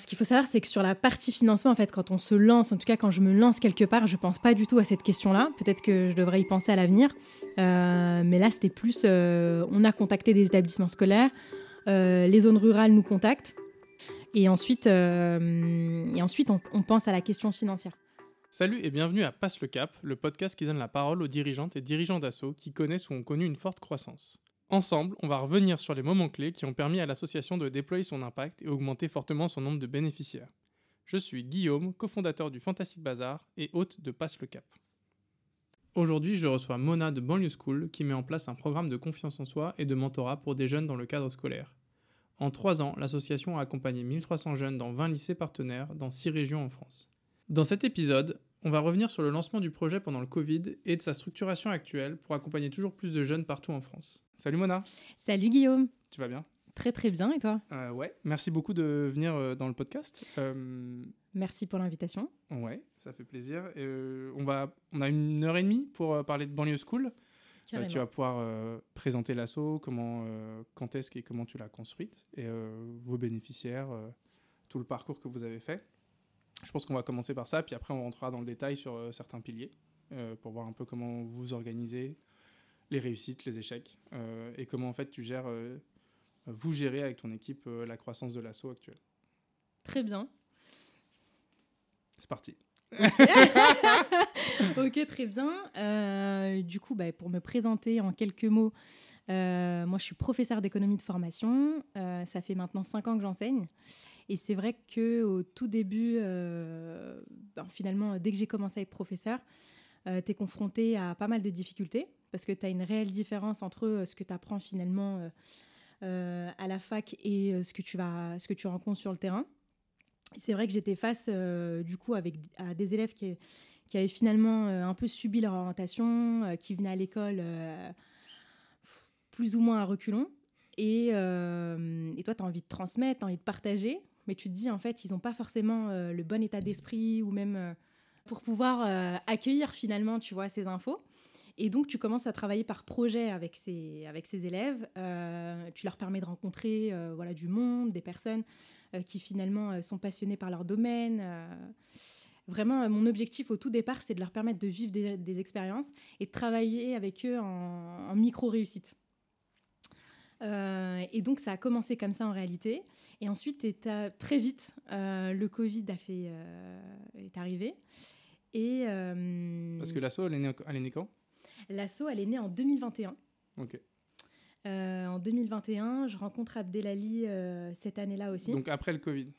Ce qu'il faut savoir, c'est que sur la partie financement, en fait, quand on se lance, en tout cas quand je me lance quelque part, je pense pas du tout à cette question-là. Peut-être que je devrais y penser à l'avenir. Euh, mais là, c'était plus, euh, on a contacté des établissements scolaires, euh, les zones rurales nous contactent, et ensuite, et ensuite on, on pense à la question financière. Salut et bienvenue à Passe le Cap, le podcast qui donne la parole aux dirigeantes et dirigeants d'assaut qui connaissent ou ont connu une forte croissance. Ensemble, on va revenir sur les moments clés qui ont permis à l'association de déployer son impact et augmenter fortement son nombre de bénéficiaires. Je suis Guillaume, cofondateur du Fantastic Bazar et hôte de Passe le Cap. Aujourd'hui, je reçois Mona de Banlieue School qui met en place un programme de confiance en soi et de mentorat pour des jeunes dans le cadre scolaire. En trois ans, l'association a accompagné 1300 jeunes dans 20 lycées partenaires dans 6 régions en France. Dans cet épisode, on va revenir sur le lancement du projet pendant le Covid et de sa structuration actuelle pour accompagner toujours plus de jeunes partout en France. Salut Mona Salut Guillaume Tu vas bien? Très très bien et toi? Euh, Ouais, merci beaucoup de venir euh, dans le podcast. Euh, Merci pour l'invitation. Ouais, ça fait plaisir. Euh, on, va, on a une heure et demie pour parler de Banlieue School. Euh, tu vas pouvoir euh, présenter l'assaut, comment, euh, quand est-ce et comment tu l'as construite, et vos bénéficiaires, tout le parcours que vous avez fait. Je pense qu'on va commencer par ça, puis après on rentrera dans le détail sur euh, certains piliers, euh, pour voir un peu comment vous organisez les réussites, les échecs, euh, et comment en fait tu gères, vous gérez avec ton équipe la croissance de l'assaut actuelle. Très bien. C'est parti. ok, très bien. Euh, du coup, bah, pour me présenter en quelques mots, euh, moi je suis professeur d'économie de formation. Euh, ça fait maintenant cinq ans que j'enseigne. Et c'est vrai qu'au tout début, ben, finalement, dès que j'ai commencé à être professeur, tu es confronté à pas mal de difficultés parce que tu as une réelle différence entre ce que tu apprends finalement à la fac et ce que, tu vas, ce que tu rencontres sur le terrain. C'est vrai que j'étais face euh, du coup avec, à des élèves qui, qui avaient finalement euh, un peu subi leur orientation, euh, qui venaient à l'école plus ou moins à reculons. Et, et toi, tu as envie de transmettre, tu as envie de partager, mais tu te dis, en fait, ils n'ont pas forcément le bon état d'esprit ou même pour pouvoir accueillir finalement, tu vois, ces infos. Et donc, tu commences à travailler par projet avec ces, avec ces élèves. Euh, tu leur permets de rencontrer euh, voilà, du monde, des personnes euh, qui finalement sont passionnées par leur domaine. Vraiment, mon objectif au tout départ, c'est de leur permettre de vivre des, expériences et de travailler avec eux en, micro-réussite. Et donc, ça a commencé comme ça en réalité. Et ensuite, très vite, le Covid a fait, est arrivé. Parce que l'assaut, elle est née quand? L'asso, elle est née en 2021. Ok. Euh, en 2021, je rencontre Abdelali euh, cette année-là aussi. Donc après le Covid.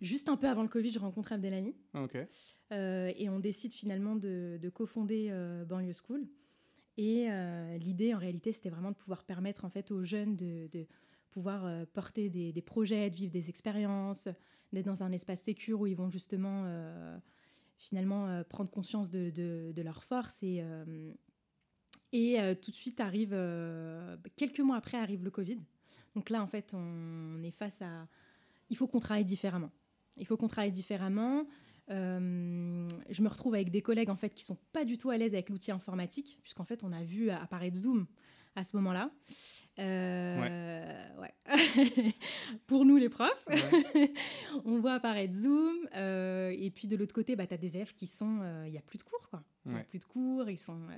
Juste un peu avant le Covid, je rencontre Abdelali. Ah, Ok. Euh, et on décide finalement de, de cofonder Banlieue School. Et l'idée, en réalité, c'était vraiment de pouvoir permettre en fait aux jeunes de, de pouvoir porter des, des projets, de vivre des expériences, d'être dans un espace sécur où ils vont justement finalement prendre conscience de, de, de leurs forces. Et, et euh, tout de suite arrive, euh, quelques mois après arrive le Covid. Donc là, en fait, on est face à... Il faut qu'on travaille différemment. Il faut qu'on travaille différemment. Euh, je me retrouve avec des collègues en fait qui sont pas du tout à l'aise avec l'outil informatique, puisqu'en fait on a vu apparaître Zoom à ce moment-là. Euh, ouais. Pour nous les profs, Ouais. on voit apparaître Zoom, euh, et puis de l'autre côté, bah, tu as des élèves qui sont, il n'y a plus de cours quoi. Il n'y a Ouais. plus de cours, ils sont euh,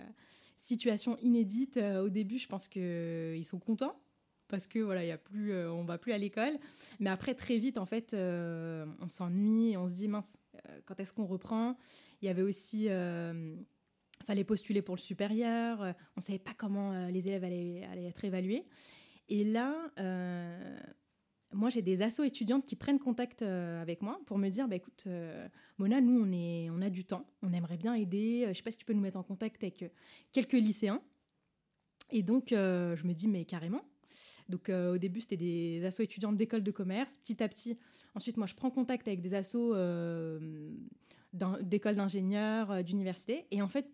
situation inédite. Euh, au début, je pense que euh, ils sont contents parce que voilà, il y a plus, euh, on va plus à l'école. Mais après, très vite, en fait, euh, on s'ennuie et on se dit mince, euh, quand est-ce qu'on reprend? Il y avait aussi, euh, fallait postuler pour le supérieur. euh, on savait pas comment euh, les élèves allaient, être évalués. Et là, euh, moi, j'ai des assos étudiantes qui prennent contact avec moi pour me dire, bah, écoute, Mona, nous, on, est, on a du temps, on aimerait bien aider. Je sais pas si tu peux nous mettre en contact avec quelques lycéens. Et donc, je me dis, mais carrément. Donc, au début, c'était des assos étudiantes d'école de commerce. Petit à petit, ensuite, moi, je prends contact avec des assos euh, d'écoles d'ingénieurs, d'universités. Et en fait,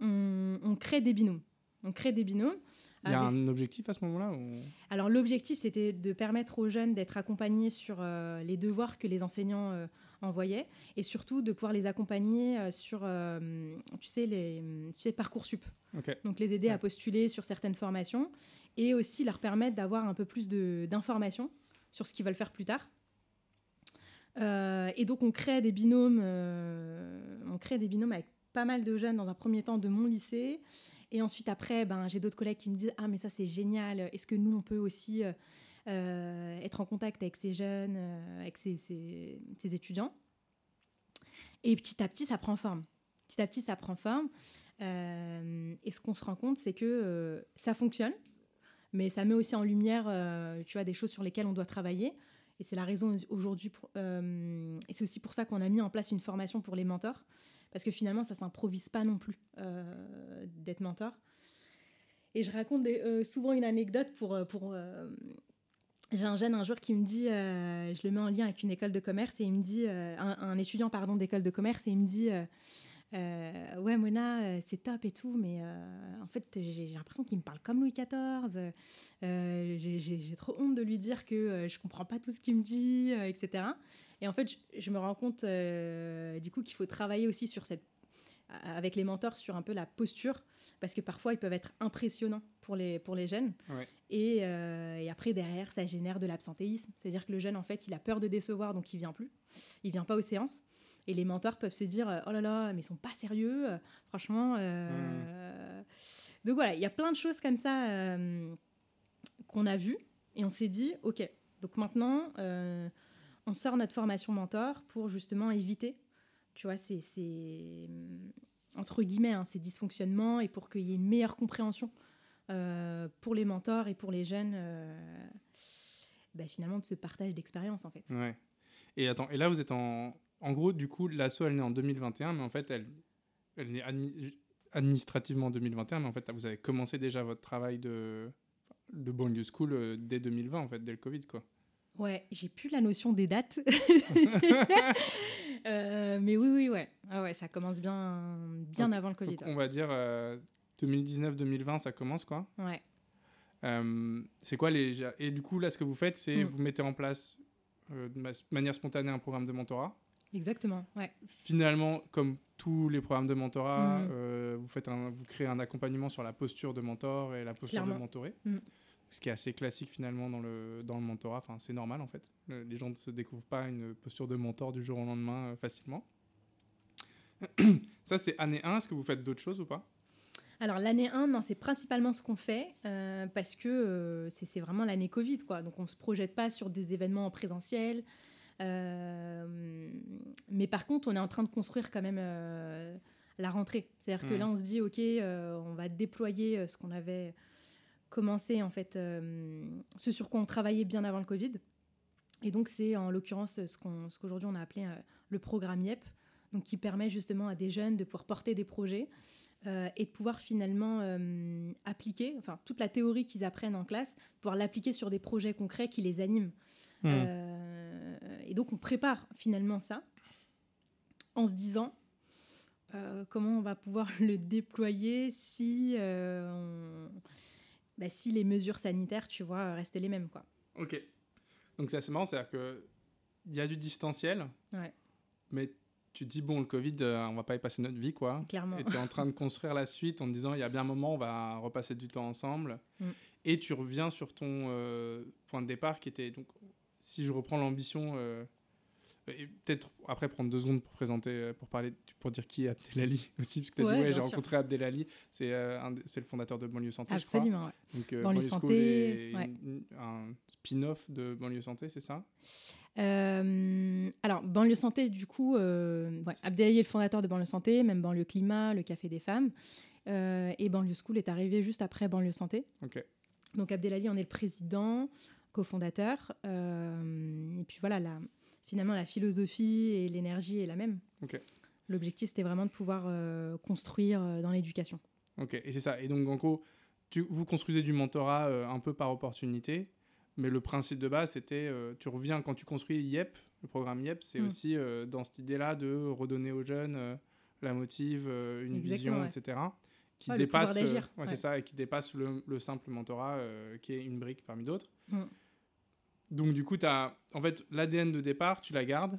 on, on crée des binômes. On crée des binômes. Il y a avec- un objectif à ce moment-là ou- alors l'objectif, c'était de permettre aux jeunes d'être accompagnés sur euh, les devoirs que les enseignants euh, envoyaient et surtout de pouvoir les accompagner euh, sur, tu sais, les tu sais, Parcoursup. Donc les aider à postuler sur certaines formations et aussi leur permettre d'avoir un peu plus d'informations sur ce qu'ils veulent faire plus tard. et donc, on crée des binômes, on crée des binômes avec pas mal de jeunes dans un premier temps de mon lycée. Et ensuite, après, ben, j'ai d'autres collègues qui me disent Ah, mais ça, c'est génial. Est-ce que nous, on peut aussi être en contact avec ces jeunes, avec ces, ces, étudiants? Et petit à petit, ça prend forme. Petit à petit, ça prend forme. et ce qu'on se rend compte, c'est que ça fonctionne mais ça met aussi en lumière, euh, tu vois, des choses sur lesquelles on doit travailler. Et c'est la raison aujourd'hui, euh, et c'est aussi pour ça qu'on a mis en place une formation pour les mentors, parce que finalement, ça s'improvise pas non plus euh, d'être mentor. Et je raconte souvent une anecdote pour... pour j'ai un jeune un jour qui me dit, je le mets en lien avec une école de commerce, et il me dit, un, un, étudiant pardon d'école de commerce, et il me dit euh, ouais, Mona, euh, c'est top et tout, mais euh, en fait, j'ai l'impression qu'il me parle comme Louis XIV. j'ai trop honte de lui dire que je comprends pas tout ce qu'il me dit, etc. Et en fait, je, me rends compte du coup qu'il faut travailler aussi sur cette avec les mentors sur un peu la posture, parce que parfois ils peuvent être impressionnants pour les, pour les jeunes. Et, et, après, derrière, ça génère de l'absentéisme. C'est-à-dire que le jeune, en fait, il a peur de décevoir, donc il vient plus. Il vient pas aux séances. Et les mentors peuvent se dire euh, oh là là, mais ils sont pas sérieux, euh, franchement. Euh, donc voilà, il y a plein de choses comme ça qu'on a vues et on s'est dit ok, donc maintenant on sort notre formation mentor pour justement éviter, tu vois, ces, entre guillemets, hein, ces dysfonctionnements et pour qu'il y ait une meilleure compréhension pour les mentors et pour les jeunes, bah, finalement de ce partage d'expérience en fait. Ouais. Et attends, et là vous êtes en, en gros, du coup, l'asso, elle naît en 2021, mais en fait, elle, elle naît administrativement en 2021, mais en fait, vous avez commencé déjà votre travail de, de banlieue school euh, dès 2020, en fait, dès le Covid, quoi. Ouais, j'ai plus la notion des dates. Euh, mais oui, oui, ouais. Ah ouais, ça commence bien, bien avant le Covid. on va dire 2019-2020, euh, ça commence, quoi. Ouais. c'est quoi les... Et du coup, là, ce que vous faites, c'est mm. vous mettez en place de manière spontanée un programme de mentorat. Exactement, ouais. Finalement, comme tous les programmes de mentorat, mm. euh, vous, faites un, vous créez un accompagnement sur la posture de mentor et la posture de mentoré. Mm. Ce qui est assez classique finalement dans le, dans le mentorat. Enfin, c'est normal en fait. Les gens ne se découvrent pas une posture de mentor du jour au lendemain euh, facilement. Ça, c'est année 1. Est-ce que vous faites d'autres choses ou pas? Alors l'année 1, non, c'est principalement ce qu'on fait euh, parce que c'est vraiment l'année Covid, quoi. Donc on ne se projette pas sur des événements en présentiel, mais par contre, on est en train de construire quand même euh, la rentrée. C'est-à-dire que mm. là, on se dit, OK, euh, on va déployer ce qu'on avait commencé, en fait, ce sur quoi on travaillait bien avant le Covid. Et donc, c'est en l'occurrence ce qu'aujourd'hui on a appelé le programme IEP, donc qui permet justement à des jeunes de pouvoir porter des projets et de pouvoir finalement appliquer, enfin, toute la théorie qu'ils apprennent en classe, pouvoir l'appliquer sur des projets concrets qui les animent. Mm et donc on prépare finalement ça en se disant euh, comment on va pouvoir le déployer si, euh, bah, si les mesures sanitaires, tu vois, restent les mêmes. Quoi. Ok. Donc c'est assez marrant, c'est-à-dire qu'il y a du distanciel, ouais. mais tu te dis, bon, le Covid, euh, on va pas y passer notre vie, quoi. Clairement. Et tu es en train de construire la suite en te disant, il y a bien un moment, on va repasser du temps ensemble. Mm. Et tu reviens sur ton point de départ qui était donc si je reprends l'ambition, euh, et peut-être après prendre deux secondes pour présenter, euh, pour parler, pour dire qui est Abdelali aussi, parce que tu as dit, ouais, j'ai rencontré Abdelali, c'est euh, c'est le fondateur de Banlieue Santé, Absolument, je crois. Donc, Banlieue, Santé, est un spin-off de Banlieue Santé, c'est ça? Alors, Banlieue Santé, du coup, Abdelali est le fondateur de Banlieue Santé, même Banlieue Climat, le Café des Femmes. et Banlieue School est arrivé juste après Banlieue Santé. Ok. Donc Abdelali, on est le président cofondateur. Euh, et puis voilà, la, finalement, la philosophie et l'énergie est la même. L'objectif, c'était vraiment de pouvoir euh, construire euh, dans l'éducation. Ok, et c'est ça. Et donc, en gros, tu, vous construisez du mentorat un peu par opportunité, mais le principe de base, c'était, tu reviens quand tu construis YEP, le programme YEP, c'est mm. aussi dans cette idée-là de redonner aux jeunes la motive, une vision, etc. Qui dépasse, ouais, c'est ça, qui dépasse le, simple mentorat, qui est une brique parmi d'autres. Mm. Donc, du coup, as en fait l'ADN de départ, tu la gardes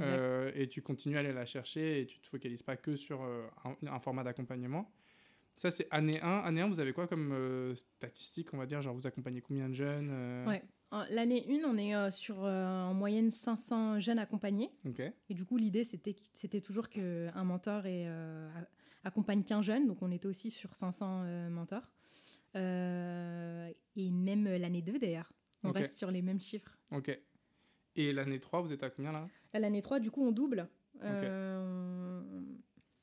euh, et tu continues à aller la chercher et tu te focalises pas que sur euh, un, format d'accompagnement. Ça, c'est année 1. Année 1, vous avez quoi comme euh, statistique, on va dire? Genre, vous accompagnez combien de jeunes Ouais. L'année 1, on est sur en moyenne 500 jeunes accompagnés. Et du coup, l'idée, c'était, c'était toujours qu'un mentor et, accompagne qu'un jeune. Donc, on était aussi sur 500 mentors. et même l'année 2, d'ailleurs. On reste sur les mêmes chiffres. Ok. Et l'année 3, vous êtes à combien là? L'année 3, du coup, on double.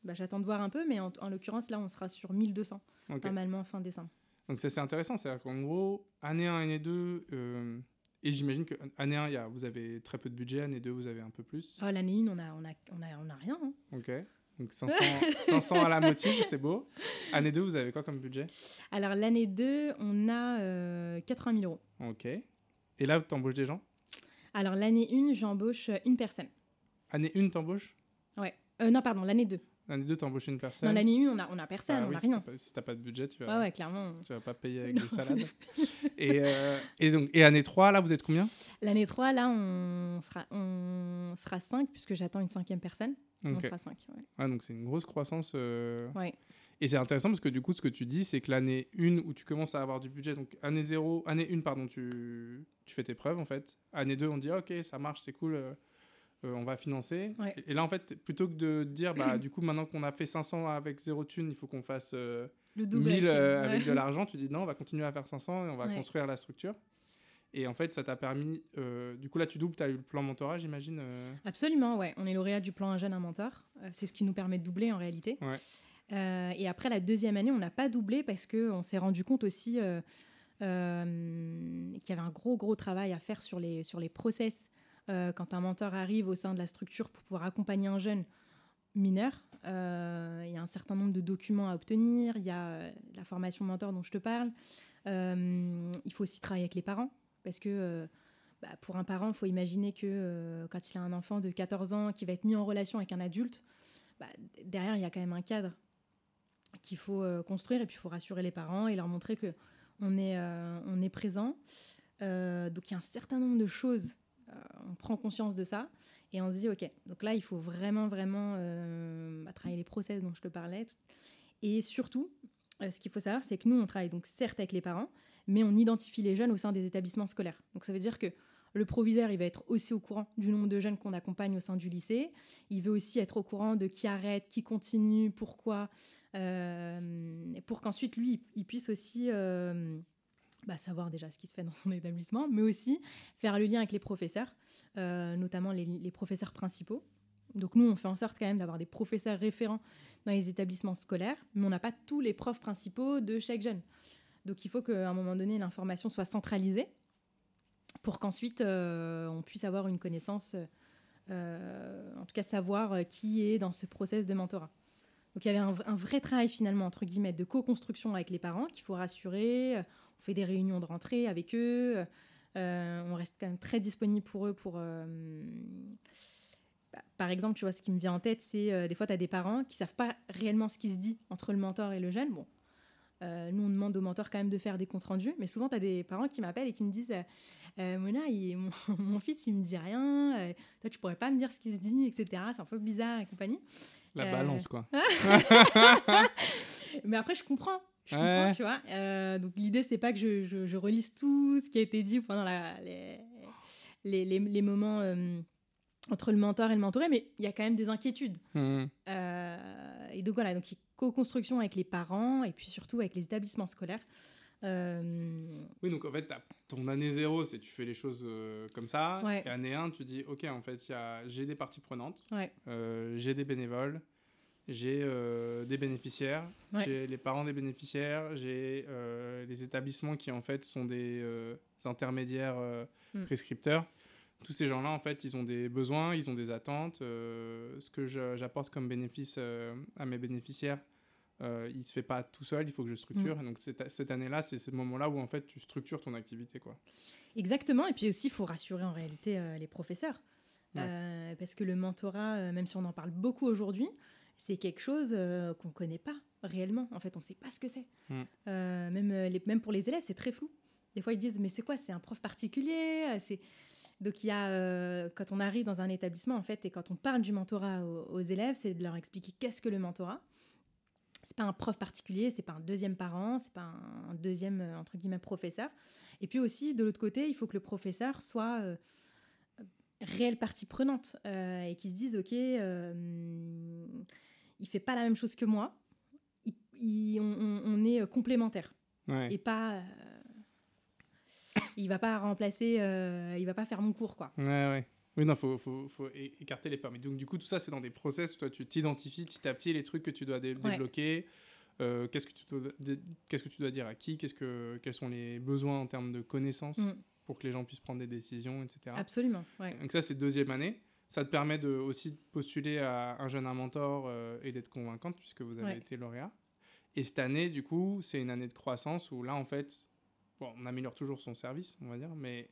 Bah, j'attends de voir un peu, mais en, l'occurrence, là, on sera sur 1200, normalement, fin décembre. Donc ça c'est intéressant, c'est-à-dire qu'en gros, année 1, année 2, euh, et j'imagine que année 1, y a, vous avez très peu de budget, année 2, vous avez un peu plus. Oh, l'année 1, on a, on, a, on, a, on a rien. Hein. Ok, donc 500, 500 à la moitié, c'est beau. Année 2, vous avez quoi comme budget? Alors l'année 2, on a euh, 80 000 euros. Ok. Et là, tu embauches des gens? Alors l'année 1, j'embauche une personne. Année 1, t'embauches? Ouais. Euh, non, pardon, l'année 2. L'année 2, t'embauches une personne. Dans l'année 1, on n'a on a personne, ah on n'a rien. si t'as pas de budget, tu vas, ouais, clairement. tu vas pas payer avec des salades. et, euh, et, donc, et année 3, là, vous êtes combien? L'année 3, là, on sera, on sera 5, puisque j'attends une cinquième personne. On sera 5. Ouais. Ah, donc c'est une grosse croissance. Euh... Ouais. Et c'est intéressant parce que du coup, ce que tu dis, c'est que l'année 1 où tu commences à avoir du budget, donc année 0, année 1, pardon, tu, tu fais tes preuves en fait. Année 2, on dit ok, ça marche, c'est cool. Euh, on va financer. Et, là, en fait, plutôt que de dire, bah, du coup, maintenant qu'on a fait 500 avec zéro thune, il faut qu'on fasse euh, le 1000 euh, avec de l'argent, tu dis non, on va continuer à faire 500 et on va construire la structure. Et en fait, ça t'a permis. du coup, là, tu doubles, tu as eu le plan mentorat, j'imagine Absolument, ouais. On est lauréat du plan Un jeune, un mentor. c'est ce qui nous permet de doubler en réalité. et après, la deuxième année, on n'a pas doublé parce qu'on s'est rendu compte aussi qu'il y avait un gros, gros travail à faire sur les, sur les process euh, quand un mentor arrive au sein de la structure pour pouvoir accompagner un jeune mineur, euh, il y a un certain nombre de documents à obtenir, il y a euh, la formation mentor dont je te parle, il faut aussi travailler avec les parents, parce que bah, pour un parent, il faut imaginer que quand il a un enfant de 14 ans qui va être mis en relation avec un adulte, bah, derrière, il y a quand même un cadre qu'il faut construire, et puis il faut rassurer les parents et leur montrer que on est, présent. donc il y a un certain nombre de choses on prend conscience de ça et on se dit, OK, donc là, il faut vraiment, vraiment euh, bah, travailler les process dont je te parlais. Et surtout, euh, ce qu'il faut savoir, c'est que nous, on travaille donc certes avec les parents, mais on identifie les jeunes au sein des établissements scolaires. Donc ça veut dire que le proviseur, il va être aussi au courant du nombre de jeunes qu'on accompagne au sein du lycée. Il veut aussi être au courant de qui arrête, qui continue, pourquoi, euh, pour qu'ensuite, lui, il puisse aussi bah, savoir déjà ce qui se fait dans son établissement, mais aussi faire le lien avec les professeurs, euh, notamment les, professeurs principaux. Donc nous, on fait en sorte quand même d'avoir des professeurs référents dans les établissements scolaires, mais on n'a pas tous les profs principaux de chaque jeune. Donc il faut qu'à un moment donné, l'information soit centralisée pour qu'ensuite euh, on puisse avoir une connaissance, euh, en tout cas savoir qui est dans ce process de mentorat. Donc il y avait un, vrai travail finalement, entre guillemets, de co-construction avec les parents qu'il faut rassurer on fait des réunions de rentrée avec eux. Euh, on reste quand même très disponible pour eux pour... Euh, bah, par exemple, tu vois, ce qui me vient en tête, c'est euh, des fois, tu as des parents qui savent pas réellement ce qui se dit entre le mentor et le jeune. Bon, nous, on demande au mentor quand même de faire des comptes rendus, mais souvent, tu as des parents qui m'appellent et qui me disent Mona, mon, fils, il me dit rien, toi, tu pourrais pas me dire ce qui se dit, etc. C'est un peu bizarre et compagnie. La balance, quoi. mais après, je comprends. Je comprends, tu vois. Euh, donc l'idée, c'est pas que je, je, relise tout ce qui a été dit pendant la, les, les, les, moments euh, entre le mentor et le mentoré, mais il y a quand même des inquiétudes. Mmh. Euh, et donc voilà, donc co-construction avec les parents et puis surtout avec les établissements scolaires. Oui, donc en fait, ton année zéro, c'est tu fais les choses comme ça. Et année 1, tu dis, OK, en fait, j'ai des parties prenantes, j'ai des bénévoles, j'ai euh, des bénéficiaires, j'ai les parents des bénéficiaires, j'ai euh, les établissements qui en fait sont des euh, intermédiaires mm. prescripteurs. Tous ces gens-là, en fait, ils ont des besoins, ils ont des attentes. ce que j'apporte comme bénéfice à mes bénéficiaires, il ne se fait pas tout seul, il faut que je structure. Mm. Donc cette, année-là, c'est ce moment-là où en fait tu structures ton activité. Quoi. Exactement, et puis aussi, il faut rassurer en réalité les professeurs. parce que le mentorat, même si on en parle beaucoup aujourd'hui, c'est quelque chose euh, qu'on ne connaît pas réellement. En fait, on ne sait pas ce que c'est. Mm. Euh, même, euh, les, même pour les élèves, c'est très flou. Des fois, ils disent, mais c'est quoi? C'est un prof particulier c'est... Donc, il y a, quand on arrive dans un établissement, en fait, et quand on parle du mentorat aux, élèves, c'est de leur expliquer qu'est-ce que le mentorat. c'est pas un prof particulier, c'est pas un deuxième parent, c'est pas un, deuxième euh, entre guillemets professeur. Et puis aussi de l'autre côté, il faut que le professeur soit euh, réelle partie prenante euh, et qu'il se dise ok, euh, il fait pas la même chose que moi, il- il- on, on est complémentaires Ouais. et pas euh, il va pas remplacer, euh, il va pas faire mon cours quoi. Ouais, ouais. Oui, non, faut, faut, faut écarter les peurs. Mais donc, du coup, tout ça, c'est dans des process où toi, tu t'identifies petit à petit les trucs que tu dois dé- Ouais. débloquer. Euh, qu'est-ce que tu dois, qu'est-ce que tu dois dire à qui? Qu'est-ce que, Quels sont les besoins en termes de connaissances Mm. pour que les gens puissent prendre des décisions, etc. Absolument. Ouais. Donc ça, c'est deuxième année. Ça te permet de, aussi de postuler à un jeune à mentor euh, et d'être convaincante puisque vous avez Ouais. été lauréat. Et cette année, du coup, c'est une année de croissance où là, en fait, bon, on améliore toujours son service, on va dire, mais,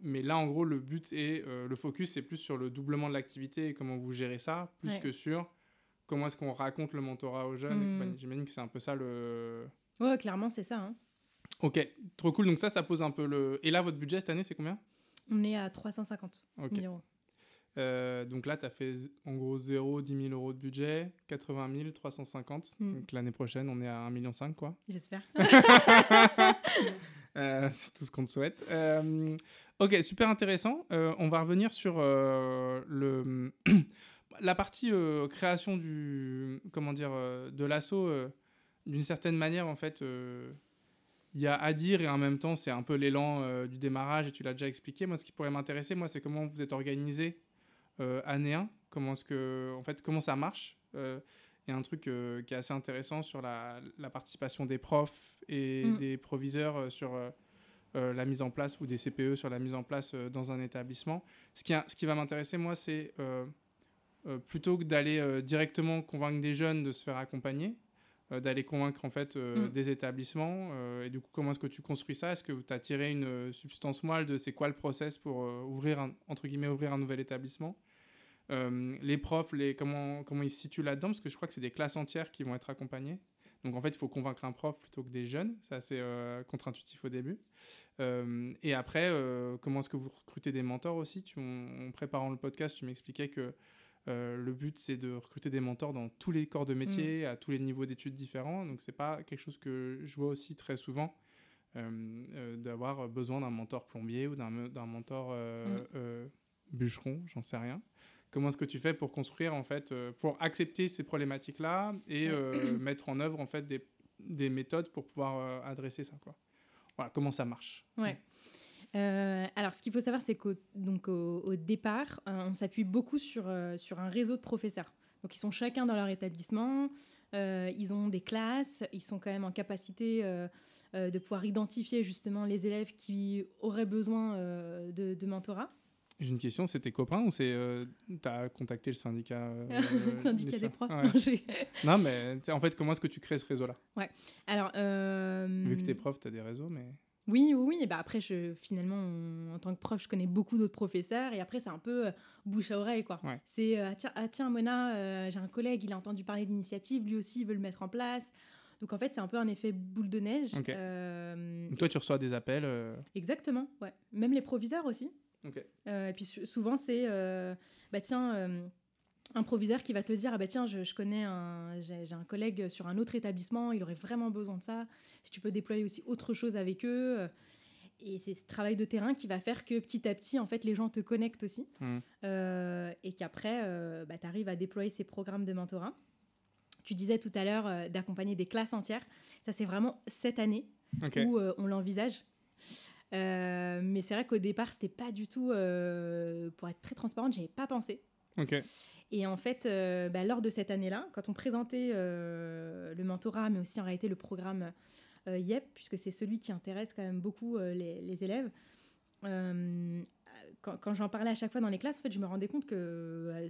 mais là, en gros, le but est, euh, le focus, c'est plus sur le doublement de l'activité et comment vous gérez ça, plus Ouais. que sur comment est-ce qu'on raconte le mentorat aux jeunes. et Mm. compagnie. J'imagine que c'est un peu ça le... Ouais, clairement, c'est ça. hein. Ok, trop cool. Donc ça, ça pose un peu le... Et là, votre budget cette année, c'est combien? On est à 350 Ok. 000 euros. Euh, donc là, tu as fait en gros 0, 10 000 euros de budget, 80 000, 350. Mm. Donc l'année prochaine, on est à 1,5 million, quoi. J'espère. Euh, c'est tout ce qu'on te souhaite. Euh, ok, super intéressant. Euh, on va revenir sur la partie création du, comment dire, de l'assaut. D'une certaine manière, en fait, il y a à dire et en même temps, c'est un peu l'élan du démarrage et tu l'as déjà expliqué. Moi, ce qui pourrait m'intéresser, moi, c'est comment vous êtes organisé euh, année 1. Comment que, en fait, comment ça marche Il y a un truc euh, qui est assez intéressant sur la, la participation des profs et Mm. des proviseurs euh, sur euh, la mise en place ou des CPE sur la mise en place euh, dans un établissement. Ce qui, a- ce qui va m'intéresser, moi, c'est plutôt que d'aller directement convaincre des jeunes de se faire accompagner, d'aller convaincre en fait Mm. des établissements. et du coup, comment est-ce que tu construis ça? Est-ce que tu as tiré une substance moelle de c'est quoi le process pour ouvrir un, entre guillemets ouvrir un nouvel établissement? Euh, les profs, les, comment, comment ils se situent là-dedans Parce que je crois que c'est des classes entières qui vont être accompagnées. Donc en fait, il faut convaincre un prof plutôt que des jeunes. C'est assez euh, contre-intuitif au début. Euh, et après, comment est-ce que vous recrutez des mentors aussi? Tu, en, en préparant le podcast, tu m'expliquais que le but, c'est de recruter des mentors dans tous les corps de métier, à tous les niveaux d'études différents. Donc c'est pas quelque chose que je vois aussi très souvent. d'avoir besoin d'un mentor plombier ou d'un me- d'un mentor Mm. bûcheron, j'en sais rien. Comment est-ce que tu fais pour construire, en fait, euh, pour accepter ces problématiques-là et euh, mettre en œuvre, en fait, des, des méthodes pour pouvoir euh, adresser ça, quoi. Voilà, comment ça marche. Ouais. Euh, alors, ce qu'il faut savoir, c'est qu'au donc au, au départ, euh, on s'appuie beaucoup sur, euh, sur un réseau de professeurs. Donc, ils sont chacun dans leur établissement, euh, ils ont des classes, ils sont quand même en capacité de pouvoir identifier justement les élèves qui auraient besoin de, de mentorat. J'ai une question, c'est tes copains ou c'est euh, t'as contacté le syndicat euh, Syndicat des profs. Ouais. Non, mais en fait, comment est-ce que tu crées ce réseau-là? Alors, euh, Vu que t'es prof, t'as des réseaux, mais Oui, oui, oui. Et bah après, je, finalement, on- en tant que prof, je connais beaucoup d'autres professeurs. Et après, c'est un peu euh, bouche à oreille, quoi. Ouais. C'est, euh, tiens, ah, tiens, Mona, euh, j'ai un collègue, il a entendu parler d'initiative, lui aussi, il veut le mettre en place. Donc, en fait, c'est un peu un effet boule de neige. Ok. Euh, Donc toi, tu reçois des appels. exactement, ouais. Même les proviseurs aussi. Euh, et puis sou- souvent, c'est, euh, bah tiens, euh, un proviseur qui va te dire, ah bah tiens, je, je connais un, j'ai un collègue sur un autre établissement, il aurait vraiment besoin de ça. Si tu peux déployer aussi autre chose avec eux. Et c'est ce travail de terrain qui va faire que petit à petit, en fait, les gens te connectent aussi. Euh, et qu'après, euh, bah, tu arrives à déployer ces programmes de mentorat. Tu disais tout à l'heure euh, d'accompagner des classes entières. Ça, c'est vraiment cette année où on l'envisage. Euh, mais c'est vrai qu'au départ, c'était pas du tout, euh, pour être très transparente, j'avais pas pensé. Et en fait, euh, bah, lors de cette année-là, quand on présentait le mentorat, mais aussi en réalité le programme YEP, puisque c'est celui qui intéresse quand même beaucoup les, les élèves, quand, quand j'en parlais à chaque fois dans les classes, en fait, je me rendais compte que euh,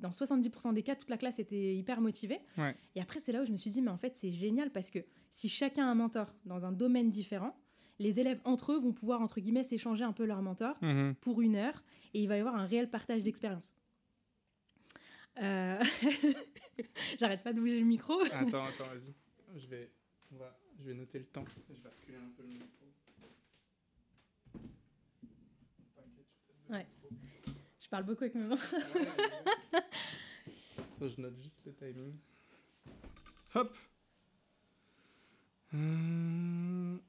dans 70% des cas, toute la classe était hyper motivée. Ouais. Et après, c'est là où je me suis dit, mais en fait, c'est génial parce que si chacun a un mentor dans un domaine différent, les élèves entre eux vont pouvoir, entre guillemets, s'échanger un peu leur mentor Mhm. pour une heure et il va y avoir un réel partage d'expérience. Euh, J'arrête pas de bouger le micro. Attends, attends, vas-y. Je vais, on va, je vais noter le temps. Je vais reculer un peu le micro. Je Ouais. parle beaucoup avec mes mains. je note juste le timing. Hop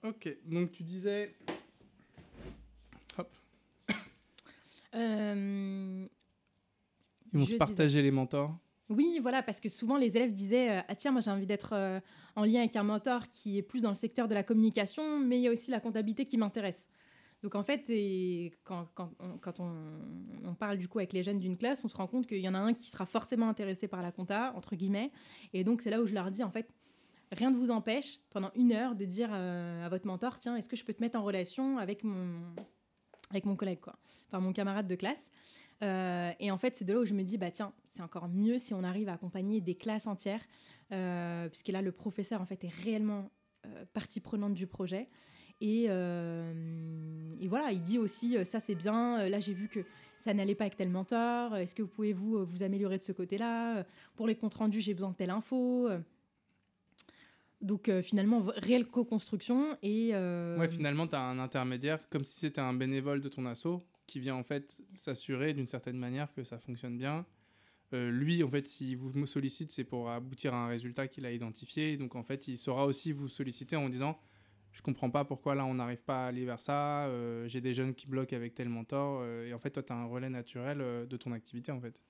Euh, ok, donc tu disais. Hop. Euh, Ils vont se partager les mentors. Oui, voilà, parce que souvent les élèves disaient euh, Ah, tiens, moi j'ai envie d'être en lien avec un mentor qui est plus dans le secteur de la communication, mais il y a aussi la comptabilité qui m'intéresse. Donc en fait, et quand, quand on, quand on, on parle du coup avec les jeunes d'une classe, on se rend compte qu'il y en a un qui sera forcément intéressé par la compta, entre guillemets. Et donc c'est là où je leur dis en fait, rien ne vous empêche pendant une heure de dire euh, à votre mentor Tiens, est-ce que je peux te mettre en relation avec mon, avec mon collègue, quoi, enfin mon camarade de classe euh, et en fait, c'est de là où je me dis, bah tiens, c'est encore mieux si on arrive à accompagner des classes entières, euh, puisque là, le professeur, en fait, est réellement partie prenante du projet. Et, et voilà, il dit aussi, ça c'est bien, là j'ai vu que ça n'allait pas avec tel mentor, est-ce que vous pouvez vous, vous améliorer de ce côté-là Pour les comptes rendus, j'ai besoin de telle info. Donc euh, finalement, réelle co-construction et... euh, Ouais, finalement, tu as un intermédiaire, comme si c'était un bénévole de ton asso, qui vient en fait s'assurer d'une certaine manière que ça fonctionne bien. Euh, lui, en fait, s'il vous sollicite, c'est pour aboutir à un résultat qu'il a identifié. Donc, en fait, il saura aussi vous solliciter en disant Je comprends pas pourquoi là on n'arrive pas à aller vers ça. euh, J'ai des jeunes qui bloquent avec tel mentor. et en fait, toi, tu as un relais naturel de ton activité, en fait.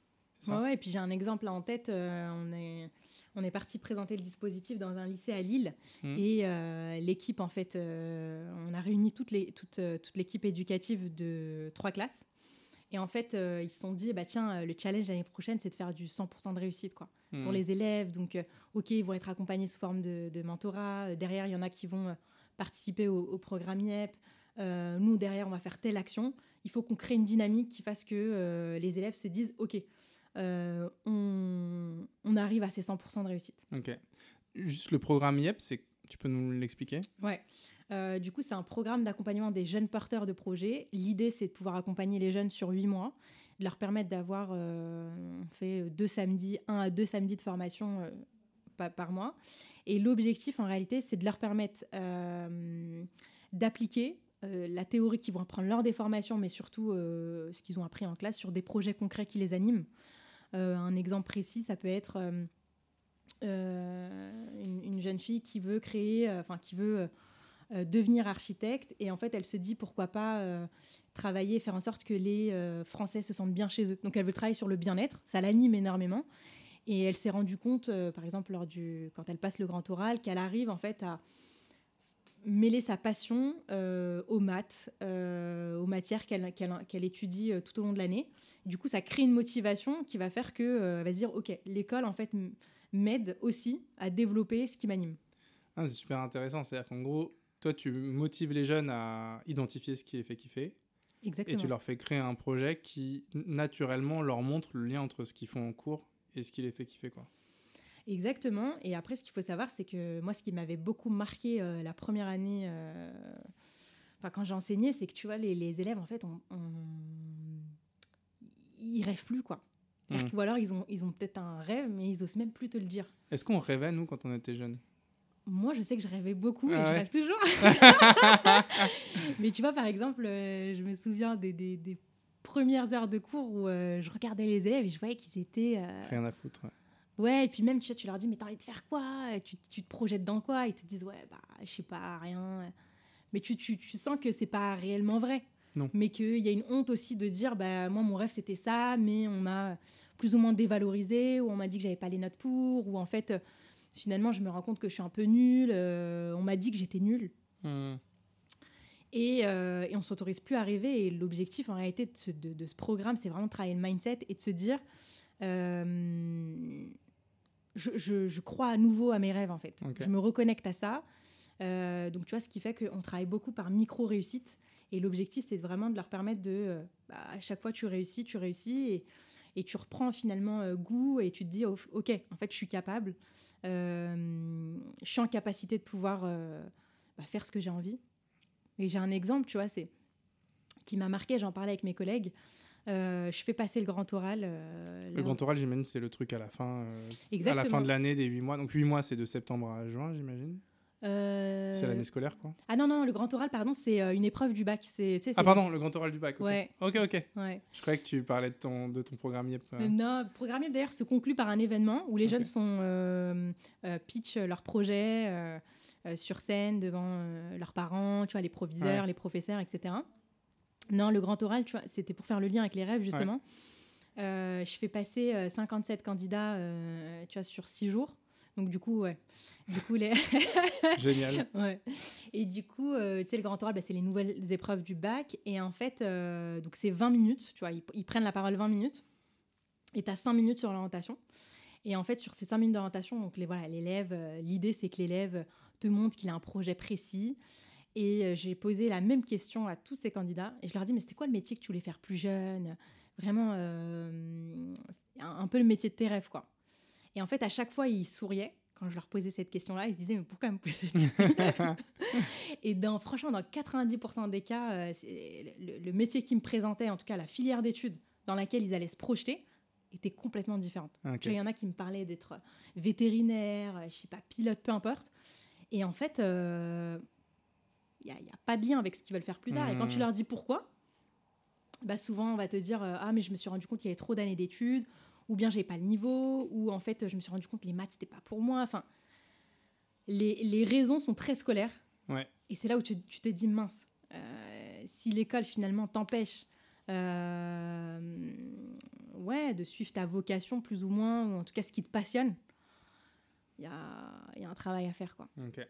Ça Ouais, ouais, et puis j'ai un exemple là en tête. euh, on est, on est parti présenter le dispositif dans un lycée à Lille. Mhm. Et euh, l'équipe, en fait, euh, on a réuni toute, les, toute, toute l'équipe éducative de trois classes. Et en fait, euh, ils se sont dit, bah, tiens, le challenge l'année prochaine, c'est de faire du 100% de réussite quoi, pour les élèves. Donc, OK, ils vont être accompagnés sous forme de, de mentorat. Derrière, il y en a qui vont participer au, au programme IEP. Nous, derrière, on va faire telle action. Il faut qu'on crée une dynamique qui fasse que les élèves se disent, OK, euh, on, on arrive à ces 100% de réussite. Ok. Juste le programme IEP, c'est... tu peux nous l'expliquer? Ouais. Euh, du coup, c'est un programme d'accompagnement des jeunes porteurs de projets. L'idée, c'est de pouvoir accompagner les jeunes sur huit mois, de leur permettre d'avoir, euh, on fait deux samedis, un à deux samedis de formation pa- par mois. Et l'objectif, en réalité, c'est de leur permettre d'appliquer euh, la théorie qu'ils vont apprendre lors des formations, mais surtout euh, ce qu'ils ont appris en classe sur des projets concrets qui les animent. Euh, un exemple précis, ça peut être euh, euh, une, une jeune fille qui veut créer, enfin qui veut devenir architecte et en fait elle se dit pourquoi pas travailler, faire en sorte que les Français se sentent bien chez eux. Donc elle veut travailler sur le bien-être, ça l'anime énormément. Et elle s'est rendue compte, par exemple, lors du, quand elle passe le grand oral, qu'elle arrive en fait à mêler sa passion euh, aux maths, euh, aux matières qu'elle étudie euh, tout au long de l'année. Du coup, ça crée une motivation qui va faire que euh, elle va se dire, ok, l'école en fait m'aide aussi à développer ce qui m'anime. Ah, c'est super intéressant. C'est-à-dire qu'en gros, toi, tu motives les jeunes à identifier ce qui les fait kiffer Exactement. et tu leur fais créer un projet qui, naturellement, leur montre le lien entre ce qu'ils font en cours et ce qui les fait kiffer. Quoi. Exactement. Et après, ce qu'il faut savoir, c'est que moi, ce qui m'avait beaucoup marqué euh, la première année, euh, enfin, quand j'ai enseigné, c'est que tu vois, les, les élèves, en fait, on, on- ils rêvent plus, quoi. Mm. que- Ou alors, ils ont, ils ont peut-être un rêve, mais ils osent même plus te le dire. Est-ce qu'on rêvait, nous, quand on était jeunes? Moi, je sais que je rêvais beaucoup et Ah je ouais. rêve toujours. mais tu vois, par exemple, euh, je me souviens des, des- des premières heures de cours où je regardais les élèves et je voyais qu'ils étaient... Rien à foutre. ouais. Ouais, et puis même, tu, sais, tu leur dis, mais t'as envie de faire quoi? Tu, tu te projettes dans quoi? Ils te disent, ouais, bah, je sais pas, rien. Mais tu, tu, tu sens que c'est pas réellement vrai. Non. Mais qu'il y a une honte aussi de dire, bah, moi, mon rêve, c'était ça, mais on m'a plus ou moins dévalorisé, ou on m'a dit que j'avais pas les notes pour, ou en fait, euh, finalement, je me rends compte que je suis un peu nulle, euh, on m'a dit que j'étais nulle. Hmm. Et, euh, et on s'autorise plus à rêver. Et l'objectif, en réalité, de ce, de- de ce programme, c'est vraiment de travailler le mindset et de se dire euh, je, je- je crois à nouveau à mes rêves, en fait. Je me reconnecte à ça. Euh, donc, tu vois, ce qui fait qu'on travaille beaucoup par micro-réussite. Et l'objectif, c'est vraiment de leur permettre de. euh, bah, à chaque fois, tu réussis, tu réussis. Et, et tu reprends finalement euh, goût et tu te dis, oh, ok, en fait, je suis capable. Je suis en capacité de pouvoir bah, faire ce que j'ai envie. Et j'ai un exemple, tu vois, c'est qui m'a marqué, j'en parlais avec mes collègues. Euh, je fais passer le grand oral. euh, Le grand oral, j'imagine, c'est le truc à la fin, euh, à la fin de l'année des 8 mois. Donc 8 mois, c'est de septembre à juin, j'imagine. Euh, C'est l'année scolaire, quoi. Ah non, non, le grand oral, pardon, c'est une épreuve du bac. C'est, Ah, pardon, le grand oral du bac. Ouais. Ok, ok. Ouais. Je croyais que tu parlais de ton, de ton programme euh. Non, le programme d'ailleurs se conclut par un événement où les jeunes sont pitch leur projet sur scène devant leurs parents, tu vois, les proviseurs, Ouais. les professeurs, etc. Non, le grand oral, tu vois, c'était pour faire le lien avec les rêves justement. Euh, je fais passer euh, 57 candidats, euh, tu vois, sur 6 jours. Donc du coup, ouais. Du coup, les... Génial. Ouais. Et du coup, euh, tu sais, le grand oral, bah, c'est les nouvelles épreuves du bac. Et en fait, euh, donc c'est 20 minutes, tu vois, ils, ils prennent la parole 20 minutes. Et tu as 5 minutes sur l'orientation. Et en fait, sur ces 5 minutes d'orientation, donc les, voilà, l'élève, euh, l'idée, c'est que l'élève te montre qu'il a un projet précis. Et euh, j'ai posé la même question à tous ces candidats. Et je leur dis, mais c'était quoi le métier que tu voulais faire plus jeune? Vraiment, euh, un, peu le métier de tes rêves, quoi. Et en fait, à chaque fois, ils souriaient quand je leur posais cette question-là. Ils se disaient, mais pourquoi me poser cette question? Et dans, franchement, dans 90% des cas, euh, le, le métier qu'ils me présentaient, en tout cas la filière d'études dans laquelle ils allaient se projeter, était complètement différente. Vois, Il y en a qui me parlaient d'être vétérinaire, je sais pas, pilote, peu importe. Et en fait, euh, il n'y a, il y a pas de lien avec ce qu'ils veulent faire plus tard. Et quand tu Mhm. leur dis pourquoi, bah souvent on va te dire euh, ah mais je me suis rendu compte qu'il y avait trop d'années d'études, ou bien j'avais pas le niveau, ou en fait je me suis rendu compte que les maths c'était pas pour moi. Enfin, les, les raisons sont très scolaires. Ouais. Et c'est là où tu, tu te dis mince, euh, si l'école finalement t'empêche euh, ouais, de suivre ta vocation plus ou moins, ou en tout cas ce qui te passionne, il y a, y a un travail à faire. quoi. Ok.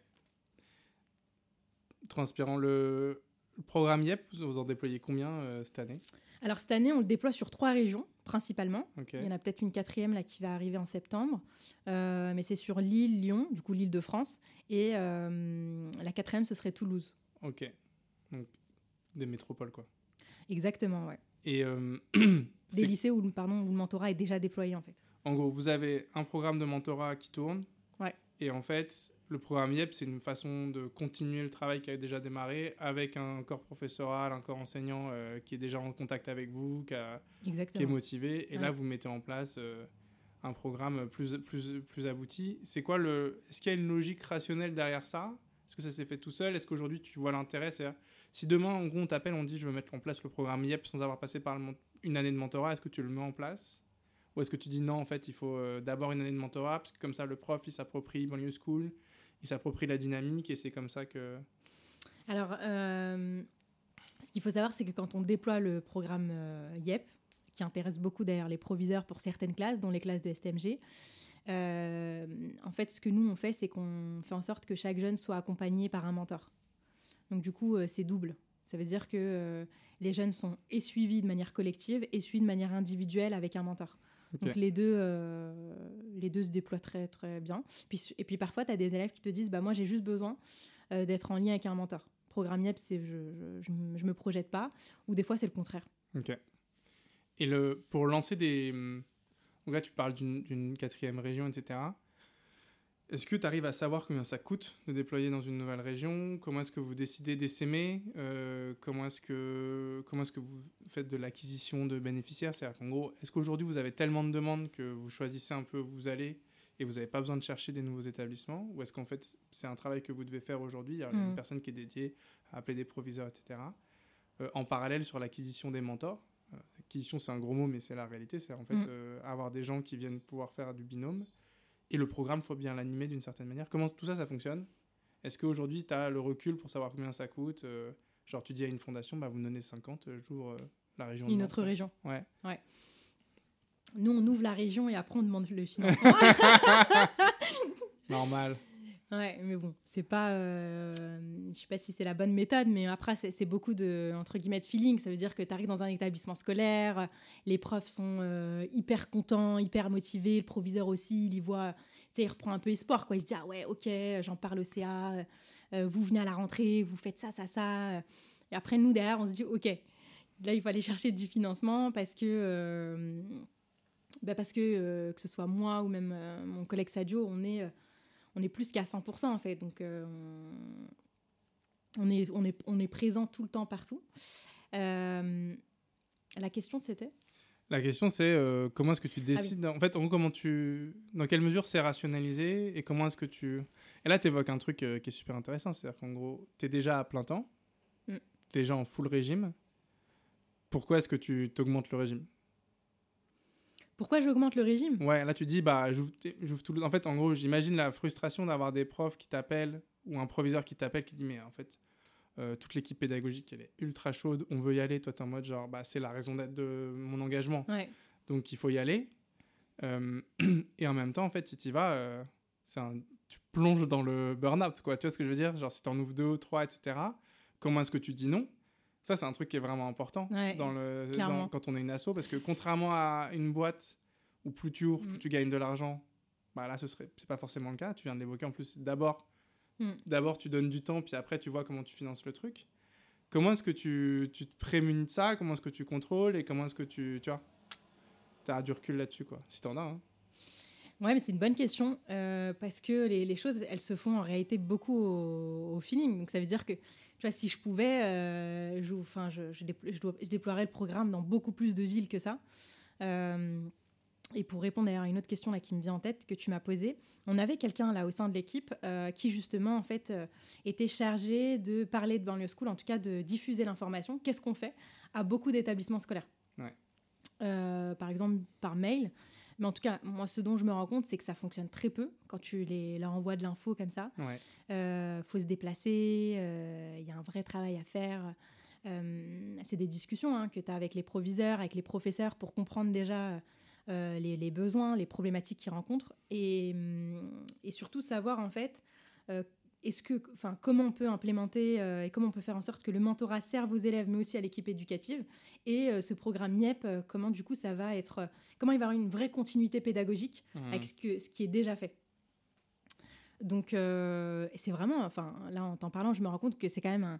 Transpirant le, programme YEP, vous en déployez combien euh, cette année? Alors cette année, on le déploie sur trois régions principalement. Il y en a peut-être une quatrième là qui va arriver en septembre, Euh, mais c'est sur l'île Lyon, du coup l'île de France, et euh, la quatrième ce serait Toulouse. Ok. Donc, des métropoles, quoi. Exactement, ouais. Et Des lycées où, pardon, où le mentorat est déjà déployé en fait. en gros, vous avez un programme de mentorat qui tourne. Ouais. Et en fait, le programme YEP, c'est une façon de continuer le travail qui a déjà démarré avec un corps professoral, un corps enseignant euh, qui est déjà en contact avec vous, qui, a- qui est motivé. Et là, vous mettez en place euh, un programme plus, plus, plus abouti. C'est quoi le. Est-ce qu'il y a une logique rationnelle derrière ça? Est-ce que ça s'est fait tout seul? Est-ce qu'aujourd'hui, tu vois l'intérêt? Si demain, en gros, on t'appelle, on dit je veux mettre en place le programme YEP sans avoir passé par le une année de mentorat, est-ce que tu le mets en place? Ou est-ce que tu dis non, en fait, il faut euh, d'abord une année de mentorat, parce que comme ça, le prof, il s'approprie Banlieue School, il s'approprie la dynamique, et c'est comme ça que. Alors, euh, ce qu'il faut savoir, c'est que quand on déploie le programme euh, YEP, qui intéresse beaucoup d'ailleurs les proviseurs pour certaines classes, dont les classes de STMG, euh, en fait, ce que nous, on fait, c'est qu'on fait en sorte que chaque jeune soit accompagné par un mentor. Donc, du coup, euh, c'est double. Ça veut dire que les jeunes sont et suivis de manière collective et suivis de manière individuelle avec un mentor. Donc les deux, euh, les deux se déploient très très bien. Puis, et puis parfois, tu as des élèves qui te disent bah, Moi, j'ai juste besoin euh, d'être en lien avec un mentor. Programme YEP, c'est je, je, je, me- je me projette pas. Ou des fois, c'est le contraire. Ok. Et le, pour lancer des. hum, Donc là, tu parles d'une quatrième région, etc. Est-ce que tu arrives à savoir combien ça coûte de déployer dans une nouvelle région? Comment est-ce que vous décidez d'essaimer Euh, Comment est-ce que, comment est que vous faites de l'acquisition de bénéficiaires? C'est-à-dire qu'en gros, est-ce qu'aujourd'hui vous avez tellement de demandes que vous choisissez un peu où vous allez et vous n'avez pas besoin de chercher des nouveaux établissements? Ou est-ce qu'en fait c'est un travail que vous devez faire aujourd'hui? Il y a une Mhm. personne qui est dédiée à appeler des proviseurs, etc. Euh, en parallèle sur l'acquisition des mentors euh, Acquisition, c'est un gros mot, mais c'est la réalité. C'est en fait Mm. euh, avoir des gens qui viennent pouvoir faire du binôme. Et le programme, faut bien l'animer d'une certaine manière. Comment tout ça, ça fonctionne? Est-ce qu'aujourd'hui, tu as le recul pour savoir combien ça coûte Euh, Genre, tu dis à une fondation, bah, vous me donnez 50, euh, j'ouvre euh, la région. Une autre région. Ouais. Nous, on ouvre la région et après, on demande le financement. Normal. Ouais, mais bon, c'est pas. euh, je sais pas si c'est la bonne méthode, mais après, c'est beaucoup de, entre guillemets, feeling. Ça veut dire que tu arrives dans un établissement scolaire, les profs sont euh, hyper contents, hyper motivés, le proviseur aussi, il y voit. Tu sais, il reprend un peu espoir, quoi. Il se dit, ah ouais, ok, j'en parle au CA, euh, vous venez à la rentrée, vous faites ça, ça, ça. Et après, nous, derrière, on se dit, ok, là, il faut aller chercher du financement parce que. bah parce que, que ce soit moi ou même mon collègue Sadio, on est. on est plus qu'à 100% en fait. Donc, euh, on, est, on, est, on est présent tout le temps partout. Euh, la question, c'était La question, c'est euh, comment est-ce que tu décides En fait, en gros, comment tu. Dans quelle mesure c'est rationalisé et comment est-ce que tu. Et là, tu évoques un truc qui est super intéressant. C'est-à-dire qu'en gros, tu es déjà à plein temps, Mm. tu es déjà en full régime. Pourquoi est-ce que tu t'augmentes le régime? Pourquoi j'augmente le régime? Ouais, là, tu dis, bah, j'ouvre j'ouvre tout le. En fait, en gros, j'imagine la frustration d'avoir des profs qui t'appellent ou un proviseur qui t'appelle qui dit, mais en fait. euh, toute l'équipe pédagogique, elle est ultra chaude, on veut y aller. Toi, t'es en mode genre, bah, c'est la raison d'être de mon engagement. Ouais. donc il faut y aller. Euh, et en même temps, en fait, si tu y vas, euh, un- tu plonges dans le burn-out, quoi. Tu vois ce que je veux dire? Genre, si tu en ouvres deux, trois, etc., comment est-ce que tu dis non? Ça, c'est un truc qui est vraiment important Ouais, dans le, clairement. dans- quand on est une asso, parce que contrairement à une boîte où plus tu ouvres, plus Mm. tu gagnes de l'argent, bah là, ce serait, c'est pas forcément le cas. Tu viens de l'évoquer en plus. D'abord, Mm. d'abord, tu donnes du temps, puis après, tu vois comment tu finances le truc. Comment est-ce que tu, tu te prémunis de ça? Comment est-ce que tu contrôles? Et comment est-ce que tu, tu vois, as du recul là-dessus, quoi Si t'en as. Hein. Ouais, mais c'est une bonne question euh, parce que les, les choses, elles se font en réalité beaucoup au, au feeling. Donc ça veut dire que, tu vois, si je pouvais, euh, je, enfin, je, je, déplo- je dois- je déploierais le programme dans beaucoup plus de villes que ça. Euh, et pour répondre d'ailleurs à une autre question là qui me vient en tête que tu m'as posée, on avait quelqu'un là au sein de l'équipe euh, qui justement en fait euh, était chargé de parler de banlieue school, en tout cas de diffuser l'information. Qu'est-ce qu'on fait à beaucoup d'établissements scolaires? Ouais. Euh, Par exemple par mail. Mais en tout cas, moi, ce dont je me rends compte, c'est que ça fonctionne très peu quand tu les, leur envoies de l'info comme ça. Ouais. Euh, faut se déplacer, euh, il y a un vrai travail à faire. Euh, c'est des discussions hein, que tu as avec les proviseurs, avec les professeurs pour comprendre déjà euh, les, les besoins, les problématiques qu'ils rencontrent et, hum, et surtout savoir en fait euh, est-ce que, enfin, comment on peut implémenter euh, et comment on peut faire en sorte que le mentorat serve aux élèves mais aussi à l'équipe éducative et euh, ce programme MIEP, euh, comment du coup ça va être, comment il va y avoir une vraie continuité pédagogique Mhm. avec ce, que, ce qui est déjà fait? Donc, c'est vraiment, enfin, là, en t'en parlant, je me rends compte que c'est quand même un.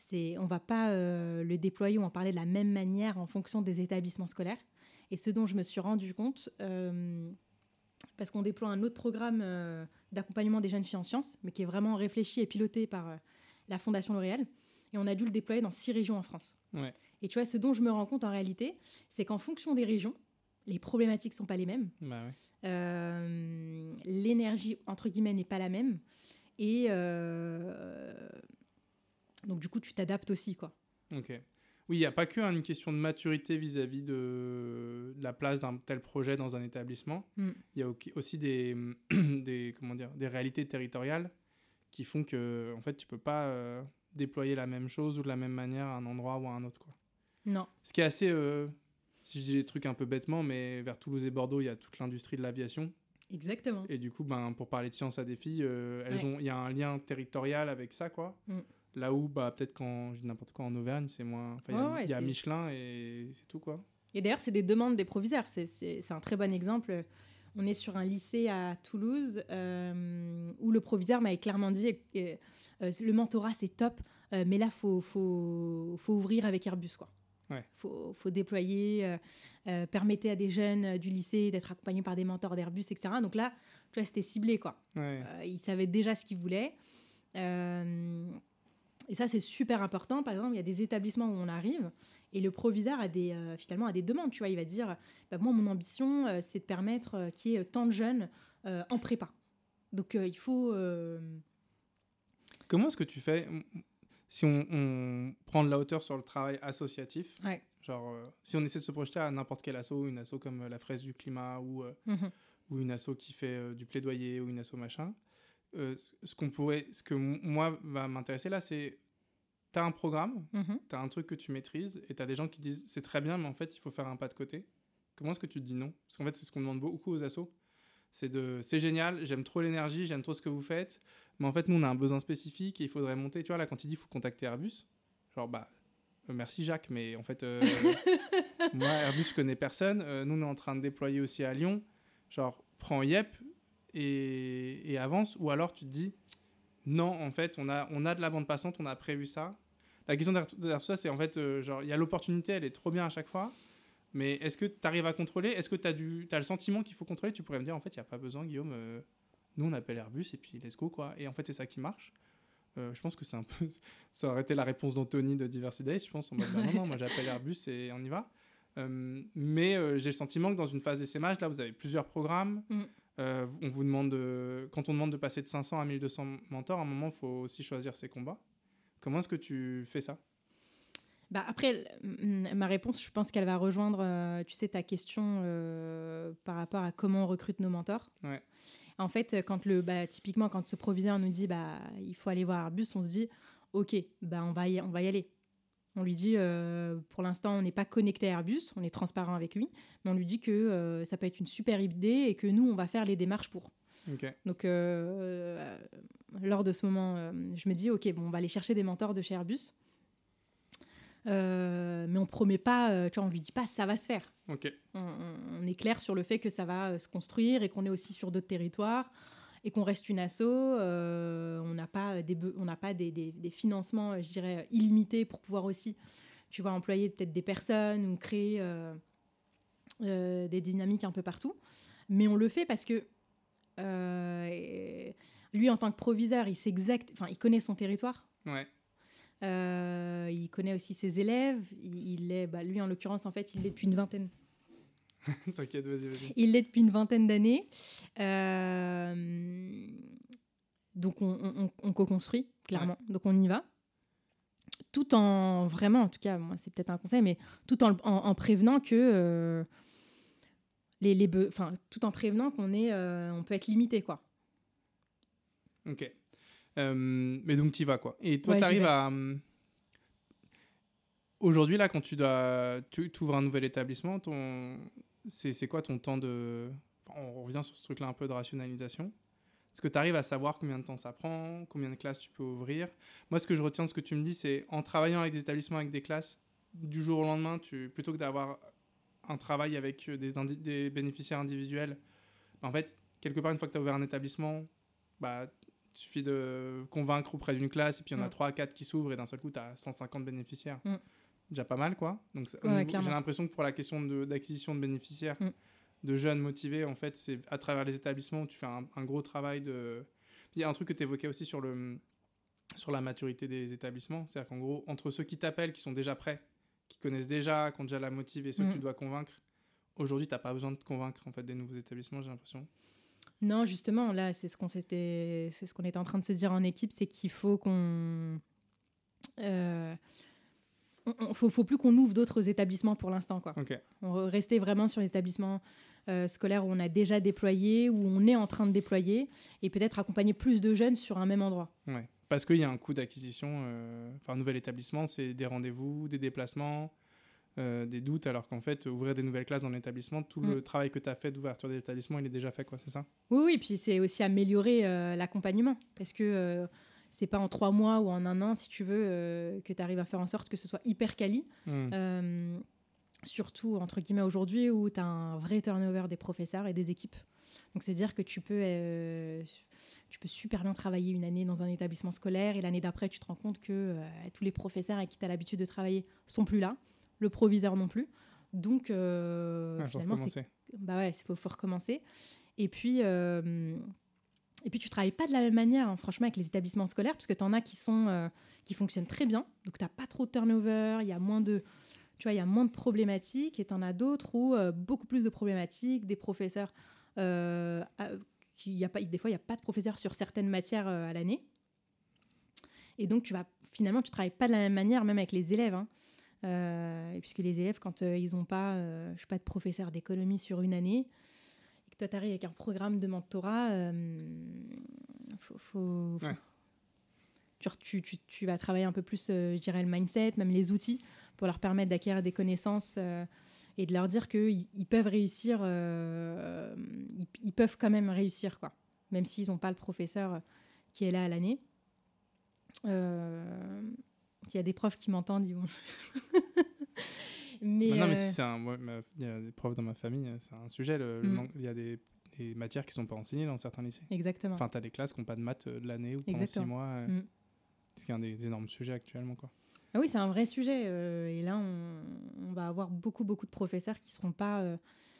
C'est, on va pas le déployer ou en parler de la même manière en fonction des établissements scolaires. Et ce dont je me suis rendu compte, parce qu'on déploie un autre programme euh, d'accompagnement des jeunes filles en sciences, mais qui est vraiment réfléchi et piloté par euh, la Fondation L'Oréal. Et on a dû le déployer dans six régions en France. Ouais. Et tu vois, ce dont je me rends compte en réalité, c'est qu'en fonction des régions, les problématiques sont pas les mêmes. Bah ouais. Euh, l'énergie entre guillemets n'est pas la même et donc du coup tu t'adaptes aussi quoi Ok. Oui, il n'y a pas que hein, une question de maturité vis-à-vis de, de la place d'un tel projet dans un établissement. Il Mm. y a au- aussi des, des, comment dire, des réalités territoriales qui font que en fait, tu peux pas euh, déployer la même chose ou de la même manière à un endroit ou à un autre. Quoi. non Ce qui est assez, euh, si je dis les trucs un peu bêtement, mais vers Toulouse et Bordeaux, il y a toute l'industrie de l'aviation. exactement Et du coup, ben, pour parler de science à des filles, euh, elles Ouais. il y a un lien territorial avec ça, quoi. Mm. Là où, bah, peut-être quand je dis n'importe quoi en Auvergne, c'est moins. Enfin, il y a- Ouais, ouais, il y a, c'est- Michelin et c'est tout, quoi. et d'ailleurs c'est des demandes des proviseurs c'est- un très bon exemple on est sur un lycée à Toulouse euh, où le proviseur m'avait clairement dit euh, euh, le mentorat c'est top euh, mais là faut faut faut ouvrir avec Airbus quoi Ouais. faut, faut déployer euh, euh, permettez à des jeunes euh, du lycée d'être accompagnés par des mentors d'Airbus etc donc là tu vois c'était ciblé quoi Ouais. Ils savaient déjà ce qu'ils voulaient. Et ça, c'est super important. Par exemple, il y a des établissements où on arrive et le proviseur a des, euh, finalement a des demandes. Tu vois, il va dire bah, Moi, mon ambition, euh, c'est de permettre euh, qu'il y ait tant de jeunes en prépa. Donc, il faut. Comment est-ce que tu fais si on, on prend de la hauteur sur le travail associatif Ouais. Genre, si on essaie de se projeter à n'importe quel asso, une asso comme la fraise du climat ou, mhm. ou une asso qui fait du plaidoyer ou une asso machin, euh, ce- qu'on pourrait, ce que moi va m'intéresser là, c'est t'as un programme, Mhm. t'as un truc que tu maîtrises et t'as des gens qui disent c'est très bien, mais en fait il faut faire un pas de côté. Comment est-ce que tu te dis non? Parce qu'en fait c'est ce qu'on demande beaucoup aux assos. C'est de c'est génial, j'aime trop l'énergie, j'aime trop ce que vous faites, mais en fait nous on a un besoin spécifique et il faudrait monter. Tu vois là quand il dit il faut contacter Airbus, genre bah euh, merci Jacques, mais en fait euh, moi Airbus je connais personne. Nous on est en train de déployer aussi à Lyon. Genre prends Yep et, avance ou alors tu te dis non en fait on a on a de la bande passante, on a prévu ça. La question derrière tout ça c'est en fait euh, genre il y a l'opportunité, elle est trop bien à chaque fois. Mais est-ce que tu arrives à contrôler? Est-ce que tu as, as le sentiment qu'il faut contrôler? Tu pourrais me dire, en fait, il n'y a pas besoin, Guillaume. euh, nous, on appelle Airbus et puis let's go, quoi. Et en fait, c'est ça qui marche. Euh, je pense que c'est un peu. Ça aurait été la réponse d'Anthony de Diversity Days, je pense. En mode, bah, non, non, moi, j'appelle Airbus et on y va. Mais j'ai le sentiment que dans une phase d'essaimage, là, vous avez plusieurs programmes. Mm. Euh, on vous demande de- quand on demande de passer de 500 à 1200 mentors, à un moment, il faut aussi choisir ses combats. Comment est-ce que tu fais ça? Bah, après, ma réponse, je pense qu'elle va rejoindre, euh, tu sais, ta question euh, par rapport à comment on recrute nos mentors. Ouais. En fait, quand le, bah, typiquement, quand ce proviseur nous dit, bah, il faut aller voir Arbus, on se dit, ok, bah, on va y, on va y aller. On lui dit, euh, pour l'instant, on n'est pas connecté à Airbus, on est transparent avec lui, mais on lui dit que euh, ça peut être une super idée et que nous, on va faire les démarches pour. Donc, euh, lors de ce moment, je me dis, ok, bon, on va aller chercher des mentors de chez Airbus. Mais on promet pas, tu vois, on lui dit pas ça va se faire. On, on- on est clair sur le fait que ça va se construire et qu'on est aussi sur d'autres territoires et qu'on reste une asso. euh, on n'a pas des, on pas des, des- des financements, je dirais, illimités pour pouvoir aussi, tu vois, employer peut-être des personnes ou créer euh, euh, des dynamiques un peu partout. Mais on le fait parce que lui, en tant que proviseur, il exact, il connaît son territoire. Ouais. Euh, il connaît aussi ses élèves. Il, il est, bah, lui en l'occurrence, en fait, il l'est depuis une vingtaine. T'inquiète, vas-y, vas-y. Il l'est depuis une vingtaine d'années. Euh, donc on, on- on- on co-construit clairement. Donc on y va. Tout en vraiment, en tout cas, moi c'est peut-être un conseil, mais tout en, en- en prévenant que euh, les, les be- enfin tout en prévenant qu'on est, euh, on peut être limité quoi. Ok. Euh, mais donc, tu vas, quoi. Et toi, Ouais, tu arrives à. hum, Aujourd'hui, là, quand tu dois. Tu ouvres un nouvel établissement, ton. C'est c'est quoi ton temps de. Enfin, on revient sur ce truc-là un peu de rationalisation. Est-ce que tu arrives à savoir combien de temps ça prend, combien de classes tu peux ouvrir? Moi, ce que je retiens de ce que tu me dis, c'est en travaillant avec des établissements, avec des classes, du jour au lendemain, tu, plutôt que d'avoir un travail avec euh, des, indi- des bénéficiaires individuels, en fait, quelque part, une fois que tu as ouvert un établissement, bah, il suffit de convaincre auprès d'une classe, et puis il y en a Mm. 3 4 qui s'ouvrent, et d'un seul coup, tu as 150 bénéficiaires. Mm. Déjà pas mal, quoi. Donc, Ouais, j'ai l'impression que pour la question de- d'acquisition de, bénéficiaires, Mm. de jeunes motivés, en fait, c'est à travers les établissements où tu fais un, un gros travail de. Puis il y a un truc que tu évoquais aussi sur, le, sur la maturité des établissements. C'est-à-dire qu'en gros, entre ceux qui t'appellent, qui sont déjà prêts, qui connaissent déjà, qui ont déjà la motive, et ceux que Mm. tu dois convaincre, aujourd'hui, tu n'as pas besoin de convaincre en fait, des nouveaux établissements, j'ai l'impression. Non, justement, là, c'est ce qu'on s'était, c'est ce qu'on était en train de se dire en équipe, c'est qu'il faut qu'on, euh, on, on- faut, faut plus qu'on ouvre d'autres établissements pour l'instant, quoi. On rester vraiment sur les établissements euh, scolaires où on a déjà déployé, où on est en train de déployer, et peut-être accompagner plus de jeunes sur un même endroit. Ouais. Parce qu'il y a un coût d'acquisition, euh, enfin, un nouvel établissement, c'est des rendez-vous, des déplacements, euh, des doutes, alors qu'en fait, ouvrir des nouvelles classes dans l'établissement, tout Mm. le travail que tu as fait d'ouverture de l'établissement, il est déjà fait, quoi, c'est ça? Oui, oui, puis c'est aussi améliorer l'accompagnement, parce que c'est pas en trois mois ou en un an, si tu veux, euh, que tu arrives à faire en sorte que ce soit hyper quali. Mm. Euh, surtout, entre guillemets, aujourd'hui, où tu as un vrai turnover des professeurs et des équipes. Donc, c'est dire que tu peux, euh, tu peux super bien travailler une année dans un établissement scolaire et l'année d'après, tu te rends compte que tous les professeurs avec qui tu as l'habitude de travailler sont plus là, le proviseur non plus. Donc, faut finalement, c'est bah ouais, il faut, faut recommencer. Et puis, euh, et puis tu travailles pas de la même manière, hein, franchement, avec les établissements scolaires, parce que tu en as qui, sont, euh, qui fonctionnent très bien. Donc, tu n'as pas trop de turnover, il y a moins de, tu vois, y a moins de problématiques. Et tu en as d'autres où euh, beaucoup plus de problématiques, des professeurs. euh, y a pas, des fois, il n'y a pas de professeurs sur certaines matières euh, à l'année. Et donc, tu vas, finalement, tu travailles pas de la même manière, même avec les élèves. hein. Puisque les élèves, quand ils n'ont pas, je pas, de professeur d'économie sur une année, toi, tu arrives avec un programme de mentorat, euh, faut, faut- faut- Ouais. tu, tu- tu- tu vas travailler un peu plus, euh, je dirais, le mindset, même les outils, pour leur permettre d'acquérir des connaissances euh, et de leur dire qu'ils ils peuvent réussir, euh, ils, ils peuvent quand même réussir, quoi, même s'ils n'ont pas le professeur qui est là à l'année. S'il y a des profs qui m'entendent, ils vont. mais, Bah non, mais euh, si c'est un. moi, ma- Il y a des profs dans ma famille, euh, c'est un sujet. le- le Mm. manque- Il y a des, des matières qui sont pas enseignées dans certains lycées. exactement. Enfin, tu as des classes qui n'ont pas de maths euh, de l'année ou pendant six mois. Mm. Ce qui est un des énormes sujets actuellement. Quoi. Ah oui, c'est un vrai sujet. euh, et là, on, on va avoir beaucoup, beaucoup de professeurs qui seront pas. euh,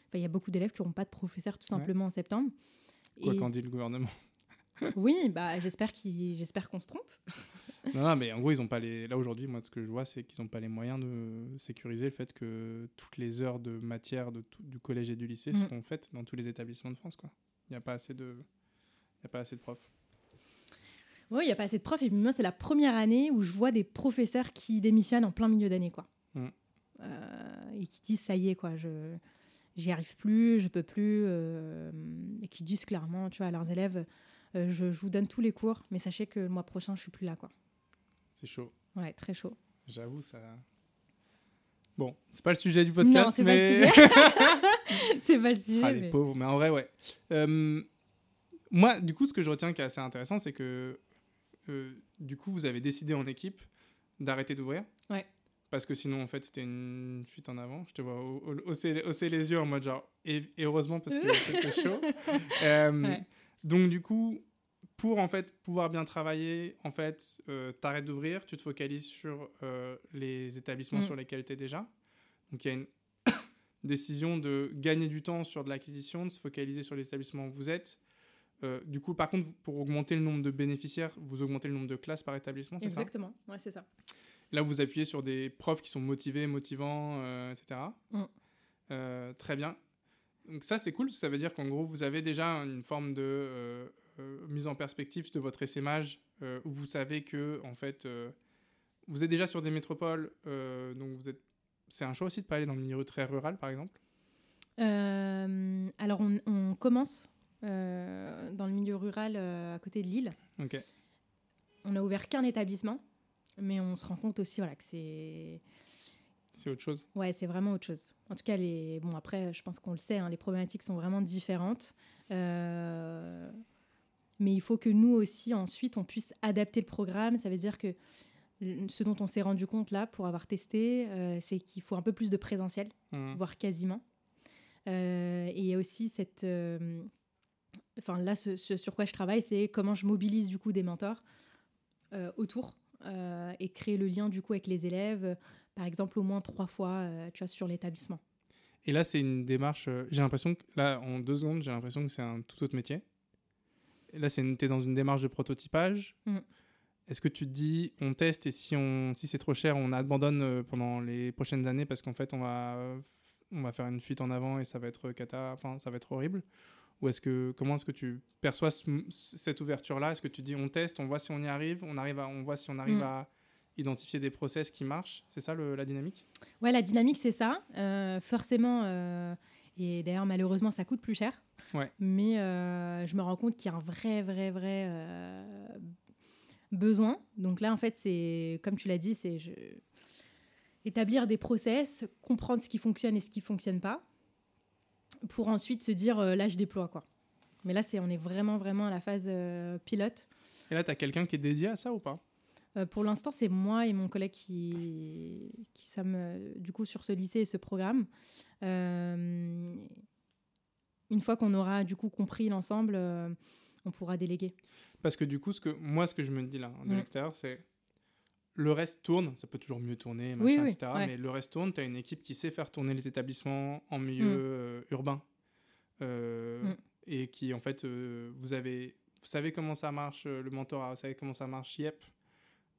Enfin, il y a beaucoup d'élèves qui n'auront pas de professeur tout simplement en septembre. Quoi Et- qu'en dit le gouvernement. Oui, bah, j'espère qu'ils- j'espère qu'on se trompe. Non, non, mais en gros, ils ont pas les. Là aujourd'hui, moi, ce que je vois, c'est qu'ils n'ont pas les moyens de sécuriser le fait que toutes les heures de matière de tout- du collège et du lycée Mm. seront faites dans tous les établissements de France, quoi. Il n'y a pas assez de. Il y a pas assez de profs. Oui, il n'y a pas assez de profs. Et puis moi, c'est la première année où je vois des professeurs qui démissionnent en plein milieu d'année, quoi. Mm. Euh, et qui disent, ça y est, quoi, je j'y arrive plus, je peux plus. euh, et qui disent clairement, tu vois, à leurs élèves, je, je vous donne tous les cours, mais sachez que le mois prochain, je suis plus là, quoi. C'est chaud. Ouais, très chaud. J'avoue, ça. Bon, c'est pas le sujet du podcast. non, c'est mais... pas le sujet. c'est pas le sujet. Ah, les mais- pauvres. Mais en vrai, ouais. Euh, moi, du coup, ce que je retiens qui est assez intéressant, c'est que euh, du coup, vous avez décidé en équipe d'arrêter d'ouvrir. Ouais. Parce que sinon, en fait, c'était une fuite en avant. Je te vois au- au- hausser, les yeux en mode genre, et, et heureusement parce que c'était chaud. Euh, Ouais. Donc, du coup, pour en fait pouvoir bien travailler, en fait, euh, t'arrêtes d'ouvrir, tu te focalises sur euh, les établissements Mm. sur lesquels tu es déjà. Donc, il y a une décision de gagner du temps sur de l'acquisition, de se focaliser sur les établissements où vous êtes. Euh, du coup, par contre, pour augmenter le nombre de bénéficiaires, vous augmentez le nombre de classes par établissement, c'est ça? Exactement, ouais, c'est ça. Là, vous appuyez sur des profs qui sont motivés, motivants, etc. Mm. Très bien. Donc ça, c'est cool. Ça veut dire qu'en gros, vous avez déjà une forme de euh, euh, mise en perspective de votre essaimage, euh, où vous savez que, en fait, vous êtes déjà sur des métropoles, donc vous êtes. C'est un choix aussi de pas aller dans le milieu très rural, par exemple? Alors, on, on commence dans le milieu rural à côté de Lille. On a ouvert qu'un établissement, mais on se rend compte aussi voilà, que c'est C'est autre chose. ouais, c'est vraiment autre chose. En tout cas, les... bon, après, je pense qu'on le sait, hein, les problématiques sont vraiment différentes. Euh, Mais il faut que nous aussi, ensuite, on puisse adapter le programme. Ça veut dire que ce dont on s'est rendu compte là, pour avoir testé, euh, c'est qu'il faut un peu plus de présentiel. Mhm. voire quasiment. Euh, et il y a aussi cette. Enfin, là, ce, ce sur quoi je travaille, c'est comment je mobilise du coup des mentors autour euh, et créer le lien du coup avec les élèves, euh, par exemple au moins trois fois, euh, tu vois, sur l'établissement. Et là, c'est une démarche. euh, j'ai l'impression que là, en deux secondes, j'ai l'impression que c'est un tout autre métier. Et là, c'est t'es dans une démarche de prototypage. Mm. Est-ce que tu te dis, on teste et si on, si c'est trop cher, on abandonne pendant les prochaines années parce qu'en fait, on va, on va faire une fuite en avant et ça va être cata, enfin, ça va être horrible? Ou est-ce que, comment est-ce que tu perçois ce- cette ouverture-là? Est-ce que tu dis, on teste, on voit si on y arrive, on arrive à, on voit si on arrive Mm. à identifier des process qui marchent? C'est ça le- la dynamique? Ouais, la dynamique, c'est ça. Euh, forcément, euh, et d'ailleurs, malheureusement, ça coûte plus cher. Ouais. Mais euh, je me rends compte qu'il y a un vrai, vrai, vrai besoin. Donc là, en fait, c'est, comme tu l'as dit, c'est je... établir des process, comprendre ce qui fonctionne et ce qui fonctionne pas, pour ensuite se dire, euh, là, je déploie, quoi. Mais là, c'est, on est vraiment, vraiment à la phase euh, pilote. Et là, tu as quelqu'un qui est dédié à ça ou pas? Euh, pour l'instant, c'est moi et mon collègue qui, qui sommes euh, du coup sur ce lycée et ce programme. Euh, une fois qu'on aura du coup compris l'ensemble, on pourra déléguer. Parce que du coup, ce que, moi, ce que je me dis là, de Mm. l'extérieur, c'est le reste tourne, ça peut toujours mieux tourner, Oui, machin, oui, etc. ouais. Mais le reste tourne, tu as une équipe qui sait faire tourner les établissements en milieu Mm. euh, urbain. Euh, Mm. Et qui, en fait, euh, vous, avez, vous savez comment ça marche, le mentorat, vous savez comment ça marche YEP,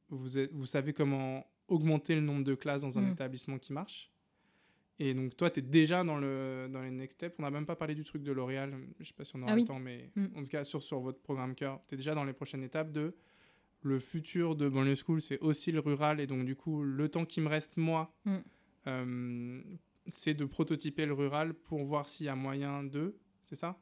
vous, êtes- vous savez comment augmenter le nombre de classes dans un Mm. établissement qui marche. Et donc, toi, tu es déjà dans, le, dans les next steps. On n'a même pas parlé du truc de L'Oréal. Je sais pas si on aura Ah le oui. temps, mais en tout cas, sur, sur votre programme cœur, tu es déjà dans les prochaines étapes de le futur de Banlieue School, c'est aussi le rural. Et donc, du coup, le temps qui me reste, moi, Mm. euh, c'est de prototyper le rural pour voir s'il y a moyen de. C'est ça?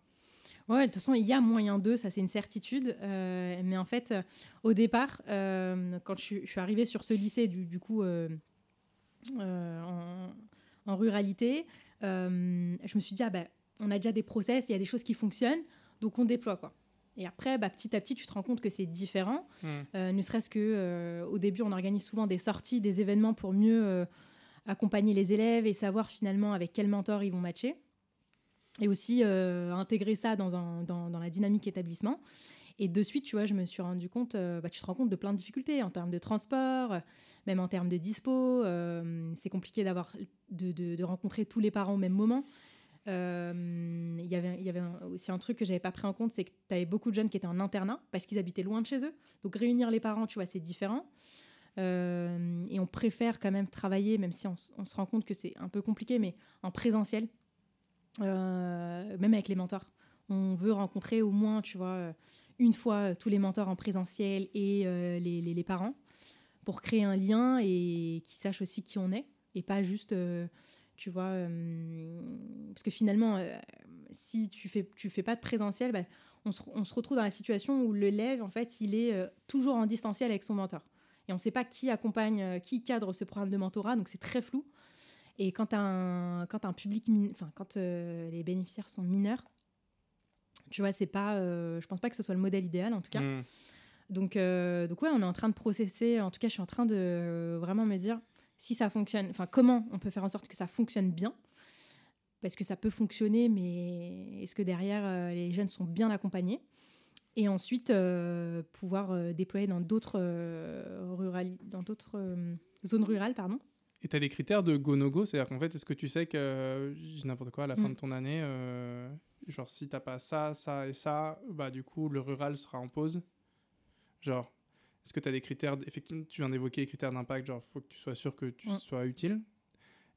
Ouais, de toute façon, il y a moyen d'eux, ça c'est une certitude. Euh, mais en fait, euh, au départ, quand je, suis- je suis arrivée sur ce lycée, du, du coup, en, en ruralité, je me suis dit, ah ben, on a déjà des process, il y a des choses qui fonctionnent, donc on déploie quoi. Et après, bah, petit à petit, tu te rends compte que c'est différent. Mm. Euh, ne serait-ce que euh, au début, on organise souvent des sorties, des événements pour mieux euh, accompagner les élèves et savoir finalement avec quel mentor ils vont matcher. Et aussi intégrer ça dans, un- dans, dans la dynamique établissement. Et de suite, tu vois, je me suis rendu compte, bah, tu te rends compte de plein de difficultés en termes de transport, même en termes de dispo. c'est compliqué d'avoir, de, de- de rencontrer tous les parents au même moment. Euh, y avait, aussi un truc que j'avais pas pris en compte, c'est que tu avais beaucoup de jeunes qui étaient en internat parce qu'ils habitaient loin de chez eux. Donc réunir les parents, tu vois, c'est différent. Euh, et on préfère quand même travailler, même si on, se rend compte que c'est un peu compliqué, mais en présentiel, euh, même avec les mentors. On veut rencontrer au moins, tu vois, une fois tous les mentors en présentiel et les, parents pour créer un lien et qu'ils sachent aussi qui on est et pas juste tu vois. Euh, parce que finalement, euh, si tu fais, tu fais pas de présentiel, bah, on, se, on, se, retrouve dans la situation où l'élève, en fait, il est euh, toujours en distanciel avec son mentor. Et on ne sait pas qui accompagne, qui cadre ce programme de mentorat, donc c'est très flou. Et quand un, quand un public, enfin, quand les bénéficiaires sont mineurs, tu vois, c'est pas, je pense pas que ce soit le modèle idéal, en tout cas. Mmh. Donc, donc ouais, on est en train de processer. En tout cas, je suis en train de vraiment me dire, si ça fonctionne, enfin comment on peut faire en sorte que ça fonctionne bien, parce que ça peut fonctionner, mais est-ce que derrière euh, les jeunes sont bien accompagnés? Et ensuite euh, pouvoir euh, déployer dans d'autres dans d'autres zones rurales, pardon. Et tu as des critères de go-no-go, c'est-à-dire qu'en fait, est-ce que tu sais que, n'importe quoi, à la fin mm. de ton année, genre si t'as pas ça, ça et ça, bah du coup, le rural sera en pause? Genre, est-ce que tu as des critères, effectivement, tu viens d'évoquer les critères d'impact, genre faut que tu sois sûr que tu sois utile.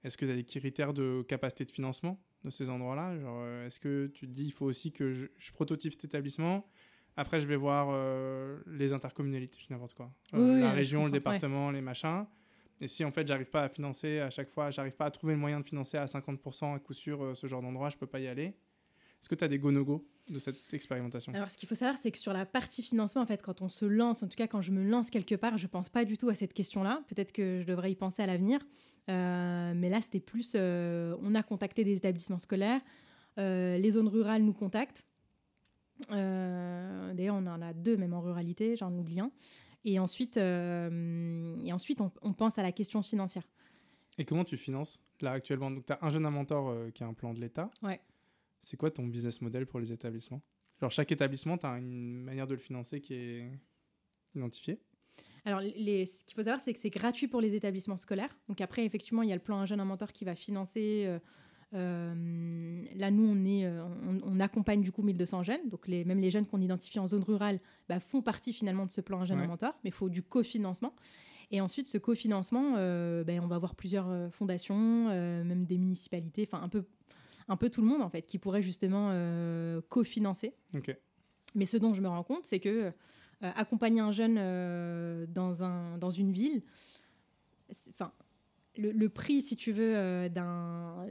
Est-ce que tu as des critères de capacité de financement de ces endroits-là? Genre, euh, est-ce que tu te dis, il faut aussi que je, prototype cet établissement? Après, je vais voir euh, les intercommunalités, n'importe quoi. Euh, la région, le département, les machins. Et si en fait, j'arrive pas à financer à chaque fois, j'arrive pas à trouver le moyen de financer à 50% à coup sûr ce genre d'endroit, je peux pas y aller. Est-ce que tu as des go-no-go de cette expérimentation? Alors, ce qu'il faut savoir, c'est que sur la partie financement, en fait, quand on se lance, en tout cas quand je me lance quelque part, je pense pas du tout à cette question-là. Peut-être que je devrais y penser à l'avenir. Euh, mais là, c'était plus, euh, on a contacté des établissements scolaires, euh, les zones rurales nous contactent. D'ailleurs, on en a deux, même en ruralité, j'en oublie un. Et ensuite, et ensuite on, on, pense à la question financière. Et comment tu finances là actuellement? Donc, tu as un jeune mentor qui a un plan de l'État. Ouais. C'est quoi ton business model pour les établissements? Genre, chaque établissement, tu as une manière de le financer qui est identifiée? Alors, les, ce qu'il faut savoir, c'est que c'est gratuit pour les établissements scolaires. Donc après, effectivement, il y a le plan Un jeune, un mentor qui va financer. Euh, euh, là, nous, on, est, euh, on, accompagne du coup 1200 jeunes. Donc les, même les jeunes qu'on identifie en zone rurale bah, font partie finalement de ce plan Un jeune, un mentor. Mais il faut du cofinancement. Et ensuite, ce cofinancement, ben, on va avoir plusieurs fondations, même des municipalités, enfin un peu un peu tout le monde en fait qui pourrait justement euh, cofinancer. Mais ce dont je me rends compte, c'est que euh, accompagner un jeune euh, dans, un, dans une ville, enfin, le, prix, si tu veux, d'un.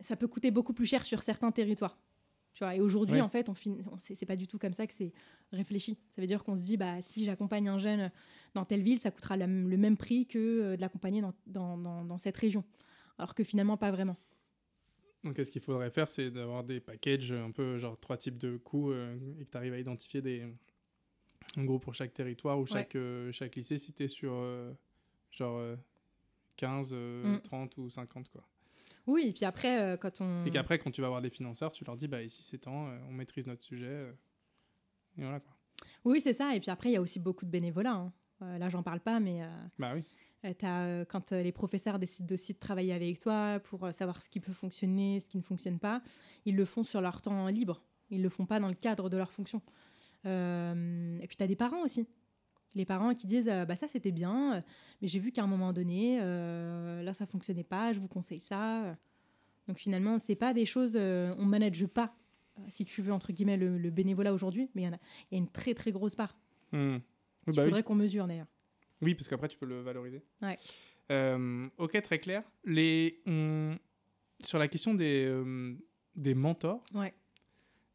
Ça peut coûter beaucoup plus cher sur certains territoires. Tu vois, et aujourd'hui, en fait, on, on c'est pas du tout comme ça que c'est réfléchi. Ça veut dire qu'on se dit, bah, si j'accompagne un jeune dans telle ville, ça coûtera le même prix que de l'accompagner dans, dans, dans, dans cette région. Alors que finalement, pas vraiment. Donc, ce qu'il faudrait faire, c'est d'avoir des packages, un peu genre trois types de coûts, euh, et que tu arrives à identifier des. En gros, pour chaque territoire ou chaque, euh, chaque lycée, si tu es sur euh, genre 15, 30 mm. ou 50, quoi. Oui, et puis après, quand on. Et qu'après, quand tu vas voir des financeurs, tu leur dis, bah ici c'est temps, on maîtrise notre sujet. et voilà, quoi. Oui, c'est ça. Et puis après, il y a aussi beaucoup de bénévolat. Hein. là, j'en parle pas, mais. Bah oui. Euh, euh, quand euh, les professeurs décident aussi de travailler avec toi pour savoir ce qui peut fonctionner, ce qui ne fonctionne pas, ils le font sur leur temps libre. Ils ne le font pas dans le cadre de leur fonction. et puis, tu as des parents aussi. Les parents qui disent bah ça c'était bien, mais j'ai vu qu'à un moment donné, là ça fonctionnait pas, je vous conseille ça. Donc finalement, c'est pas des choses, on manage pas, si tu veux entre guillemets le, bénévolat aujourd'hui, mais il y, a une très très grosse part. Mmh. Il bah faudrait qu'on mesure d'ailleurs. Oui, parce qu'après, tu peux le valoriser. Ouais. Euh, ok, très clair. Les, Sur la question des, euh, des mentors, ouais.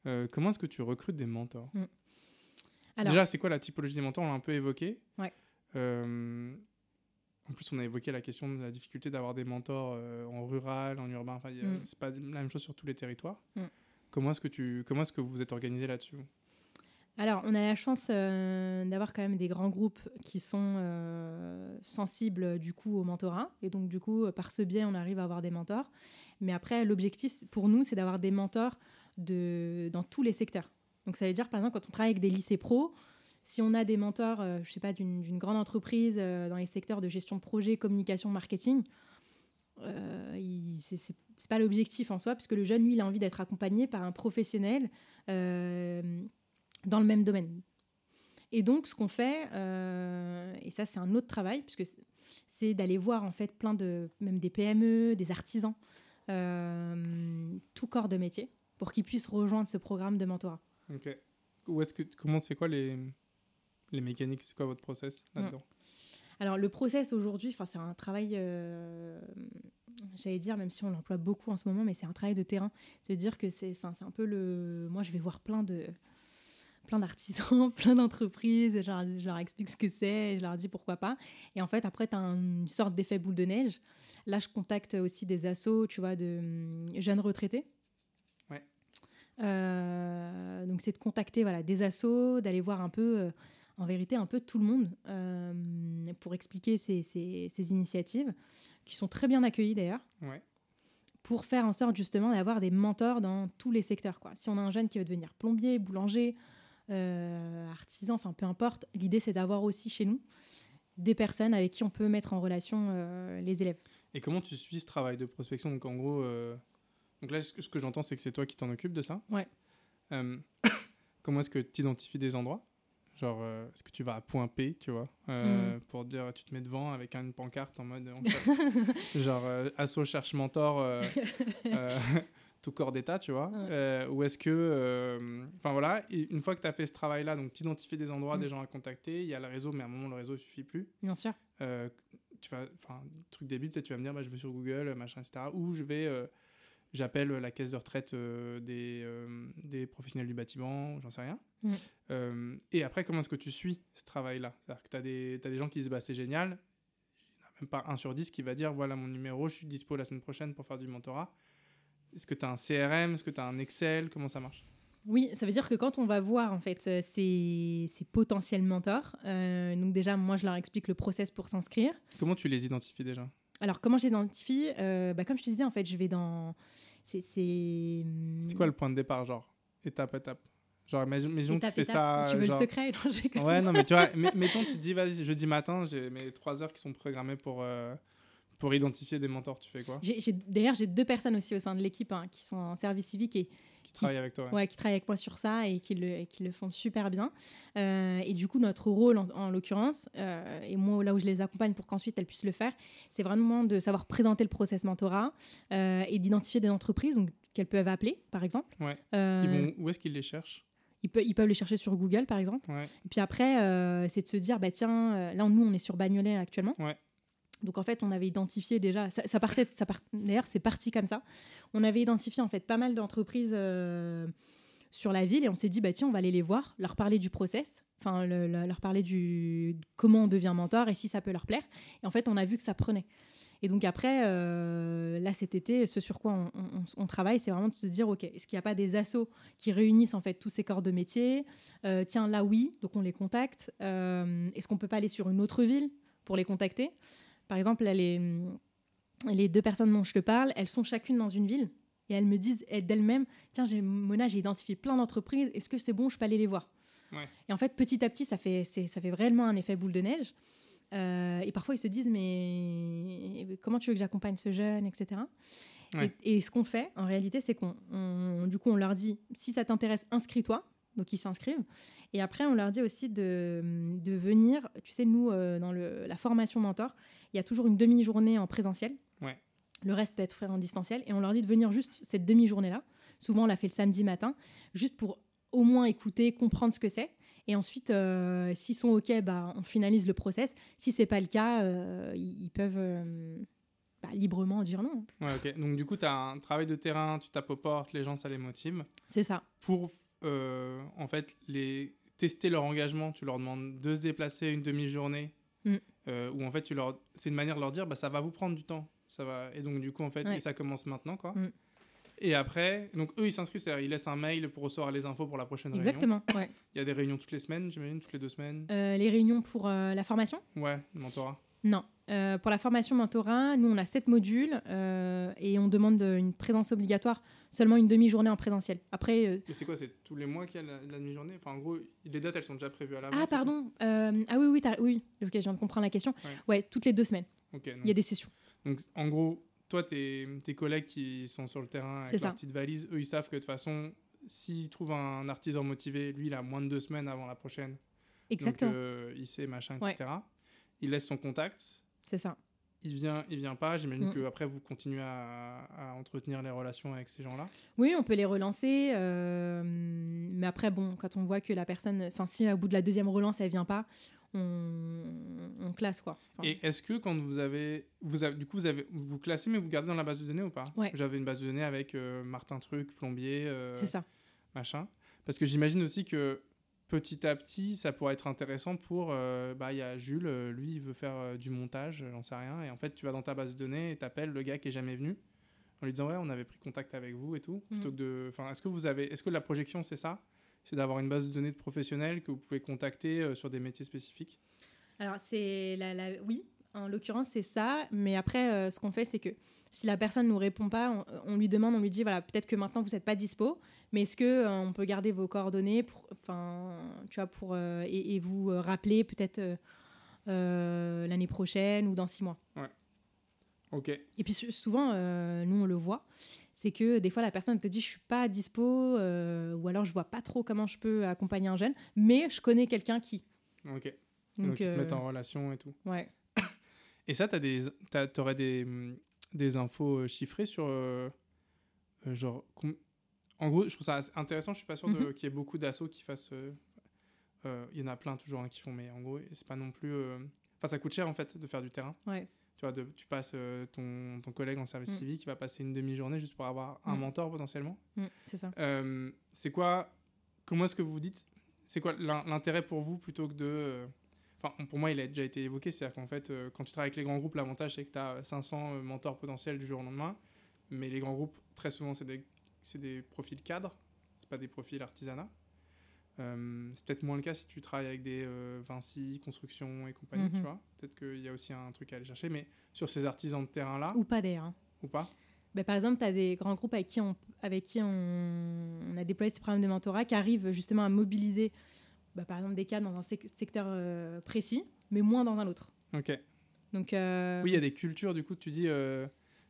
Euh, comment est-ce que tu recrutes des mentors mm. Déjà, c'est quoi la typologie des mentors? On l'a un peu évoqué. Ouais. en plus, on a évoqué la question de la difficulté d'avoir des mentors en rural, en urbain. Enfin, mm. c'est pas la même chose sur tous les territoires. Mm. Comment est-ce que tu, comment est-ce que vous êtes organisé là-dessus alors, on a la chance euh, d'avoir quand même des grands groupes qui sont euh, sensibles du coup au mentorat. Et donc, du coup, par ce biais, on arrive à avoir des mentors. Mais après, l'objectif pour nous, c'est d'avoir des mentors de, dans tous les secteurs. Donc, ça veut dire, par exemple, quand on travaille avec des lycées pro, si on a des mentors, euh, je sais pas, d'une grande entreprise dans les secteurs de gestion de projet, communication, marketing, euh, c'est pas l'objectif en soi, puisque le jeune, lui, il a envie d'être accompagné par un professionnel euh, dans le même domaine. Et donc, ce qu'on fait, euh, et ça, c'est un autre travail, puisque c'est- d'aller voir en fait plein de, même des PME, des artisans, euh, tout corps de métier, pour qu'ils puissent rejoindre ce programme de mentorat. Ok. Où est-ce que, comment, c'est quoi les, les mécaniques C'est quoi votre process là-dedans? Alors le process aujourd'hui, c'est un travail, euh, j'allais dire, même si on l'emploie beaucoup en ce moment, mais c'est un travail de terrain. C'est-à-dire que c'est un peu le, moi je vais voir plein de, plein d'artisans, plein d'entreprises, et je leur, je leur explique ce que c'est, et je leur dis pourquoi pas. Et en fait après tu as une sorte d'effet boule de neige. Là je contacte aussi des assos, tu vois, de hum, jeunes retraités. Ouais. Euh, donc c'est de contacter voilà des assos, d'aller voir un peu. euh, en vérité un peu tout le monde euh, pour expliquer ces, ces- ces initiatives, qui sont très bien accueillies d'ailleurs, Ouais. pour faire en sorte justement d'avoir des mentors dans tous les secteurs. Quoi. Si on a un jeune qui veut devenir plombier, boulanger, euh, artisan, enfin peu importe, l'idée c'est d'avoir aussi chez nous des personnes avec qui on peut mettre en relation euh, les élèves. Et comment tu suis ce travail de prospection? Donc en gros, euh, donc là ce que, j'entends c'est que c'est toi qui t'en occupes de ça. Ouais. Comment est-ce que tu identifies des endroits? Genre, euh, est-ce que tu vas à point P, tu vois, euh, Mm. pour dire, tu te mets devant avec une pancarte en mode, on cherche- genre, euh, asso cherche mentor, tout corps d'état, tu vois. Ouais. Euh, ou est-ce que, euh, enfin voilà, et une fois que tu as fait ce travail-là, donc tu identifies des endroits, Mm. des gens à contacter, il y a le réseau, mais à un moment le réseau suffit plus. Bien sûr. Euh, tu vas, enfin, truc débile, peut-être tu vas me dire, bah, je vais sur Google, machin, etc. Ou je vais, j'appelle la caisse de retraite euh, des, euh, des professionnels du bâtiment, j'en sais rien. Mm. Euh, et après, comment est-ce que tu suis ce travail-là? C'est-à-dire que tu as des, t'as des gens qui disent, bah, c'est génial. Il n'y en a même pas un sur dix qui va dire, voilà mon numéro, je suis dispo la semaine prochaine pour faire du mentorat. Est-ce que tu as un CRM Est-ce que tu as un Excel? Comment ça marche? Oui, ça veut dire que quand on va voir en fait euh, ces, ces potentiels mentors, euh, donc déjà moi je leur explique le process pour s'inscrire. Comment tu les identifies déjà? Alors comment j'identifie? Euh, bah, Comme je te disais en fait je vais dans... C'est... C'est C'est quoi le point de départ, genre Étape, étape? Genre, imagine que tu fais ça. Tu veux genre- le secret Non, Ouais, non, mais tu vois, mettons, tu te dis, vas-y, jeudi matin, j'ai mes trois heures qui sont programmées pour, euh, pour identifier des mentors. Tu fais quoi D'ailleurs, j'ai deux personnes aussi au sein de l'équipe hein, qui sont en service civique et Qui travaille avec toi ouais. ouais, qui travaillent avec moi sur ça et qui le, et qui le font super bien. Euh, et du coup, notre rôle, en, en l'occurrence, euh, et moi, là où je les accompagne pour qu'ensuite elles puissent le faire, c'est vraiment de savoir présenter le process mentorat euh, et d'identifier des entreprises donc, qu'elles peuvent appeler, par exemple. Ouais. Ils vont, où est-ce qu'ils les cherchent ils, peuvent, ils peuvent les chercher sur Google, par exemple. Ouais. Et puis après, c'est de se dire, bah tiens, là, nous, on est sur Bagnolet actuellement. Donc en fait, on avait identifié déjà, ça, ça partait, d'ailleurs, c'est parti comme ça. On avait identifié en fait pas mal d'entreprises euh, sur la ville et on s'est dit, bah tiens, on va aller les voir, leur parler du process, enfin le- le- leur parler du comment on devient mentor et si ça peut leur plaire. Et en fait, on a vu que ça prenait. Et donc après, euh, là cet été, ce sur quoi on, travaille, c'est vraiment de se dire, ok, est-ce qu'il n'y a pas des assos qui réunissent en fait tous ces corps de métier? Euh, Tiens, là oui, donc on les contacte. Est-ce qu'on peut pas aller sur une autre ville pour les contacter? Par exemple, là, les, les deux personnes dont je te parle, elles sont chacune dans une ville et elles me disent elles- d'elles-mêmes, tiens, j'ai Mona, j'ai identifié plein d'entreprises, est-ce que c'est bon, je peux aller les voir Ouais. Et en fait, petit à petit, ça fait, ça fait vraiment un effet boule de neige. Euh, et parfois, ils se disent, mais comment tu veux que j'accompagne ce jeune, etc. Ouais. Et, et ce qu'on fait, en réalité, c'est qu'on, on- du coup, on leur dit, si ça t'intéresse, inscris-toi. Donc, ils s'inscrivent. Et après, on leur dit aussi de, de venir. Tu sais, nous, euh, dans le- la formation mentor, il y a toujours une demi-journée en présentiel. Ouais. Le reste peut être fait en distanciel. Et on leur dit de venir juste cette demi-journée-là. Souvent, on l'a fait le samedi matin, juste pour au moins écouter, comprendre ce que c'est. Et ensuite, euh, s'ils sont OK, bah, on finalise le process. Si c'est pas le cas, euh, ils, peuvent bah, librement dire non. Ouais, ok. Donc, du coup, tu as un travail de terrain, tu tapes aux portes, les gens, ça les motive. C'est ça. Pour, euh, en fait, les tester leur engagement, tu leur demandes de se déplacer une demi-journée. Mm. euh, où en fait, tu leur... c'est une manière de leur dire, bah, ça va vous prendre du temps. Ça va... Et donc, du coup, en fait, Ouais. et ça commence maintenant, quoi. Mm. Et après, donc eux, ils s'inscrivent, c'est-à-dire ils laissent un mail pour recevoir les infos pour la prochaine réunion. Exactement. Ouais. Il y a des réunions toutes les semaines, j'imagine, toutes les deux semaines. Euh, les réunions pour euh, la formation? Ouais, mentorat. Non. Euh, pour la formation mentorat, nous, on a sept modules euh, et on demande de- une présence obligatoire seulement une demi-journée en présentiel. Après, euh, c'est quoi C'est tous les mois qu'il y a la, la demi-journée? Enfin, en gros, les dates, elles sont déjà prévues à l'avance. ah pardon, ah oui oui, oui, ok, je viens de comprendre la question. Ouais. Ouais, toutes les deux semaines, Ok, donc, il y a des sessions. donc, en gros, toi, tes, tes collègues qui sont sur le terrain avec leur petite valise, eux, ils savent que de toute façon, s'ils trouvent un artisan motivé, lui, il a moins de deux semaines avant la prochaine. Exactement. Donc, il sait, machin, Ouais. etc. Il laisse son contact. C'est ça. Il vient, il vient pas. J'imagine Mm. que après vous continuez à, à entretenir les relations avec ces gens-là. Oui, on peut les relancer, euh, mais après, bon, quand on voit que la personne, enfin, si au bout de la deuxième relance, elle vient pas, on, on classe quoi. Enfin, Et est-ce que quand vous avez, vous avez, du coup, vous avez, vous classez, mais vous gardez dans la base de données ou pas? Ouais. J'avais une base de données avec euh, Martin Truc, plombier, euh, c'est ça. machin. Parce que j'imagine aussi que petit à petit, ça pourrait être intéressant pour, euh, bah, il y a Jules, euh, lui, il veut faire euh, du montage, j'en sais rien, et en fait, tu vas dans ta base de données et t'appelles le gars qui est jamais venu en lui disant ouais, on avait pris contact avec vous et tout, Mm. plutôt que de, enfin, est-ce que vous avez, est-ce que la projection c'est ça? C'est d'avoir une base de données de professionnels que vous pouvez contacter sur des métiers spécifiques? Alors, c'est la, la- oui, en l'occurrence, c'est ça. Mais après, euh, ce qu'on fait, c'est que si la personne nous répond pas, on, on lui demande, on lui dit, voilà, peut-être que maintenant vous n'êtes pas dispo, mais est-ce que euh, on peut garder vos coordonnées pour, tu vois, pour euh, et, et vous rappeler peut-être l'année prochaine ou dans six mois. Ok. Et puis sou- souvent, nous on le voit, c'est que des fois la personne te dit je suis pas dispo ou alors je vois pas trop comment je peux accompagner un jeune, mais je connais quelqu'un qui. Ok. Donc, Donc, ils te mettent en relation et tout. ouais. Et ça, tu des, t'aurais des, hum, des infos euh, chiffrées sur euh, euh, genre. En gros, je trouve ça intéressant. Je suis pas sûr Mhm. qu'il y ait beaucoup d'assauts qui fassent. euh, Il y en a plein toujours hein, qui font, mais en gros, c'est pas non plus. Enfin, ça coûte cher en fait de faire du terrain. Ouais. Tu vois, de, tu passes ton, ton collègue en service Mm. civique qui va passer une demi-journée juste pour avoir un Mm. mentor potentiellement. Mm, c'est ça. C'est quoi Comment est-ce que vous vous dites C'est quoi l'in- l'intérêt pour vous plutôt que de. Enfin, pour moi, il a déjà été évoqué. C'est-à-dire qu'en fait, euh, quand tu travailles avec les grands groupes, l'avantage, c'est que tu as 500 euh, mentors potentiels du jour au lendemain. Mais les grands groupes, très souvent, c'est des, des profils cadres. C'est pas des profils artisanat. Euh, c'est peut-être moins le cas si tu travailles avec des euh, Vinci, Construction et compagnie, tu Mhm. vois. Peut-être qu'il y a aussi un truc à aller chercher. Mais sur ces artisans de terrain-là, Ou pas d'ailleurs. hein. ou pas Ben, par exemple, tu as des grands groupes avec qui, on, avec qui on, on a déployé ces programmes de mentorat qui arrivent justement à mobiliser, bah, par exemple, des cadres dans un sec- secteur euh, précis, mais moins dans un autre. Ok. Donc, euh, Oui, il y a des cultures, du coup, tu dis, euh,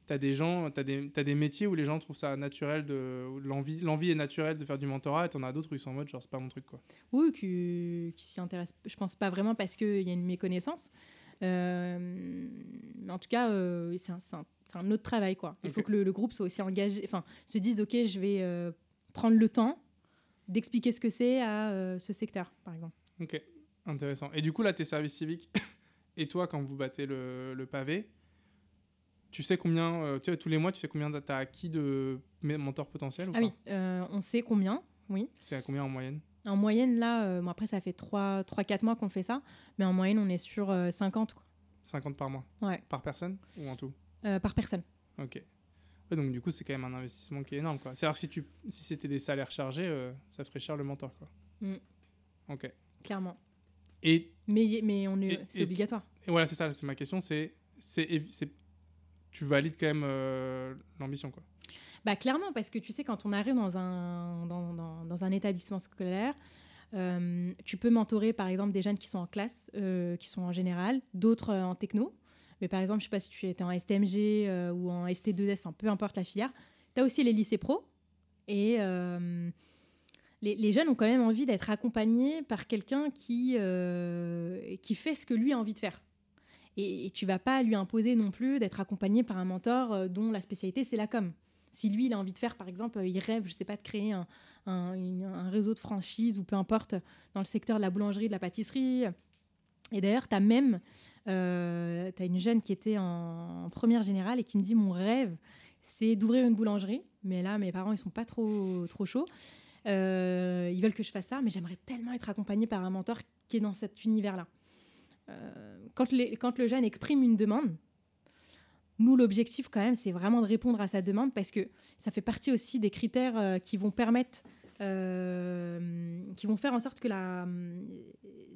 tu as des gens, tu as, as des métiers où les gens trouvent ça naturel, de, où l'envie, est naturelle de faire du mentorat, et tu en as d'autres où ils sont en mode, genre, c'est pas mon truc, quoi. oui, qui, qui s'y intéressent, je pense pas vraiment parce qu'il y a une méconnaissance. Euh, mais en tout cas, euh, c'est un, un- un autre travail. Quoi. Il faut que le, le groupe soit aussi engagé, enfin, se dise, OK, je vais euh, prendre le temps d'expliquer ce que c'est à euh, ce secteur, par exemple. Ok, intéressant. Et du coup, là, tes services civiques, et toi, quand vous battez le, le pavé, tu sais combien, euh, tu sais, tous les mois, tu sais combien tu as acquis de mentors potentiels ou Ah pas oui, euh, on sait combien, oui. C'est à combien en moyenne En moyenne, là, euh, bon, après, ça fait 3-4 mois qu'on fait ça, mais en moyenne, on est sur euh, 50 quoi. 50 par mois Ouais. Par personne Ou en tout Euh, par personne. Ok. Ouais, donc, du coup, c'est quand même un investissement qui est énorme. C'est-à-dire que si, tu, si c'était des salaires chargés, euh, ça ferait cher le mentor, quoi. Mm. Ok. Clairement. Et Mais, mais on est, Et- c'est obligatoire. Et voilà, c'est ça, c'est ma question, c'est, c'est, tu valides quand même euh, l'ambition, quoi. Bah, clairement, parce que tu sais, quand on arrive dans un, dans, dans- dans un établissement scolaire, euh, tu peux mentorer, par exemple, des jeunes qui sont en classe, euh, qui sont en général, d'autres euh, en techno. Mais par exemple, je sais pas si tu étais en STMG euh, ou en ST2S, enfin, peu importe la filière. Tu as aussi les lycées pro. Et euh, les, les jeunes ont quand même envie d'être accompagnés par quelqu'un qui, euh, qui fait ce que lui a envie de faire. Et, et tu vas pas lui imposer non plus d'être accompagné par un mentor dont la spécialité c'est la com. Si lui il a envie de faire, par exemple, il rêve, je sais pas, de créer un, un- un réseau de franchise ou peu importe dans le secteur de la boulangerie, de la pâtisserie. Et d'ailleurs, tu as même euh, une jeune qui était en, première générale et qui me dit mon rêve, c'est d'ouvrir une boulangerie. Mais là, mes parents, ils sont pas trop, trop chauds. Euh, ils veulent que je fasse ça, mais j'aimerais tellement être accompagnée par un mentor qui est dans cet univers-là. Euh, quand, quand le jeune exprime une demande, nous, l'objectif, quand même, c'est vraiment de répondre à sa demande parce que ça fait partie aussi des critères euh, qui vont permettre, qui vont faire en sorte que la, euh,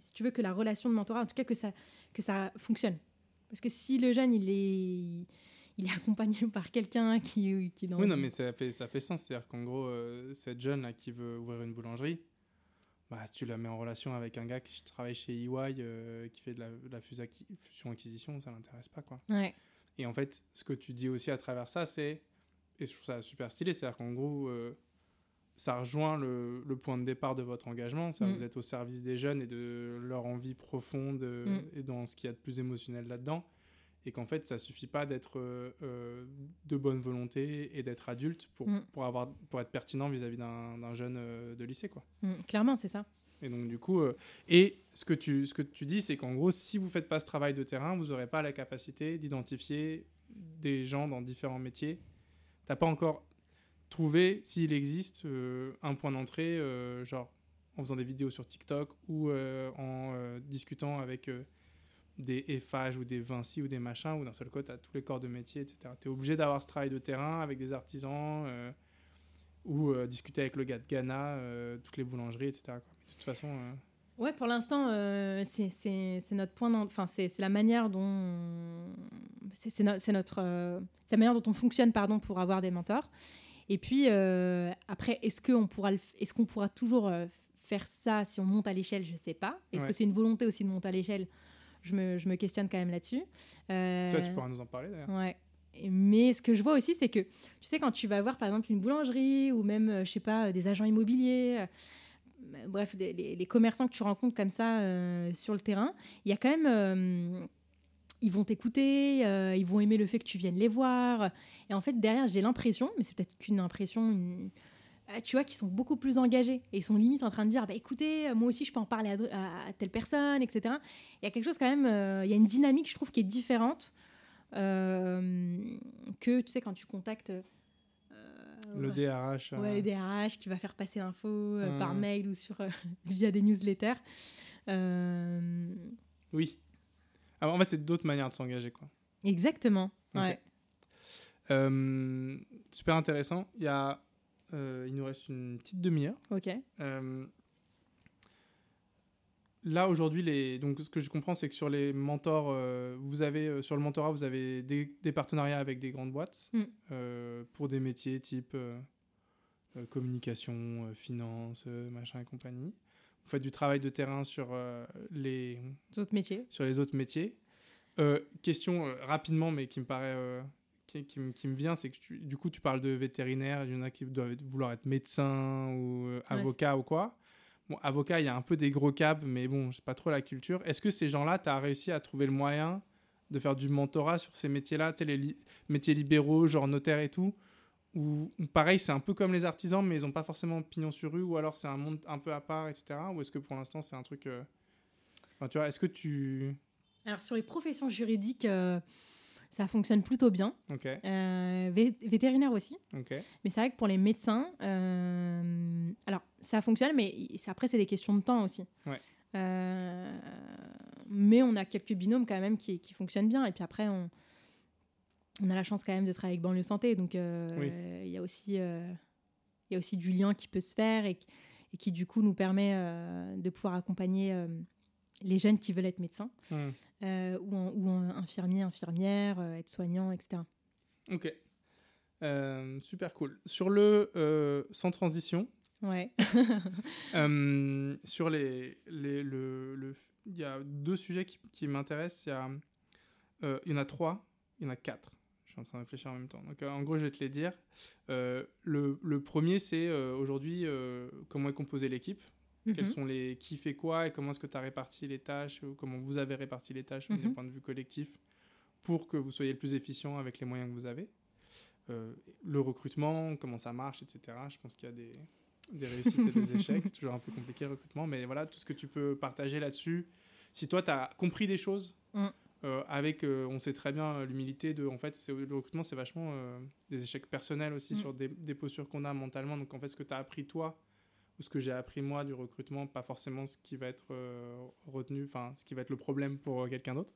si tu veux, que la relation de mentorat, en tout cas, que ça, que ça fonctionne. Parce que si le jeune, il est, il est accompagné par quelqu'un qui, qui est dans Oui, non, mais ça fait, ça fait sens. C'est-à-dire qu'en gros, euh, cette jeune là qui veut ouvrir une boulangerie, bah, si tu la mets en relation avec un gars qui travaille chez EY, euh, qui fait de la, de la fusion-acquisition, ça l'intéresse pas, quoi. Ouais. Et en fait, ce que tu dis aussi à travers ça, c'est, et je trouve ça super stylé, c'est-à-dire qu'en gros, euh, ça rejoint le, le, point de départ de votre engagement. Mm. Vous êtes au service des jeunes et de leur envie profonde euh, mm. et dans ce qu'il y a de plus émotionnel là-dedans. Et qu'en fait, ça suffit pas d'être euh, de bonne volonté et d'être adulte pour, mm. pour, avoir, pour être pertinent vis-à-vis d'un jeune de lycée. Quoi. clairement, c'est ça. Et donc, du coup, et ce que tu, ce que tu dis, c'est qu'en gros, si vous faites pas ce travail de terrain, vous n'aurez pas la capacité d'identifier des gens dans différents métiers. T'as pas encore trouver s'il existe euh, un point d'entrée, euh, genre en faisant des vidéos sur TikTok ou euh, en discutant avec des FH ou des Vinci ou des machins, ou d'un seul côté, à tous les corps de métier, etc. Tu es obligé d'avoir ce travail de terrain avec des artisans ou discuter avec le gars de Ghana, toutes les boulangeries, etc. de toute façon. Ouais, pour l'instant, c'est notre point. Enfin, c'est la manière dont c'est notre la manière dont on fonctionne, pardon, pour avoir des mentors. Et puis, euh, après, est-ce qu'on pourra, est qu'on pourra toujours euh, faire ça si on monte à l'échelle? Je ne sais pas. Est-ce que c'est une volonté aussi de monter à l'échelle? Je me, je me, questionne quand même là-dessus. Euh, Toi, tu pourras nous en parler d'ailleurs. Ouais. Mais ce que je vois aussi, c'est que, tu sais, quand tu vas voir par exemple une boulangerie ou même, je sais pas, des agents immobiliers, bref, les, commerçants que tu rencontres comme ça sur le terrain, il y a quand même ils vont t'écouter, euh, ils vont aimer le fait que tu viennes les voir. Et en fait, derrière, j'ai l'impression, mais c'est peut-être qu'une impression, ah, tu vois, qu'ils sont beaucoup plus engagés. Et ils sont limite en train de dire, bah, écoutez, moi aussi, je peux en parler à, telle personne, etc. Il y a quelque chose quand même, euh, il y a une dynamique, je trouve, qui est différente euh, que, tu sais, quand tu contactes... le DRH. Ouais, le DRH qui va faire passer l'info par mail ou sur, via des newsletters. Oui. Ah, en fait, c'est d'autres manières de s'engager, quoi. Exactement. Ouais. Euh, super intéressant. Il y a, euh, il nous reste une petite demi-heure. Ok. Euh, là aujourd'hui, les, donc ce que je comprends, c'est que sur les mentors, vous avez sur le mentorat, vous avez des, des partenariats avec des grandes boîtes mm. pour des métiers type communication, finance, machin et compagnie vous faites du travail de terrain sur euh, les autres métiers. Sur les autres métiers. Euh, question euh, rapidement, mais qui me paraît, qui, qui, qui, me vient, c'est que du coup, tu parles de vétérinaire. Il y en a qui doivent vouloir être médecin ou avocat ou quoi. Bon, avocat, il y a un peu des gros câbles, mais bon, c'est pas trop la culture. Est-ce que ces gens-là, tu as réussi à trouver le moyen de faire du mentorat sur ces métiers-là, les métiers libéraux, genre notaire et tout, ou, pareil, c'est un peu comme les artisans, mais ils n'ont pas forcément pignon sur rue, ou alors c'est un monde un peu à part, etc. Ou est-ce que pour l'instant c'est un truc. Euh, enfin, tu vois, est-ce que tu. Alors sur les professions juridiques, euh, ça fonctionne plutôt bien. Ok. Euh, vétérinaire aussi. Ok. Mais c'est vrai que pour les médecins, alors ça fonctionne, mais après c'est des questions de temps aussi. Ouais. mais on a quelques binômes quand même qui, qui fonctionnent bien. Et puis après, on on a la chance quand même de travailler avec Banlieue Santé, donc euh, il y a aussi euh, il y a aussi du lien qui peut se faire et, qui du coup nous permet euh, de pouvoir accompagner les jeunes qui veulent être médecins mmh. ou, ou infirmiers, infirmières, être soignants, etc. Ok, super cool. Sur le sans transition. Ouais. sur les, les le, il y a deux sujets qui, qui m'intéressent. Il y a il y en a trois, il y en a quatre suis en train de réfléchir en même temps. Donc, euh, en gros, je vais te les dire. Euh, le, le, premier, c'est euh, aujourd'hui comment est composée l'équipe. Quels mhm. sont les qui fait quoi et comment est-ce que tu as réparti les tâches ou comment vous avez réparti les tâches d'un mhm. point de vue collectif pour que vous soyez le plus efficient avec les moyens que vous avez. le recrutement, comment ça marche, etc. Je pense qu'il y a des, des réussites et des échecs. C'est toujours un peu compliqué le recrutement, mais voilà, tout ce que tu peux partager là-dessus. Si toi, tu as compris des choses, mm. Euh, avec, euh, on sait très bien, euh, l'humilité de, en fait, le recrutement, c'est vachement des échecs personnels aussi mm. sur des, des postures qu'on a mentalement. Donc, en fait, ce que tu as appris toi, ou ce que j'ai appris moi du recrutement, pas forcément ce qui va être retenu, enfin, ce qui va être le problème pour quelqu'un d'autre.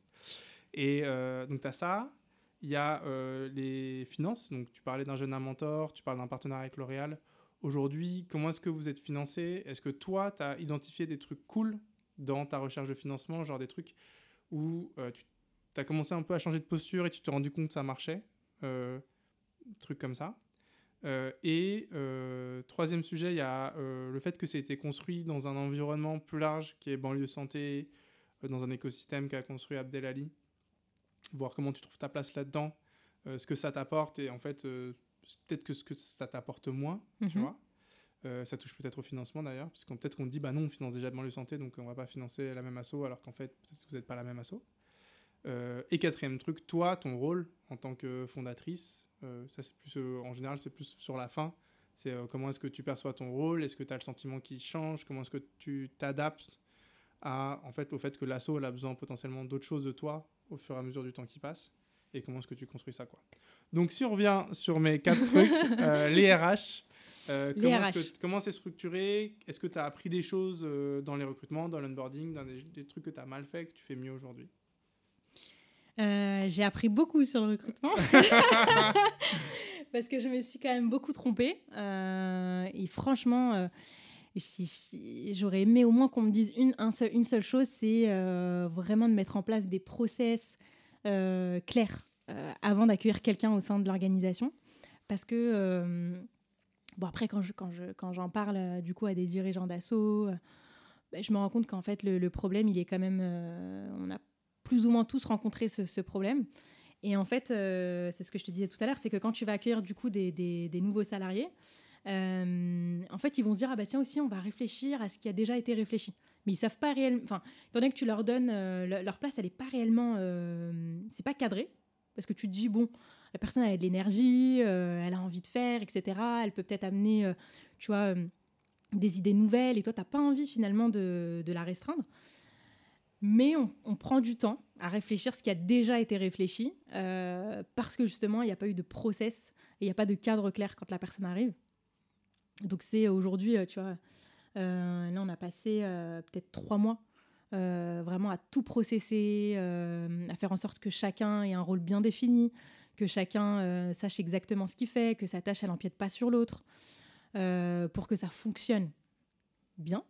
Et donc, tu as ça. Il y a les finances. Donc, tu parlais d'un jeune à mentor, tu parles d'un partenariat avec L'Oréal. Aujourd'hui, comment est-ce que vous êtes financé? Est-ce que toi, tu as identifié des trucs cool dans ta recherche de financement, genre des trucs où tu tu as commencé un peu à changer de posture et tu t'es rendu compte que ça marchait. Euh, truc comme ça. Euh, et euh, troisième sujet, il y a le fait que ça a été construit dans un environnement plus large qui est banlieue santé, dans un écosystème qu'a construit Abdelali. voir comment tu trouves ta place là-dedans, ce que ça t'apporte et en fait, peut-être que ce que ça t'apporte moins, tu Mhm. vois. Euh, ça touche peut-être au financement d'ailleurs, parce qu'on peut-être qu'on dit bah non, on finance déjà de santé, donc on va pas financer la même asso, alors qu'en fait vous n'êtes pas la même asso. Euh, et quatrième truc, toi, ton rôle en tant que fondatrice, euh, ça c'est plus en général c'est plus sur la fin. C'est comment est-ce que tu perçois ton rôle, est-ce que tu as le sentiment qui change, comment est-ce que tu t'adaptes à en fait au fait que l'asso elle a besoin potentiellement d'autres choses de toi au fur et à mesure du temps qui passe? Et comment est-ce que tu construis ça quoi? Donc si on revient sur mes quatre trucs, les RH, euh, comment, RH. est-ce que- comment c'est structuré? Est-ce que tu as appris des choses euh, dans les recrutements, dans l'onboarding, dans des, des trucs que tu as mal fait, que tu fais mieux aujourd'hui? Euh, j'ai appris beaucoup sur le recrutement. Parce que je me suis quand même beaucoup trompée. Et franchement, j'aurais aimé au moins qu'on me dise une, un seul- une seule chose, c'est vraiment de mettre en place des process clairs avant d'accueillir quelqu'un au sein de l'organisation. Parce que, bon après, quand je- quand je- quand j'en parle euh, du coup à des dirigeants d'assaut, euh, ben, je me rends compte qu'en fait, le, problème, il est quand même... euh, on a plus ou moins tous rencontré ce, problème. Et en fait, c'est ce que je te disais tout à l'heure, c'est que quand tu vas accueillir du coup des, des- nouveaux salariés, en fait, ils vont se dire ah bah tiens aussi, on va réfléchir à ce qui a déjà été réfléchi. Mais ils savent pas réellement. Enfin, étant donné que tu leur donnes le- leur place, elle est pas réellement, c'est pas cadré parce que tu te dis bon, la personne elle a de l'énergie, euh, elle a envie de faire, etc. Elle peut peut-être amener, euh, tu vois, euh, des idées nouvelles et toi t'as pas envie finalement de, la restreindre. Mais on, on prend du temps à réfléchir ce qui a déjà été réfléchi parce que justement il n'y a pas eu de process et il n'y a pas de cadre clair quand la personne arrive. Donc c'est aujourd'hui, tu vois, là on a passé peut-être trois mois vraiment à tout processer, euh, à faire en sorte que chacun ait un rôle bien défini, que chacun euh, sache exactement ce qu'il fait, que sa tâche elle empiète pas sur l'autre, euh, pour que ça fonctionne bien.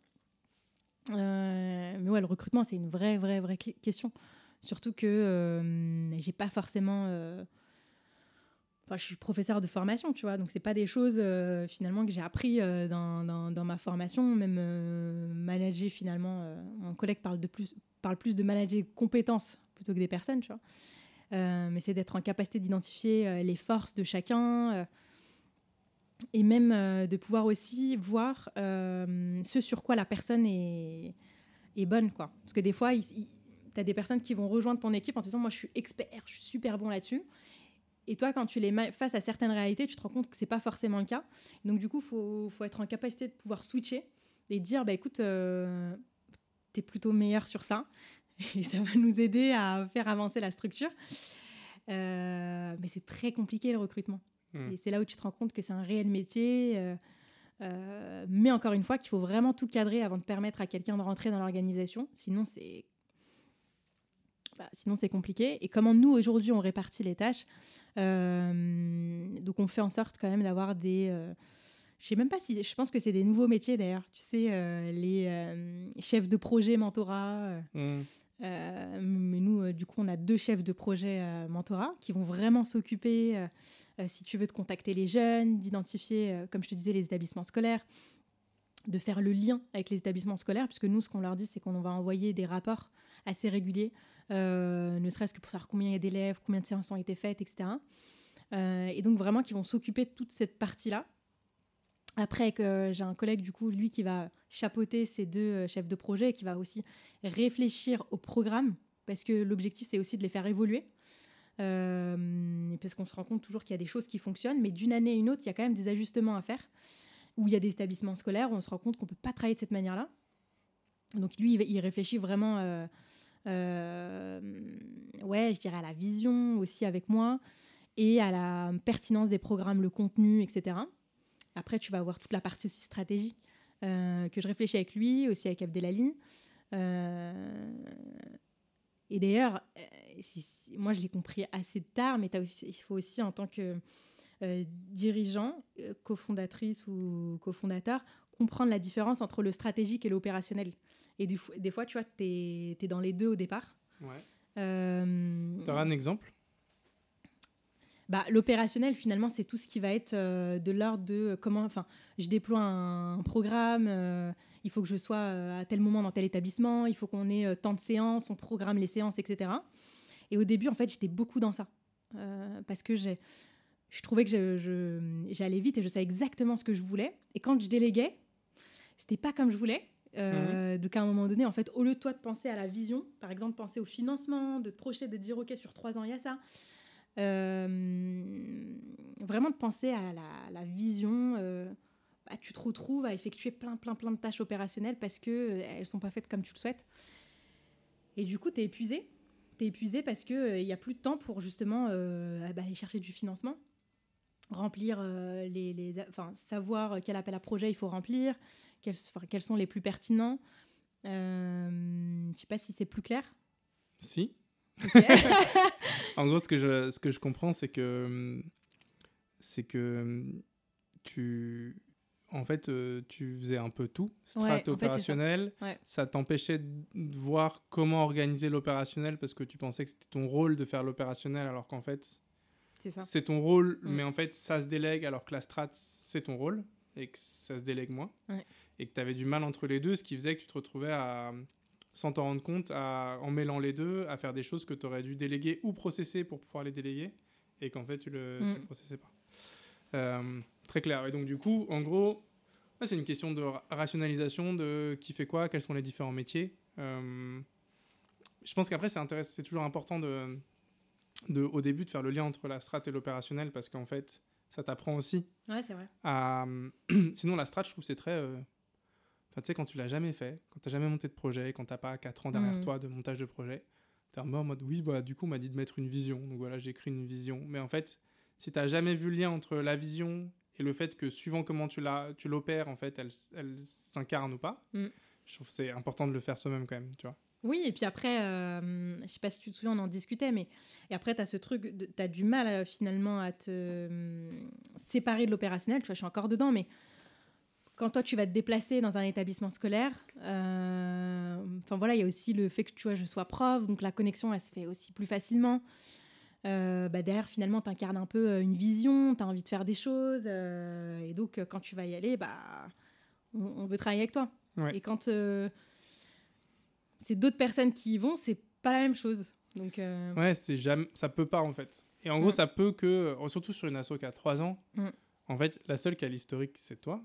Euh, mais ouais, le recrutement, c'est une vraie, vraie, vraie question. Surtout que euh, j'ai pas forcément. euh, Je suis professeur de formation, tu vois, donc c'est pas des choses euh, finalement que j'ai appris euh, dans, ma formation, même euh, manager finalement. mon collègue parle de plus, parle plus de manager compétences plutôt que des personnes, mais c'est d'être en capacité d'identifier les forces de chacun et même de pouvoir aussi voir ce sur quoi la personne est, bonne. Parce que des fois, tu as des personnes qui vont rejoindre ton équipe en te disant Moi, je suis expert, je suis super bon là-dessus. Et toi, quand tu les mets face à certaines réalités, tu te rends compte que c'est pas forcément le cas. Donc, du coup, il faut, faut être en capacité de pouvoir switcher et dire bah, écoute, euh, tu es plutôt meilleur sur ça. Et ça va nous aider à faire avancer la structure. Euh, mais c'est très compliqué le recrutement. Hmm. Et c'est là où tu te rends compte que c'est un réel métier. euh, euh, mais encore une fois, qu'il faut vraiment tout cadrer avant de permettre à quelqu'un de rentrer dans l'organisation. Sinon, c'est bah, sinon c'est compliqué. Et comment nous aujourd'hui on répartit les tâches euh, Donc on fait en sorte quand même d'avoir des. euh, je sais même pas si. Je pense que c'est des nouveaux métiers d'ailleurs. Tu sais, euh, les euh, chefs de projet mentorat. euh, euh, mais nous, du coup, on a deux chefs de projet mentorat qui vont vraiment s'occuper, si tu veux, de contacter les jeunes, d'identifier, comme je te disais, les établissements scolaires, de faire le lien avec les établissements scolaires, puisque nous, ce qu'on leur dit, c'est qu'on va envoyer des rapports assez réguliers, ne serait-ce que pour savoir combien il y a d'élèves, combien de séances ont été faites, etc. Euh, et donc, vraiment, qui vont s'occuper de toute cette partie-là. Après, que j'ai un collègue, du coup, lui, qui va chapeauter ces deux euh, chefs de projet et qui va aussi réfléchir au programme, parce que l'objectif, c'est aussi de les faire évoluer. Euh, parce qu'on se rend compte toujours qu'il y a des choses qui fonctionnent, mais d'une année à une autre, il y a quand même des ajustements à faire, où il y a des établissements scolaires où on se rend compte qu'on ne peut pas travailler de cette manière-là. Donc lui, il, réfléchit vraiment, euh, euh, ouais, je dirais à la vision aussi avec moi, et à la pertinence des programmes, le contenu, etc. Après, tu vas avoir toute la partie aussi stratégie euh, que je réfléchis avec lui, aussi avec Abdelali. Euh, et d'ailleurs, euh, moi je l'ai compris assez tard, mais il faut aussi en tant que euh, dirigeant, euh, cofondatrice ou cofondateur, comprendre la différence entre le stratégique et l'opérationnel. Et du, des fois, tu vois, tu es, dans les deux au départ. Ouais. Euh, T'auras un exemple? Bah, L'opérationnel, finalement, c'est tout ce qui va être euh, de l'ordre de euh, comment. Enfin, je déploie un, un programme, euh, il faut que je sois à tel moment dans tel établissement, il faut qu'on ait tant de séances, on programme les séances, etc. Et au début, en fait, j'étais beaucoup dans ça. Parce que j'ai, je trouvais que j'allais vite et je savais exactement ce que je voulais. Et quand je déléguais, c'était pas comme je voulais. Euh, mhm. Donc à un moment donné, en fait, au lieu de toi de penser à la vision, par exemple, penser au financement, de te projeter, de dire ok sur trois ans il y a ça, euh, vraiment de penser à la, vision. Euh, bah, tu te retrouves à effectuer plein, plein, plein de tâches opérationnelles parce que euh, elles sont pas faites comme tu le souhaites. Et du coup, tu es épuisé. Tu es épuisé parce qu'il n'y a plus de temps pour justement bah, aller chercher du financement, remplir les, les, enfin, savoir quel appel à projet il faut remplir, quels, quels sont les plus pertinents. Je sais pas si c'est plus clair. Si. en gros, ce que je, ce que je comprends, c'est que, c'est que tu, en fait, euh, tu faisais un peu tout, strat opérationnel. ça, t'empêchait de voir comment organiser l'opérationnel parce que tu pensais que c'était ton rôle de faire l'opérationnel alors qu'en fait, c'est ton rôle, mm. mais en fait, ça se délègue alors que la strat, c'est ton rôle et que ça se délègue moins. Et que tu avais du mal entre les deux, ce qui faisait que tu te retrouvais à sans t'en rendre compte, en mêlant les deux, à faire des choses que tu aurais dû déléguer ou processer pour pouvoir les déléguer, et qu'en fait, tu le mm. processais pas. Euh, très clair. Et donc, du coup, en gros, c'est une question de rationalisation de qui fait quoi, quels sont les différents métiers. Euh, je pense qu'après, c'est c'est toujours important de, de, au début de faire le lien entre la strat et l'opérationnel, parce qu'en fait, ça t'apprend aussi. Ouais, c'est vrai. Sinon, la strat, je trouve, c'est très. Euh, Enfin, tu sais, quand tu l'as jamais fait, quand tu n'as jamais monté de projet, quand tu n'as pas 4 ans derrière mm. toi de montage de projet, tu es en mode oui, bah, du coup, on m'a dit de mettre une vision. Donc voilà, j'ai écrit une vision. Mais en fait, si tu n'as jamais vu le lien entre la vision et le fait que suivant comment tu l'opères, en fait, elle, elle s'incarne ou pas, mm. je trouve que c'est important de le faire soi-même quand même, tu vois. Oui, et puis après, euh, je sais pas si tu te souviens, on en discutait, mais et après, tu as ce truc, tu as du mal euh, finalement à te euh, séparer de l'opérationnel. Tu vois, je suis encore dedans, mais quand toi tu vas te déplacer dans un établissement scolaire, euh, enfin voilà, il y a aussi le fait que tu vois, je sois prof, donc la connexion elle se fait aussi plus facilement. Bah derrière, finalement, tu incarnes un peu une vision, tu as envie de faire des choses, et donc quand tu vas y aller, bah, on, veut travailler avec toi. Et quand c'est d'autres personnes qui y vont, c'est pas la même chose. Donc, Ouais, c'est jamais, ça peut pas en fait. Et en gros, ça peut que, surtout sur une asso qui a 3 ans, mm. En fait, la seule qui a l'historique, c'est toi.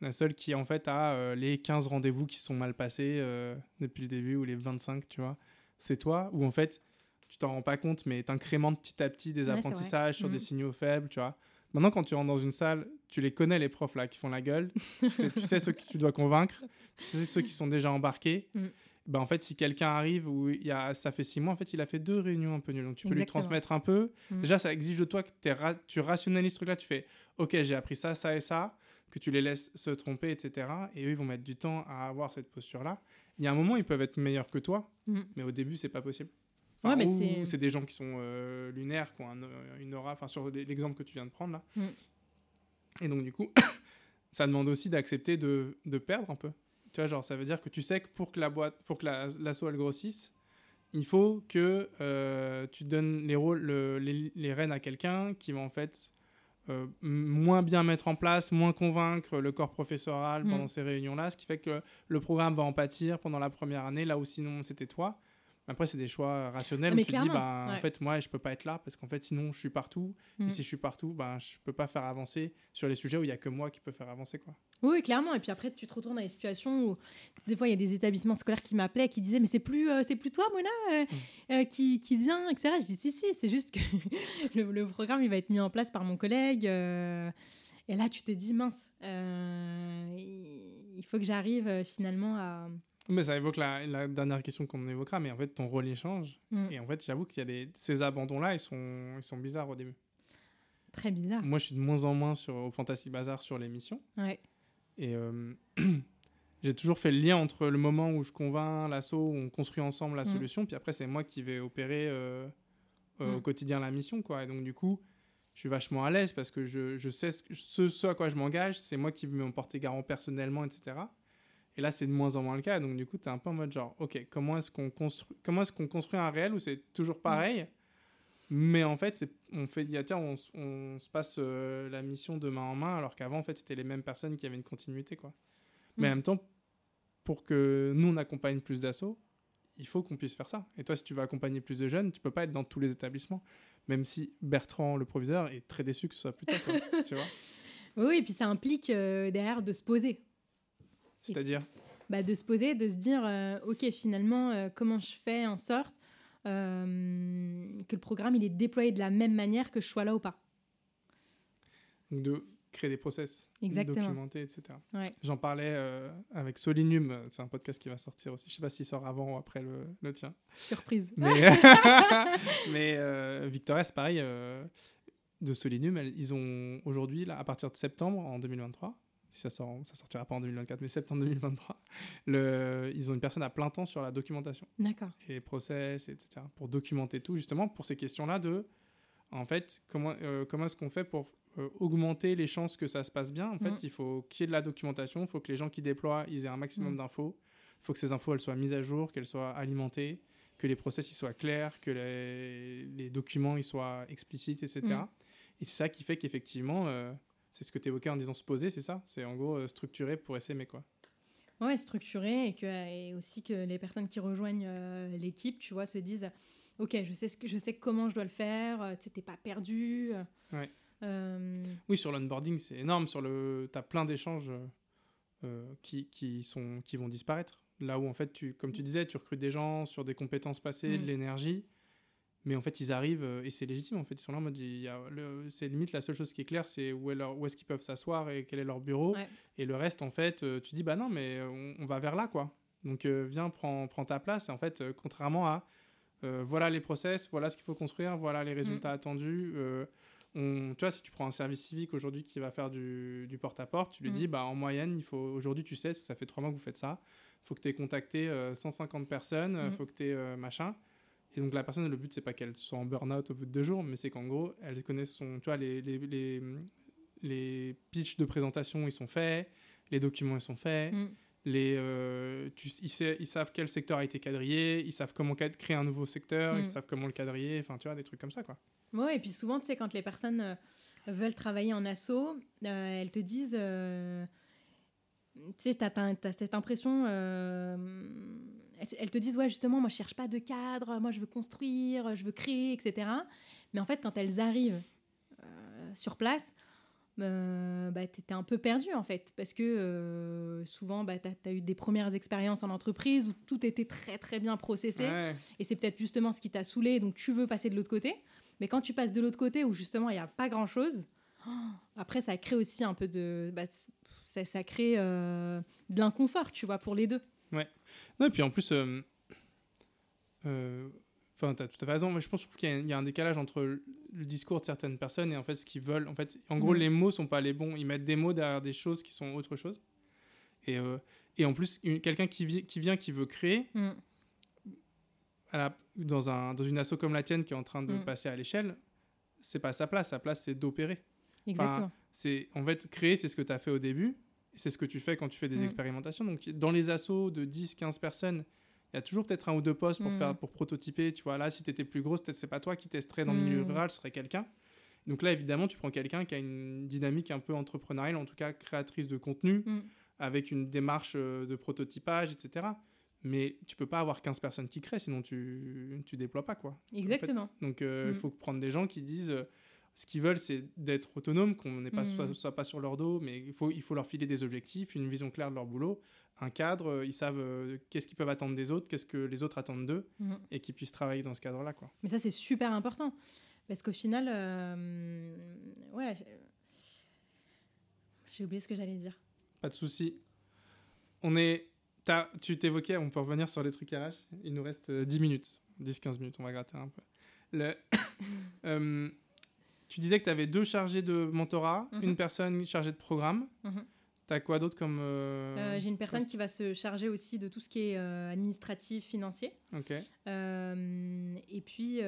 La seule qui, en fait, a euh, les 15 rendez-vous qui sont mal passés euh, depuis le début, ou les 25, tu vois, c'est toi. Ou en fait, tu t'en rends pas compte, mais t'incrémentes petit à petit des apprentissages sur des mm. signaux faibles, tu vois. Maintenant, quand tu rentres dans une salle, tu les connais, les profs là qui font la gueule. tu, sais, ceux que tu dois convaincre. Tu sais ceux qui sont déjà embarqués. Mm. Ben, en fait, si quelqu'un arrive où il y a, ça fait six mois, en fait, il a fait deux réunions un peu nulles. Donc, tu peux lui transmettre un peu. Mm. Déjà, ça exige de toi que tu rationalises ce truc-là. Tu fais, OK, j'ai appris ça, ça et ça, que tu les laisses se tromper, etc. Et eux, ils vont mettre du temps à avoir cette posture-là. Il y a un moment, ils peuvent être meilleurs que toi, mm. mais au début, c'est pas possible. ouais, mais c'est des gens qui sont euh, lunaires, qui ont une aura, enfin, sur l'exemple que tu viens de prendre là. Mm. Et donc, du coup, ça demande aussi d'accepter de, de perdre un peu. Tu vois, genre, ça veut dire que tu sais que pour que la boîte, pour que l'assaut elle grossisse, il faut que euh, tu donnes les rôles, les, les, rênes à quelqu'un qui va en fait euh, moins bien mettre en place, moins convaincre le corps professoral mm. pendant ces réunions-là, ce qui fait que le programme va en pâtir pendant la première année, là où sinon c'était toi. Après, c'est des choix rationnels ah, où tu dis, bah, en fait, moi, je peux pas être là parce qu'en fait, sinon, je suis partout. Et mm. si je suis partout, bah, je peux pas faire avancer sur les sujets où il y a que moi qui peux faire avancer. Quoi. Oui, clairement. Et puis après, tu te retournes dans les situations où, des fois, il y a des établissements scolaires qui m'appelaient, qui disaient, mais c'est plus, euh, c'est plus toi, Mona, euh, mm. euh, qui, qui vient, etc. Je dis, si, si, c'est juste que le, programme, il va être mis en place par mon collègue. et là, tu te dis, mince, il faut que j'arrive finalement à mais ça évoque la, dernière question qu'on évoquera, mais en fait, ton rôle, il change. Mm. Et en fait, j'avoue qu'il y a des, ces abandons-là, ils sont, ils sont bizarres au début. Très bizarres. Moi, je suis de moins en moins sur, au Fantasy Bazar sur l'émission. Ouais. Et euh, j'ai toujours fait le lien entre le moment où je convainc l'assaut, où on construit ensemble la mm. solution, puis après, c'est moi qui vais opérer euh, euh, au mm. quotidien la mission, quoi. Et donc, du coup, je suis vachement à l'aise parce que je, je sais ce, ce, à quoi je m'engage, c'est moi qui vais m'en porter garant personnellement, etc. Et là, c'est de moins en moins le cas. Donc, du coup, tu es un peu en mode genre, OK, comment est-ce qu'on construit, comment est-ce qu'on construit un réel où c'est toujours pareil? Mais en fait, on fait, tiens, on, on, se passe euh, la mission de main en main, alors qu'avant, en fait, c'était les mêmes personnes qui avaient une continuité, quoi. Mais en mm. même temps, pour que nous, on accompagne plus d'assauts, il faut qu'on puisse faire ça. Et toi, si tu veux accompagner plus de jeunes, tu peux pas être dans tous les établissements. Même si Bertrand, le proviseur, est très déçu que ce soit plus tard. tu vois oui, et puis ça implique euh, derrière de se poser. C'est-à-dire bah, De se poser, de se dire, euh, ok, finalement, euh, comment je fais en sorte que le programme il est déployé de la même manière que je sois là ou pas. de créer des process, Exactement. documenter, etc. J'en parlais avec Solinum, c'est un podcast qui va sortir aussi. Je sais pas s'il sort avant ou après le, le tien. Surprise. Mais, mais Victoria, c'est pareil de Solinum, ils ont aujourd'hui, à partir de septembre en 2023, si ça, sort, ça sortira pas en 2024, mais septembre 2023, le, ils ont une personne à plein temps sur la documentation. D'accord. Et les process, etc. Pour documenter tout, justement, pour ces questions-là de, en fait, comment, euh, comment est-ce qu'on fait pour euh, augmenter les chances que ça se passe bien? En fait, mm. il faut qu'il y ait de la documentation, il faut que les gens qui déploient, ils aient un maximum mm. d'infos. Il faut que ces infos, elles soient mises à jour, qu'elles soient alimentées, que les process, ils soient clairs, que les, les documents, ils soient explicites, etc. Et c'est ça qui fait qu'effectivement, euh, c'est ce que tu évoquais en disant se poser, c'est ça? C'est en gros euh, structuré pour s'aimer, quoi. Ouais, structuré et, que, et aussi que les personnes qui rejoignent euh, l'équipe, tu vois, se disent Ok, je sais, ce que, je sais comment je dois le faire, tu n'es pas perdu. Ouais. Oui, sur l'onboarding, c'est énorme. Sur le... Tu as plein d'échanges qui, qui, sont, qui vont disparaître. Là où, en fait, tu, comme tu disais, tu recrutes des gens sur des compétences passées, de mm. l'énergie mais en fait ils arrivent euh, et c'est légitime en fait ils sont là en mode c'est limite la seule chose qui est claire c'est où, est où est-ce qu'ils peuvent s'asseoir et quel est leur bureau et le reste en fait euh, tu dis bah non mais on, va vers là quoi donc euh, viens prends, prends, ta place et en fait contrairement à voilà les process voilà ce qu'il faut construire voilà les résultats mm. attendus on, tu vois, si tu prends un service civique aujourd'hui qui va faire du, porte-à-porte, tu lui mm. dis, bah, en moyenne, il faut, aujourd'hui, tu sais, ça fait trois mois que vous faites ça, il faut que tu aies contacté 150 personnes, il mm. faut que tu aies machin. Et donc la personne, le but, c'est pas qu'elle soit en burn-out au bout de deux jours, mais c'est qu'en gros, elle connaît son, tu vois, les, les, les, les pitchs de présentation, ils sont faits, les documents, ils sont faits, mm. les, euh, tu, ils, ils, savent quel secteur a été quadrillé, ils savent comment créer un nouveau secteur, ils mm. savent comment le quadriller, enfin, tu vois, des trucs comme ça, quoi. Ouais, et puis souvent, tu sais, quand les personnes euh, veulent travailler en asso, euh, elles te disent tu sais, tu as, cette impression. Euh, elles, te disent, ouais, justement, moi, je cherche pas de cadre, moi, je veux construire, je veux créer, etc. Mais en fait, quand elles arrivent euh, sur place, euh, bah, tu étais un peu perdu, en fait. Parce que souvent, bah, tu as, eu des premières expériences en entreprise où tout était très, très bien processé. Et c'est peut-être justement ce qui t'a saoulé, donc tu veux passer de l'autre côté. Mais quand tu passes de l'autre côté où justement il n'y a pas grand-chose, oh, après ça crée aussi un peu de... Bah, ça, crée euh, de l'inconfort, tu vois, pour les deux. Ouais. Non, et puis en plus, euh, euh, enfin, tu as tout à fait raison. Mais je pense qu'il y, a un décalage entre le discours de certaines personnes et en fait ce qu'ils veulent. En fait, en gros, mm. les mots sont pas les bons. Ils mettent des mots derrière des choses qui sont autre chose. Et, et en plus, quelqu'un qui, qui vient, qui veut créer, mm. dans, un, dans une asso comme la tienne qui est en train de mm. passer à l'échelle, c'est pas sa place. Sa place, c'est d'opérer. Exactement. c'est en fait créer, c'est ce que tu as fait au début c'est ce que tu fais quand tu fais des mm. expérimentations. Donc, dans les assos de 10-15 personnes, il y a toujours peut-être un ou deux postes pour, mm. faire, pour prototyper. Tu vois, là, si tu étais plus grosse, peut-être c'est pas toi qui testerais dans le milieu mm. rural, ce serait quelqu'un. Donc là, évidemment, tu prends quelqu'un qui a une dynamique un peu entrepreneuriale, en tout cas créatrice de contenu, avec une démarche euh, de prototypage, etc. Mais tu peux pas avoir 15 personnes qui créent, sinon tu, tu déploies pas, quoi. Exactement. Donc, euh, il faut prendre des gens qui disent... Ce qu'ils veulent, c'est d'être autonomes, qu'on n'est pas mm. soit, pas sur leur dos, mais il faut, il faut leur filer des objectifs, une vision claire de leur boulot, un cadre, euh, ils savent euh, qu'est-ce qu'ils peuvent attendre des autres, qu'est-ce que les autres attendent d'eux, mm. et qu'ils puissent travailler dans ce cadre-là. Quoi. Mais ça, c'est super important, parce qu'au final, euh, ouais, j'ai oublié ce que j'allais dire. Pas de souci. On est, tu t'évoquais, on peut revenir sur les trucs RH, il nous reste 10 minutes, 10-15 minutes, on va gratter un peu. Le... Tu disais que tu avais deux chargés de mentorat, mhm. une personne chargée de programme. Mhm. Tu as quoi d'autre comme. Euh, euh, j'ai une personne qui va se charger aussi de tout ce qui est euh, administratif, financier. Ok. et puis,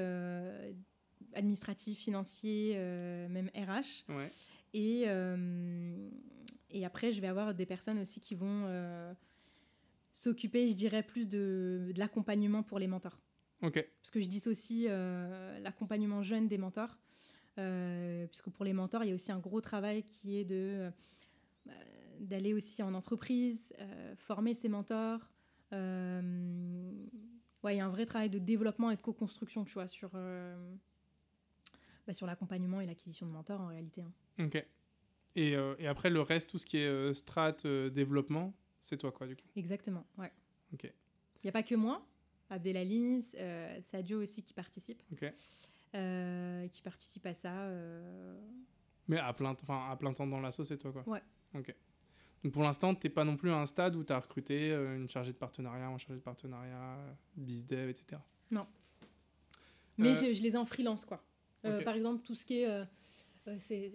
administratif, financier, même RH. Ouais. Et, et après, je vais avoir des personnes aussi qui vont s'occuper, je dirais, plus de, de l'accompagnement pour les mentors. Ok. Parce que je dissocie l'accompagnement jeune des mentors. Euh, puisque pour les mentors, il y a aussi un gros travail qui est de euh, d'aller aussi en entreprise, euh, former ses mentors, ouais, il y a un vrai travail de développement et de co-construction, tu vois, sur, bah, sur l'accompagnement et l'acquisition de mentors en réalité. hein. Ok. Et, euh, et après, le reste, tout ce qui est euh, strat, euh, développement, c'est toi, quoi, du coup? Exactement, ouais. Ok. Il n'y a pas que moi, Abdelali, euh, Sadio aussi qui participe. Ok. Euh, qui participe à ça. euh, Mais à plein, enfin, à plein temps dans l'assaut, c'est toi, quoi. Ouais. Ok. Donc pour l'instant, t'es pas non plus à un stade où tu as recruté euh, une chargée de partenariat, un chargé de partenariat, bizdev, etc. Mais Euh, je, je les ai en freelance, quoi. Euh. Par exemple, tout ce qui est... euh, c'est,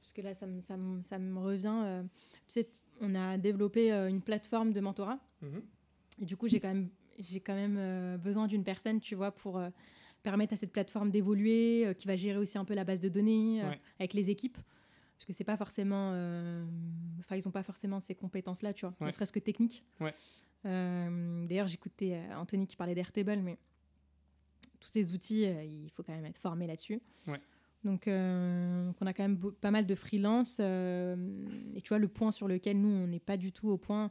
parce que là, ça me, ça me- ça me revient. tu sais, on a développé une plateforme de mentorat. Mhm. Et du coup, j'ai quand même, j'ai quand même besoin d'une personne, tu vois, pour permettre à cette plateforme d'évoluer, euh, qui va gérer aussi un peu la base de données euh, Ouais. avec les équipes. Parce que c'est pas forcément. euh, Enfin, ils ont pas forcément ces compétences-là, tu vois, Ouais. ne serait-ce que. Ouais. Euh, D'ailleurs, j'écoutais Anthony qui parlait d'Airtable, mais tous ces outils, euh, il faut quand même être formé là-dessus. Ouais. Donc, donc on a quand même pas mal de freelance. et tu vois, le point sur lequel nous, on n'est pas du tout au point,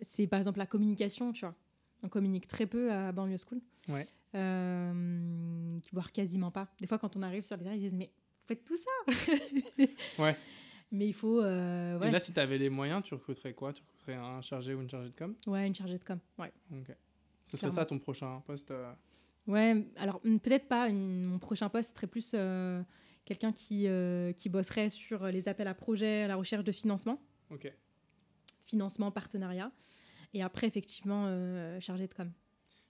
c'est par exemple la communication, tu vois. On communique très peu à Banlieue School. Ouais. Euh, voire quasiment pas. Des fois, quand on arrive sur les terrains, ils disent Mais vous faites tout ça Ouais. Mais il faut. euh, Et là, si tu avais les moyens, tu recruterais quoi? Tu recruterais un chargé ou une chargée de com? Ouais, une chargée de com. Ouais. Ok. Ce serait ça ton prochain poste euh, Ouais, alors mm, peut-être pas. une- mon prochain poste serait plus euh, quelqu'un qui, euh, qui bosserait sur les appels à projets, la recherche de financement, Ok. financement, partenariat. Et après, effectivement, euh, chargé de com.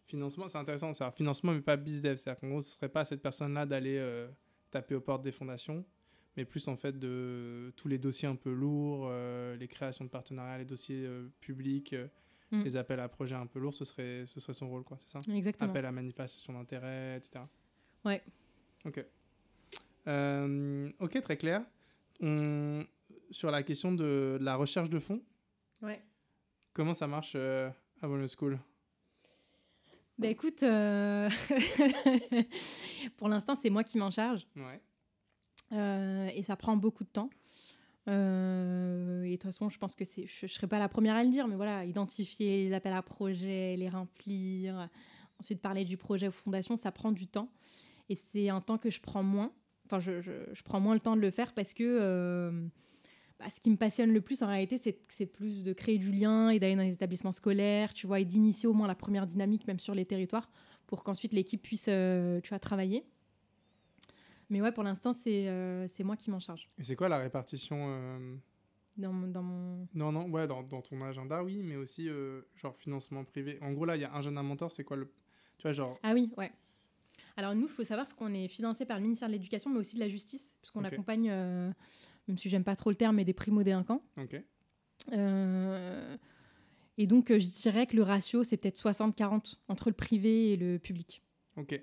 Financement, c'est intéressant. C'est un financement, mais pas bizdev. C'est-à-dire qu'en gros, ce serait pas à cette personne-là d'aller euh, taper aux portes des fondations, mais plus en fait de tous les dossiers un peu lourds, euh, les créations de partenariats, les dossiers euh, publics, euh, Mm. les appels à projets un peu lourds, ce serait, ce serait son rôle, quoi, c'est ça? Exactement. Appel à manifestation d'intérêt, etc. Ouais. Ok. Ok, très clair. On... Sur la question de la recherche de fonds, Ouais. Comment ça marche euh, à Bonne School? Bah écoute, euh, pour l'instant, c'est moi qui m'en charge. Ouais. Euh, et ça prend beaucoup de temps. Euh, et de toute façon, je pense que c'est, je ne serai pas la première à le dire, mais voilà, identifier les appels à projets, les remplir, ensuite parler du projet aux fondations, ça prend du temps. Et c'est un temps que je prends moins. Enfin, je, je- je prends moins le temps de le faire parce que bah, ce qui me passionne le plus en réalité, c'est, c'est plus de créer du lien et d'aller dans les établissements scolaires, tu vois, et d'initier au moins la première dynamique, même sur les territoires, pour qu'ensuite l'équipe puisse, euh, tu vois, travailler. Mais ouais, pour l'instant, c'est euh, c'est moi qui m'en charge. Et c'est quoi la répartition euh, Dans, mon- dans mon... Non, non, ouais, dans, dans ton agenda, oui, mais aussi genre financement privé. En gros, là, il y a un jeune à mentor, c'est quoi le. Tu vois, genre. Ah oui, ouais. Alors nous, il faut savoir ce qu'on est financé par le ministère de l'Éducation, mais aussi de la Justice, puisqu'on accompagne, euh, même si j'aime pas trop le terme, mais des primo-délinquants. Euh, et donc, euh, je dirais que le ratio, c'est peut-être 60-40 entre le privé et le public. Ok. Et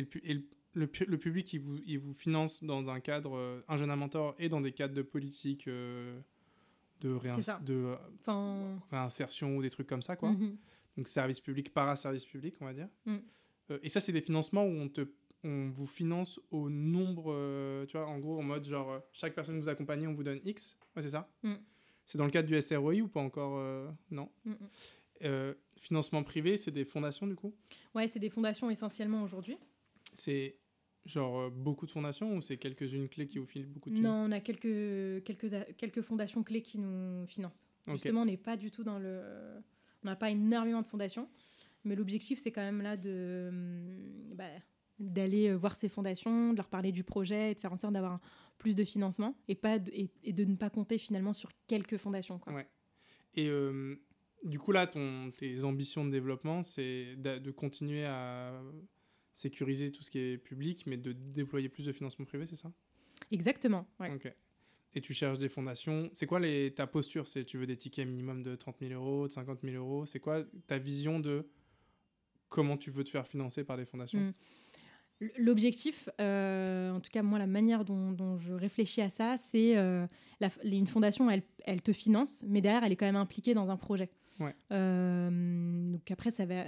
le, pu- et le, le pu- le public, il vous, il vous finance dans un cadre, euh, un jeune mentor et dans des cadres de politique, euh, de, Enfin, réinsertion ou des trucs comme ça, quoi. mhm. Donc service public, para-service public, on va dire. Mm. Et ça, c'est des financements où on, te, on vous finance au nombre, euh, tu vois, en gros, en mode genre, euh, chaque personne que vous accompagnez, on vous donne X. Ouais, c'est ça Mm. C'est dans le cadre du SROI ou pas encore euh, Non. Mhm. Euh, financement privé, c'est des fondations, du coup Ouais, c'est des fondations essentiellement aujourd'hui. C'est genre beaucoup de fondations ou c'est quelques-unes clés qui vous filent beaucoup de Non, on a quelques, quelques, quelques fondations clés qui nous financent. Justement, on n'est pas du tout dans le. On n'a pas énormément de fondations, mais l'objectif, c'est quand même là de hum, bah, d'aller euh, voir ces fondations, de leur parler du projet et de faire en sorte d'avoir plus de financement et, pas de, et, et de ne pas compter finalement sur quelques fondations. Quoi. Ouais. Et euh, du coup, là, ton, tes ambitions de développement, c'est de continuer à sécuriser tout ce qui est public, mais de déployer plus de financement privé, c'est ça? Exactement. ouais. Et tu cherches des fondations. C'est quoi les, ta posture? C'est tu veux des tickets minimum de 30 000 euros, de 50 000 euros? C'est quoi ta vision de comment tu veux te faire financer par des fondations? Mm. L'objectif, euh, en tout cas moi la manière dont, dont je réfléchis à ça, c'est euh, une fondation, elle, elle te finance, mais derrière elle est quand même impliquée dans un projet. Ouais. Euh, donc après ça va,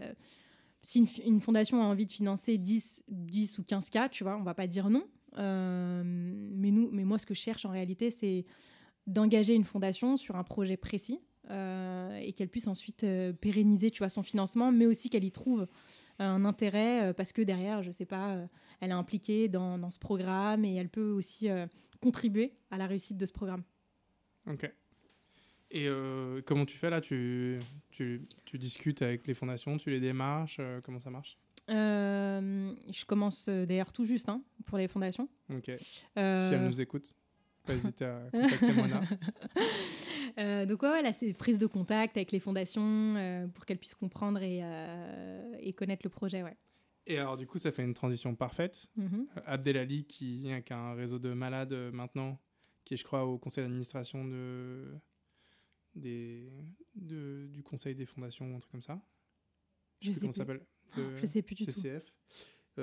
si une, fondation a envie de financer 10, 10 ou 15 cas, tu vois, on va pas dire non. Euh, mais nous, mais moi ce que je cherche en réalité, c'est d'engager une fondation sur un projet précis et qu'elle puisse ensuite pérenniser, tu vois, son financement, mais aussi qu'elle y trouve un intérêt parce que derrière, je sais pas, elle est impliquée dans, dans, ce programme et elle peut aussi contribuer à la réussite de ce programme. Ok. Et comment tu fais là? Tu, tu, tu, discutes avec les fondations, tu les démarches, comment ça marche? Je commence d'ailleurs tout juste hein, pour les fondations. Ok. Si elles nous écoutent pas hésiter à contacter Mona. Euh, donc ouais, là c'est prise de contact avec les fondations euh, pour qu'elles puissent comprendre et, euh, et, connaître le projet. Ouais. Et alors du coup ça fait une transition parfaite. Mm-hmm. Abdelali qui, qui, a un réseau de malades maintenant, qui est je crois au conseil d'administration de, des, de, du conseil des fondations un truc comme ça. Je, sais, sais plus. s'appelle. je sais plus du CCF. tout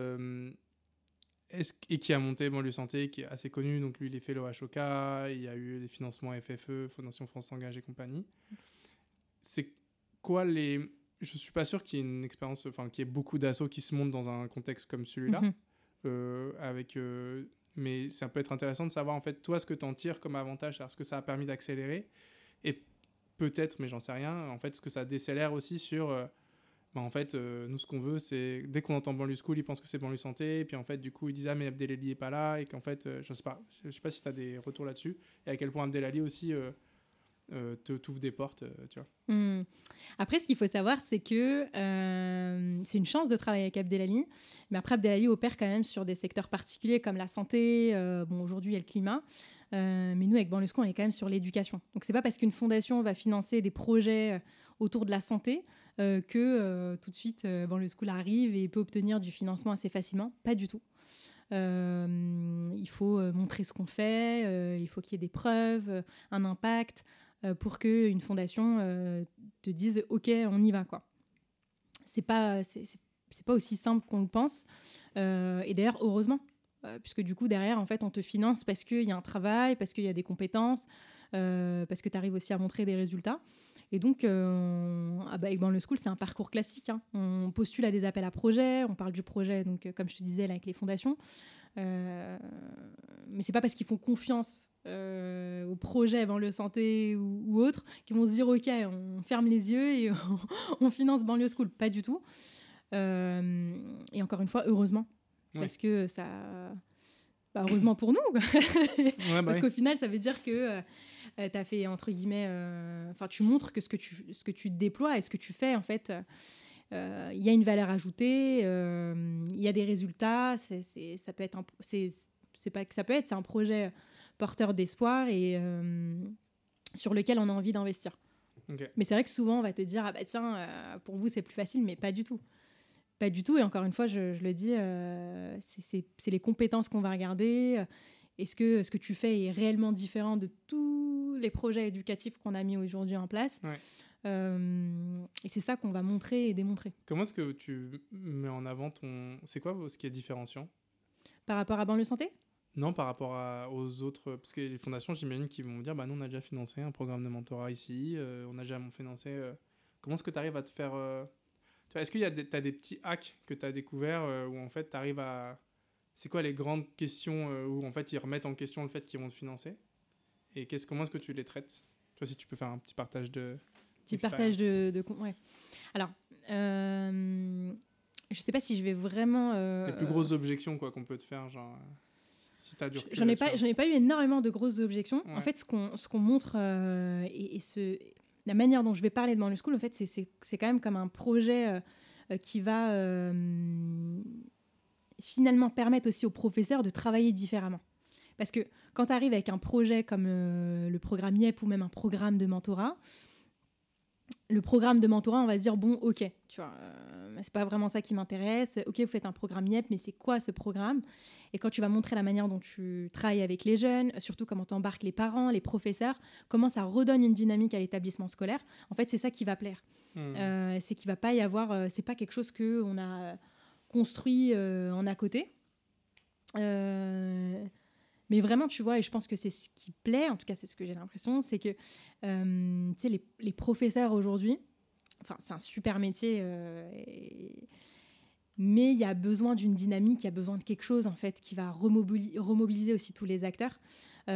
et qui a monté Banlieue Santé, qui est assez connu. Donc lui, il est fait l'OHOK, il y a eu des financements FFE, Fondation France Engage et compagnie. C'est quoi les... Je suis pas sûr qu'il y ait une expérience, enfin qu'il y ait beaucoup d'assauts qui se montent dans un contexte comme celui-là. Mhm. Euh, avec, euh, mais ça peut être intéressant de savoir en fait toi ce que tu en tires comme avantage, ce que ça a permis d'accélérer et peut-être, mais j'en sais rien, en fait ce que ça décélère aussi sur euh, bah, en fait, euh, nous, ce qu'on veut, c'est dès qu'on entend banlieue school, ils pensent que c'est banlieue santé. Et puis, en fait, du coup, ils disent Ah, mais Abdelali n'est pas là. Et qu'en fait, euh, je sais sais pas si tu as des retours là-dessus. Et à quel point Abdelali aussi euh, te t'ouvre des portes, tu vois. Hmm. Après, ce qu'il faut savoir, c'est que c'est une chance de travailler avec Abdelali. Mais après, Abdelali opère quand même sur des secteurs particuliers comme la santé. bon, aujourd'hui, il y a le climat. mais nous, avec Banlieue School, on est quand même sur l'éducation. Donc, c'est pas parce qu'une fondation va financer des projets autour de la santé euh, que euh, tout de suite, euh, le School arrive et peut obtenir du financement assez facilement. Pas du tout. il faut montrer ce qu'on fait, il faut qu'il y ait des preuves, un impact, pour qu'une fondation te dise OK, on y va. quoi. C'est pas, pas aussi simple qu'on le pense. et d'ailleurs, heureusement, puisque du coup, derrière, en fait, on te finance parce qu'il y a un travail, parce qu'il y a des compétences, parce que tu arrives aussi à montrer des résultats. Et donc, euh, ah bah, avec le School, c'est un parcours classique. Hein. On postule à des appels à projets, on parle du projet, donc, euh, comme je te disais, avec les fondations. Euh, mais c'est pas parce qu'ils font confiance euh, au projet Banlieue Santé ou, ou autre qu'ils vont se dire ok on ferme les yeux et on, finance Banlieue School pas du tout et encore une fois heureusement parce que ça bah, heureusement pour nous bah parce qu'au final ça veut dire que euh, tu as fait, entre guillemets, euh, enfin, tu montres que ce que tu, ce que tu déploies et ce que tu fais, en fait, euh, il y a une valeur ajoutée, il y a des résultats, c'est, ça peut être c'est, pas que ça peut être, c'est un projet porteur d'espoir et sur lequel on a envie d'investir. Mais c'est vrai que souvent on va te dire ah bah tiens pour vous c'est plus facile mais pas du tout. Pas du tout et encore une fois je, je le dis c'est les compétences qu'on va regarder est-ce que ce que tu fais est réellement différent de tous les projets éducatifs qu'on a mis aujourd'hui en place euh, Et c'est ça qu'on va montrer et démontrer. Comment est-ce que tu mets en avant ton... C'est quoi ce qui est différenciant? Par rapport à Banlieue Santé? Non, par rapport aux autres, parce que les fondations, j'imagine qu'ils vont dire, bah nous, on a déjà financé un programme de mentorat ici, euh, on a déjà financé. Euh, comment est-ce que tu arrives à te faire... Est-ce qu'il y a des, as des petits hacks que tu as découverts où en fait tu arrives à, c'est quoi les grandes questions euh, où en fait ils remettent en question le fait qu'ils vont te financer? Et qu'est-ce, comment est-ce que tu les traites? Toi, si tu peux faire un petit partage de. Petit partage de, de, ouais. Alors, euh, je sais pas si je vais vraiment. Euh, les plus grosses objections quoi qu'on peut te faire, genre. Si j'en ai pas, j'en ai pas eu énormément de grosses objections. En fait, ce qu'on, ce qu'on montre et, ce, la manière dont je vais parler de Banlieue School, en fait, c'est, c'est, c'est quand même comme un projet qui va finalement permettent aussi aux professeurs de travailler différemment. Parce que quand tu arrives avec un projet comme euh, le programme IEP ou même un programme de mentorat, le programme de mentorat, on va se dire bon, ok, tu vois, euh, c'est pas vraiment ça qui m'intéresse. Ok, vous faites un programme IEP, mais c'est quoi ce programme? Et quand tu vas montrer la manière dont tu travailles avec les jeunes, surtout comment tu embarques les parents, les professeurs, comment ça redonne une dynamique à l'établissement scolaire, en fait, c'est ça qui va plaire. Mmh. Euh, c'est qu'il va pas y avoir, c'est pas quelque chose que on a construit euh, en à côté. Euh, mais vraiment, tu vois, et je pense que c'est ce qui plaît, en tout cas c'est ce que j'ai l'impression, c'est que euh, les, les, professeurs aujourd'hui, enfin c'est un super métier, mais il y a besoin d'une dynamique, il y a besoin de quelque chose en fait qui va remobiliser, remobiliser aussi tous les acteurs. et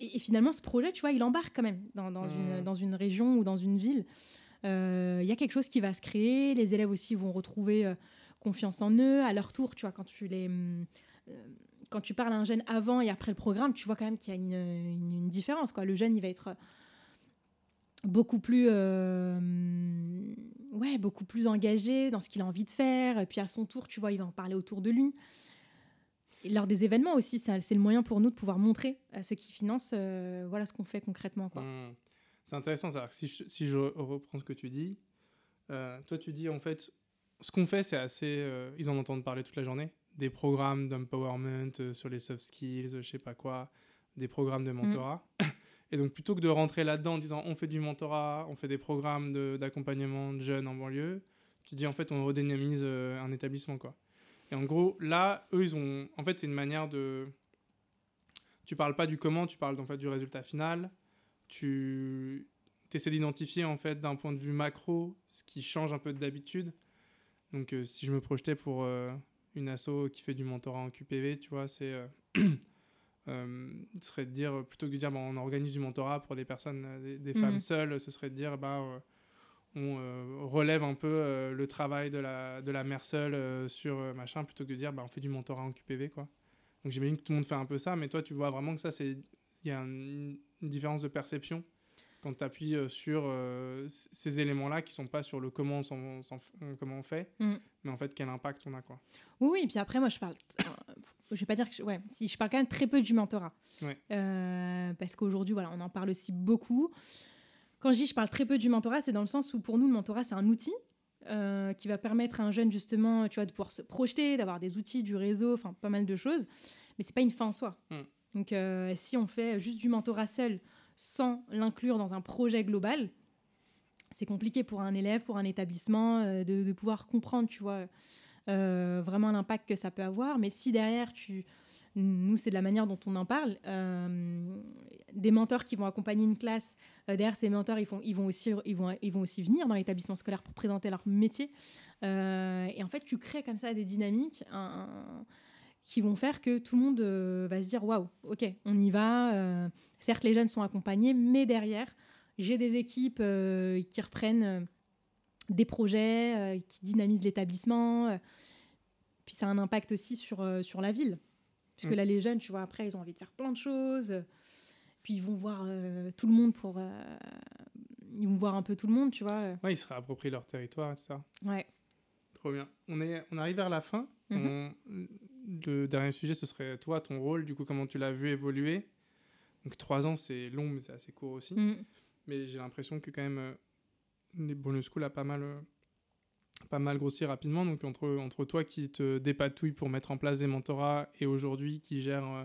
et, finalement, ce projet, tu vois, il embarque quand même dans, dans, une, Mmh. dans une région ou dans une ville. Euh, Il y a quelque chose qui va se créer. Les élèves aussi vont retrouver euh, confiance en eux. À leur tour, tu vois, quand tu les. euh, quand tu parles à un jeune avant et après le programme, tu vois quand même qu'il y a une, différence. Le jeune, il va être beaucoup plus, ouais, beaucoup plus engagé dans ce qu'il a envie de faire. Et puis à son tour, tu vois, il va en parler autour de lui. Et lors des événements aussi, c'est le moyen pour nous de pouvoir montrer à ceux qui financent, voilà ce qu'on fait concrètement. Hmm. C'est intéressant, que si je, si je reprends ce que tu dis, euh, toi tu dis en fait, ce qu'on fait c'est assez, euh, ils en entendent parler toute la journée, des programmes d'empowerment euh, sur les soft skills, je sais pas quoi, des programmes de mentorat. Et donc plutôt que de rentrer là-dedans en disant on fait du mentorat, on fait des programmes d'accompagnement de, jeunes en banlieue, tu dis en fait on redynamise euh, un établissement quoi. Et en gros là, eux ils ont, en fait c'est une manière de, tu parles pas du comment, tu parles en fait du résultat final tu essaies d'identifier en fait d'un point de vue macro ce qui change un peu d'habitude. Donc euh, si je me projetais pour euh, une asso qui fait du mentorat en QPV, tu vois, c'est euh, ce serait de dire plutôt que de dire bah, on organise du mentorat pour des personnes, des, des Mhm. femmes seules, ce serait de dire bah on euh, relève un peu euh, le travail de la, de la mère seule euh, sur machin plutôt que de dire bah, on fait du mentorat en QPV quoi. Donc j'imagine que tout le monde fait un peu ça, mais toi tu vois vraiment que ça c'est il y a un- une différence de perception quand tu appuies sur euh, ces éléments-là qui sont pas sur le comment on, comment on fait, Mm. mais en fait quel impact on a quoi. Oui, oui, et puis après, moi, je parle. euh, je vais pas dire que. je- Ouais, si, je parle quand même très peu du mentorat. Ouais. Euh, parce qu'aujourd'hui, voilà, on en parle aussi beaucoup. Quand je dis je parle très peu du mentorat, c'est dans le sens où pour nous, le mentorat, c'est un outil euh, qui va permettre à un jeune, justement, tu vois, de pouvoir se projeter, d'avoir des outils, du réseau, enfin, pas mal de choses. Mais c'est pas une fin en soi. Mm. Donc, euh, si on fait juste du mentorat seul, sans l'inclure dans un projet global, c'est compliqué pour un élève, pour un établissement, euh, de, pouvoir comprendre, tu vois, euh, vraiment l'impact que ça peut avoir. Mais si derrière, nous, c'est de la manière dont on en parle, des mentors qui vont accompagner une classe, derrière ces mentors, ils, vont aussi, venir dans l'établissement scolaire pour présenter leur métier. Et en fait, tu crées comme ça des dynamiques qui vont faire que tout le monde euh, va se dire waouh, ok, on y va. euh, certes, les jeunes sont accompagnés, mais derrière, j'ai des équipes euh, qui reprennent euh, des projets, euh, qui dynamisent l'établissement. euh, puis ça a un impact aussi sur, euh, sur la ville. Puisque Mm. là, les jeunes, tu vois, après, ils ont envie de faire plein de choses. Puis ils vont voir euh, tout le monde pour. euh, ils vont voir un peu tout le monde, tu vois. euh, Ouais, ils se réapproprient leur territoire, etc. Ouais. Trop bien. On, est, on arrive vers la fin. Mhm. On- le dernier sujet, ce serait toi, ton rôle, du coup, comment tu l'as vu évoluer. Donc trois ans, c'est long, mais c'est assez court aussi. Mm. Mais j'ai l'impression que quand même, euh, les bonus school a pas mal, euh, pas mal grossi rapidement. Donc entre, entre toi qui te dépatouille pour mettre en place des mentorats et aujourd'hui qui gère euh,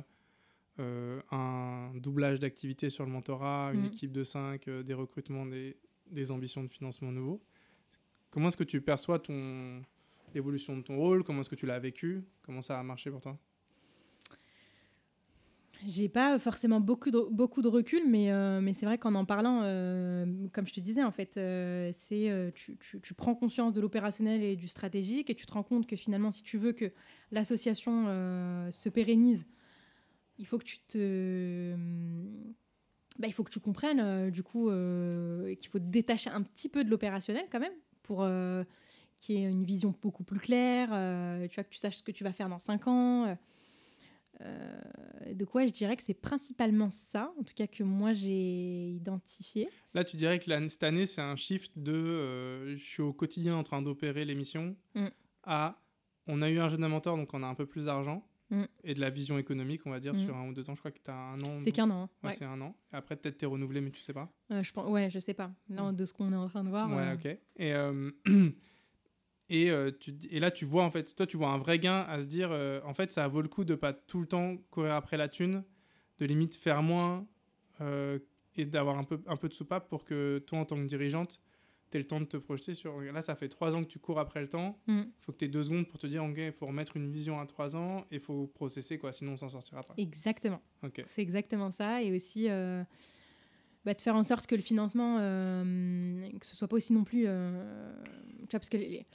euh, un doublage d'activités sur le mentorat, une Mhm. équipe de 5, des recrutements, des, des ambitions de financement nouveaux. Comment est-ce que tu perçois ton l'évolution de ton rôle Comment est-ce que tu l'as vécu Comment ça a marché pour toi? J'ai pas forcément beaucoup de, beaucoup de recul, mais, euh, mais c'est vrai qu'en en parlant, euh, comme je te disais, en fait, euh, c'est tu, tu- tu prends conscience de l'opérationnel et du stratégique et tu te rends compte que finalement, si tu veux que l'association se pérennise, il faut que tu te. bah, il faut que tu comprennes, du coup, qu'il faut te détacher un petit peu de l'opérationnel quand même pour y ait une vision beaucoup plus claire, euh, tu vois, que tu saches ce que tu vas faire dans 5 ans. euh, euh, de quoi je dirais que c'est principalement ça, en tout cas que moi j'ai identifié. Là, tu dirais que cette année, c'est un shift de euh, je suis au quotidien en train d'opérer l'émission Mm. à on a eu un jeune mentor, donc on a un peu plus d'argent Mm. et de la vision économique, on va dire, Mm. sur un ou deux ans. Je crois que tu as un an. C'est qu'un an. hein. Ouais, Ouais. c'est un an. Et après, peut-être t'es renouvelé, mais tu sais pas. Euh, je pense, ouais, je sais pas. Non, de ce qu'on est en train de voir. Ouais, ok. Et, et, euh, tu, et là, tu vois, en fait, toi, tu vois un vrai gain à se dire, euh, en fait, ça vaut le coup de pas tout le temps courir après la thune, de limite faire moins euh, et d'avoir un peu, un peu de soupape pour que toi, en tant que dirigeante, tu le temps de te projeter sur. Là, ça fait trois ans que tu cours après le temps. Mm. Il faut que tu aies deux secondes pour te dire, ok, il faut remettre une vision à trois ans et il faut processer, quoi, sinon on s'en sortira pas. Exactement. C'est exactement ça. Et aussi, bah, de faire en sorte que le financement, euh, que ce soit pas aussi non plus. euh, tu vois, parce que les-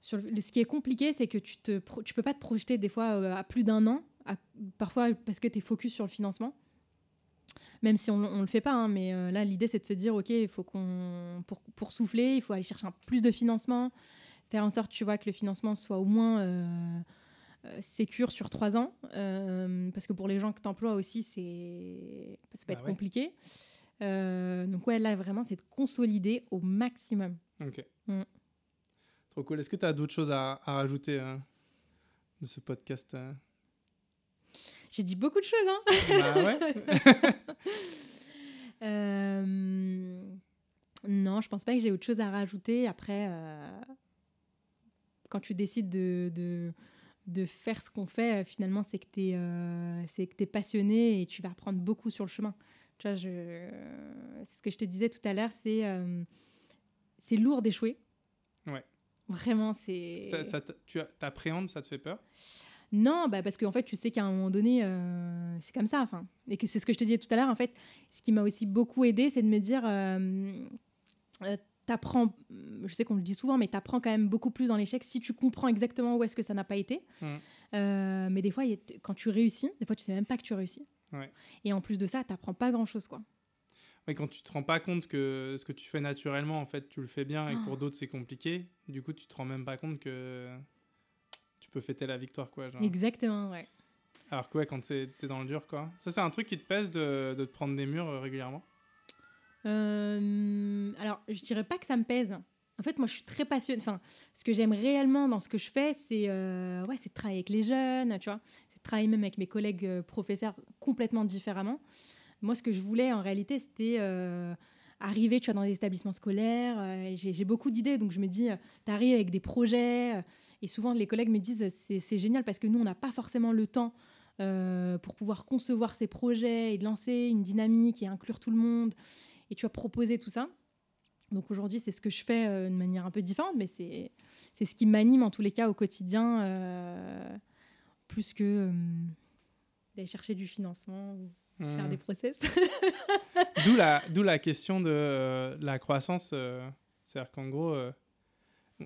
sur le- ce qui est compliqué, c'est que tu tu peux pas te projeter des fois euh, à plus d'un an, à- parfois parce que tu es focus sur le financement. Même si on ne le fait pas, hein, mais euh, là, l'idée, c'est de se dire, OK, il faut qu'on, pour, pour souffler, il faut aller chercher un, plus de financement, faire en sorte, tu vois, que le financement soit au moins euh, euh sécure sur trois ans. Parce que pour les gens que tu emploies aussi, c'est, ça peut Bah être ouais. compliqué. Donc, ouais, là, vraiment, c'est de consolider au maximum. Ok. Mm. Trop cool. Est-ce que tu as d'autres choses à, à rajouter euh, de ce podcast euh? J'ai dit beaucoup de choses, hein Bah ouais. Euh, non, je pense pas que j'ai autre chose à rajouter. Après, euh, quand tu décides de, de, de faire ce qu'on fait, finalement, c'est que tu es, passionné et tu vas apprendre beaucoup sur le chemin. Tu vois, je, c'est ce que je te disais tout à l'heure, c'est, c'est lourd d'échouer. Ouais. Vraiment, c'est. Ça, tu t'appréhendes, ça te fait peur? Non, bah parce qu'en fait, tu sais qu'à un moment donné, euh, c'est comme ça. Enfin, et c'est ce que je te disais tout à l'heure. En fait, ce qui m'a aussi beaucoup aidé, c'est de me dire, euh, euh, t'apprends. Je sais qu'on le dit souvent, mais t'apprends quand même beaucoup plus dans l'échec si tu comprends exactement où est-ce que ça n'a pas été. Mhm. Euh, mais des fois, a- quand tu réussis, des fois, tu sais même pas que tu réussis. Ouais. Et en plus de ça, t'apprends pas grand-chose, quoi. Mais quand tu te rends pas compte que ce que tu fais naturellement, en fait, tu le fais bien et que pour Oh. d'autres, c'est compliqué, du coup, tu te rends même pas compte que tu peux fêter la victoire, quoi. genre. Exactement, ouais. Alors que, ouais, quand t'es dans le dur, quoi. Ça, c'est un truc qui te pèse de, de te prendre des murs euh, régulièrement? Euh, alors, je dirais pas que ça me pèse. En fait, moi, je suis très passionnée. Enfin, ce que j'aime réellement dans ce que je fais, c'est euh, ouais, c'est de travailler avec les jeunes, tu vois. C'est de travailler même avec mes collègues euh, professeurs complètement différemment. Moi, ce que je voulais, en réalité, c'était euh, arriver, tu vois, dans des établissements scolaires. euh, j'ai beaucoup d'idées, donc je me dis, tu arrives avec des projets. euh, et souvent, les collègues me disent, c'est génial parce que nous, on n'a pas forcément le temps euh, pour pouvoir concevoir ces projets et lancer une dynamique et inclure tout le monde et tu vas proposer tout ça. Donc aujourd'hui, c'est ce que je fais euh, de manière un peu différente, mais c'est ce qui m'anime en tous les cas au quotidien, euh, plus que euh, d'aller chercher du financement faire Hmm. des process. D'où la, d'où la question de euh, la croissance. euh, C'est-à-dire qu'en gros, euh,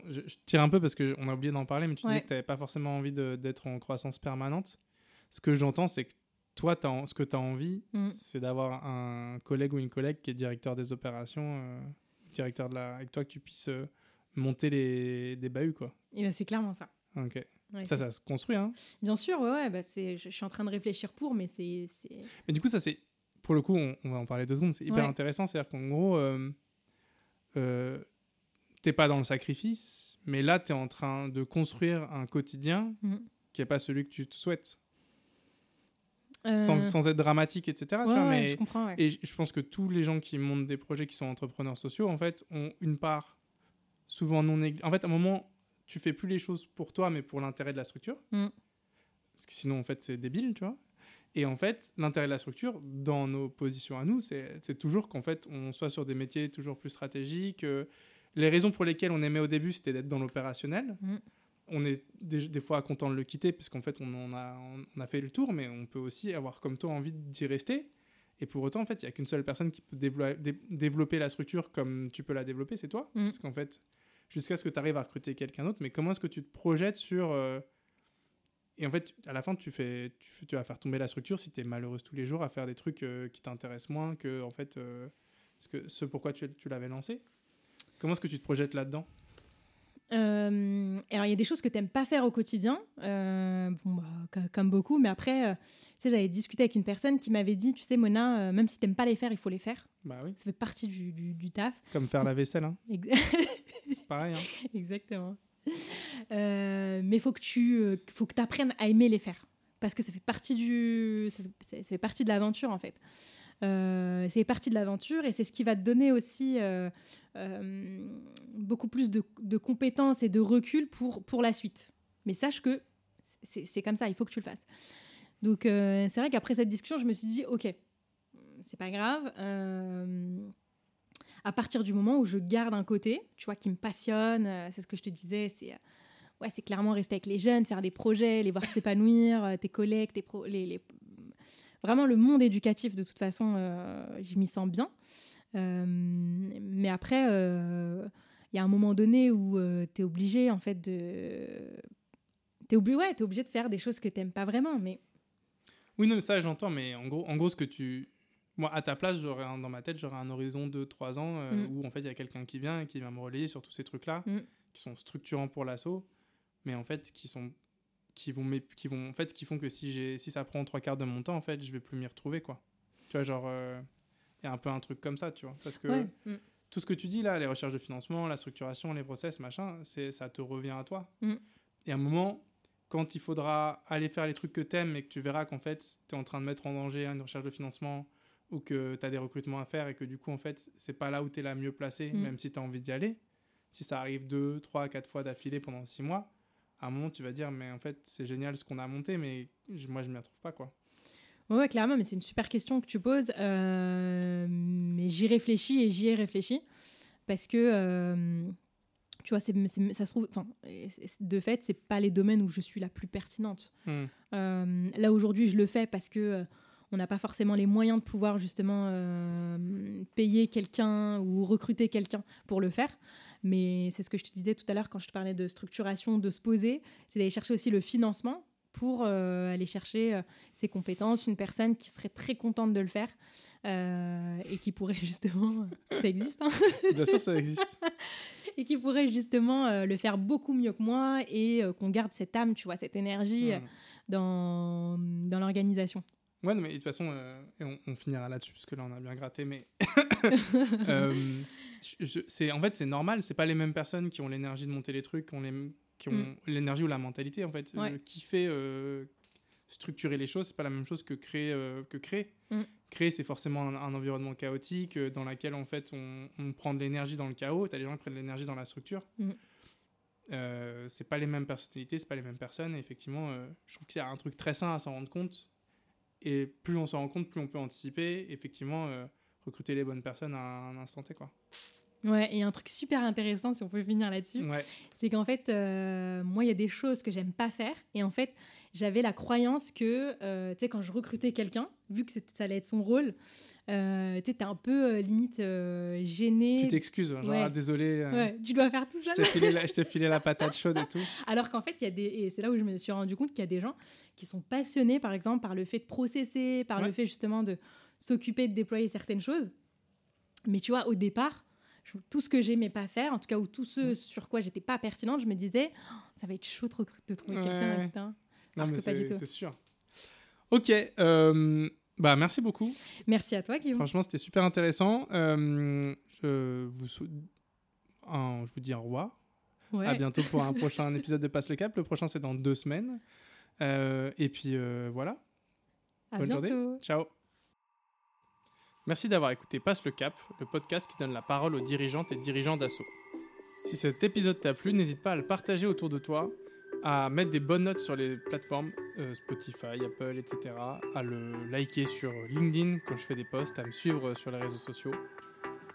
je, je tire un peu parce qu'on a oublié d'en parler, mais tu disais Ouais. que tu n'avais pas forcément envie de- d'être en croissance permanente. Ce que j'entends, c'est que toi, t'as ce que tu as envie, Mm. c'est d'avoir un collègue ou une collègue qui est directeur des opérations, directeur de la, avec toi, que tu puisses monter les, des bahuts. Quoi. et ben, c'est clairement ça. Ok. Ouais, Ça, ça se construit. Hein. Bien sûr, ouais, ouais, bah, c'est- je, je suis en train de réfléchir pour, mais c'est Mais du coup, ça c'est. Pour le coup, on, on va en parler deux secondes. C'est hyper Ouais. intéressant. C'est-à-dire qu'en gros, euh, euh, t'es pas dans le sacrifice, mais là, tu es en train de construire un quotidien Mhm. qui est pas celui que tu te souhaites. Euh, Sans, sans être dramatique, etc. tu ouais, vois, ouais, mais, je comprends, ouais. Et je je pense que tous les gens qui montent des projets qui sont entrepreneurs sociaux, en fait, ont une part souvent non négligeable. En fait, à un moment, tu fais plus les choses pour toi, mais pour l'intérêt de la structure. Mm. Parce que sinon, en fait, c'est débile, tu vois. Et en fait, l'intérêt de la structure, dans nos positions à nous, c'est toujours qu'en fait, on soit sur des métiers toujours plus stratégiques. euh, les raisons pour lesquelles on aimait au début, c'était d'être dans l'opérationnel. Mm. On est des, des fois content de le quitter, parce qu'en fait, on, a, on a fait le tour, mais on peut aussi avoir, comme toi, envie d'y rester. Et pour autant, en fait, il n'y a qu'une seule personne qui peut dé- développer la structure comme tu peux la développer, c'est toi. Mm. Parce qu'en fait, jusqu'à ce que tu arrives à recruter quelqu'un d'autre, mais comment est-ce que tu te projettes sur... euh, Et en fait, à la fin, tu, fais, tu, vas faire tomber la structure si tu es malheureuse tous les jours à faire des trucs euh, qui t'intéressent moins que, en fait, euh, ce, que, ce pourquoi tu, tu l'avais lancé. Comment est-ce que tu te projettes là-dedans? Euh, alors, il y a des choses que tu n'aimes pas faire au quotidien, euh, bon, bah, co- comme beaucoup, mais après, euh, tu sais, j'avais discuté avec une personne qui m'avait dit, tu sais, Mona, même si tu n'aimes pas les faire, il faut les faire. Bah oui, Ça fait partie du, du, du taf. comme faire la vaisselle, hein. Hein. Exactement. Euh, mais faut que tu euh, faut que apprennes à aimer les faire. Parce que ça fait partie, du, ça fait, partie de l'aventure, en fait. Euh, c'est partie de l'aventure et c'est ce qui va te donner aussi euh, euh, beaucoup plus de, compétences et de recul pour, pour la suite. Mais sache que c'est comme ça, il faut que tu le fasses. Donc euh, c'est vrai qu'après cette discussion, je me suis dit, ok, c'est pas grave. À partir du moment où je garde un côté, tu vois, qui me passionne, euh, c'est ce que je te disais, c'est euh, ouais, c'est clairement rester avec les jeunes, faire des projets, les voir s'épanouir, euh, tes collègues, tes pro- les, les- vraiment le monde éducatif de toute façon, je m'y sens bien. Mais après, il y a un moment donné où tu es obligé en fait de T'es obligé, ouais, t'es obligé de faire des choses que t'aimes pas vraiment, mais Oui, non, mais ça, j'entends, mais en gros, en gros, ce que tu. Moi, à ta place, j'aurais dans ma tête, j'aurais un horizon de 3 ans euh, Mm. où en fait il y a quelqu'un qui vient et qui va me relayer sur tous ces trucs-là, Mm. qui sont structurants pour l'assaut, mais en fait qui sont qui vont qui vont en fait qui font que si j'ai si ça prend trois quarts de mon temps en fait je vais plus m'y retrouver quoi tu vois genre il y a un peu un truc comme ça tu vois parce que Ouais. Mm. tout ce que tu dis là, les recherches de financement, la structuration, les process, machin, c'est ça te revient à toi. Et à un moment, quand il faudra aller faire les trucs que t'aimes et que tu verras qu'en fait, tu es en train de mettre en danger une recherche de financement ou que tu as des recrutements à faire et que du coup, en fait, c'est pas là où tu es la mieux placée, Mm. même si tu as envie d'y aller. Si ça arrive deux, trois, quatre fois d'affilée pendant six mois, à un moment, tu vas dire, mais en fait, c'est génial ce qu'on a monté, mais moi, je m'y retrouve pas, quoi. Ouais, clairement, mais c'est une super question que tu poses. euh, mais j'y réfléchis et j'y ai réfléchi. Parce que, euh, tu vois, c'est, ça se trouve, enfin, de fait, c'est pas les domaines où je suis la plus pertinente. Mm. Euh, là, aujourd'hui, je le fais parce que on n'a pas forcément les moyens de pouvoir justement euh, payer quelqu'un ou recruter quelqu'un pour le faire. Mais c'est ce que je te disais tout à l'heure quand je te parlais de structuration, de se poser, c'est d'aller chercher aussi le financement pour euh, aller chercher euh, ses compétences, une personne qui serait très contente de le faire et qui pourrait justement, ça existe, hein, Bien sûr, ça existe. et qui pourrait justement le faire beaucoup mieux que moi et euh, qu'on garde cette âme, tu vois, cette énergie euh, Mm. dans, dans l'organisation. Ouais, non, mais de toute façon, euh, et on, on finira là-dessus, parce que là, on a bien gratté, mais... Euh, c'est, en fait, c'est normal, c'est pas les mêmes personnes qui ont l'énergie de monter les trucs, qui ont, les, qui ont Mm. l'énergie ou la mentalité, en fait. Ouais. Euh, qui fait structurer les choses, c'est pas la même chose que créer. que créer. Mm. Créer, c'est forcément un, un environnement chaotique dans lequel, en fait, on, on prend de l'énergie dans le chaos, t'as des gens qui prennent de l'énergie dans la structure. Mm. C'est pas les mêmes personnalités, c'est pas les mêmes personnes. Et effectivement, je trouve qu'il y a un truc très sain à s'en rendre compte. Et plus on s'en rend compte, plus on peut anticiper. Effectivement, euh, recruter les bonnes personnes à un instant T, quoi. Ouais, et un truc super intéressant, si on peut finir là-dessus, Ouais. c'est qu'en fait, euh, moi, il y a des choses que j'aime pas faire. Et en fait, j'avais la croyance que, euh, tu sais, quand je recrutais quelqu'un, vu que ça allait être son rôle, euh, tu t'es un peu euh, limite gêné. Tu t'excuses, genre, Ouais. ah, désolé, Ouais, tu dois faire tout je ça. t'ai filé, la- je t'ai filé la patate chaude et tout. Alors qu'en fait, il y a des. Et c'est là où je me suis rendu compte qu'il y a des gens qui sont passionnés, par exemple, par le fait de processer, par Ouais. le fait justement de s'occuper de déployer certaines choses. Mais tu vois, au départ, je- tout ce que j'aimais pas faire, en tout cas, ou tout ce sur quoi j'étais pas pertinente, je me disais, Oh, ça va être chaud de, trouver quelqu'un, Ouais. etc. Non, Alors mais que pas du c'est tout. c'est sûr. Ok, euh, bah merci beaucoup. Merci à toi, Guillaume. Franchement, c'était super intéressant. Euh, je, vous sou- un- je vous dis au revoir. Ouais. À bientôt pour un prochain épisode de Passe le Cap. Le prochain, c'est dans deux semaines. Euh, et puis voilà. à bonne journée. bientôt. Ciao. Merci d'avoir écouté Passe le Cap, le podcast qui donne la parole aux dirigeantes et dirigeants d'assaut. Si cet épisode t'a plu, n'hésite pas à le partager autour de toi, à mettre des bonnes notes sur les plateformes euh, Spotify, Apple, etc., à le liker sur LinkedIn quand je fais des posts, à me suivre sur les réseaux sociaux.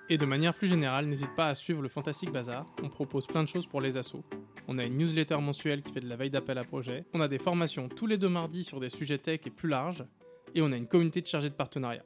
Et de manière plus générale, n'hésite pas à suivre le Fantastic Bazar. On propose plein de choses pour les assos. On a une newsletter mensuelle qui fait de la veille d'appel à projet. On a des formations tous les deux mardis sur des sujets tech et plus larges. Et on a une communauté de chargés de partenariat.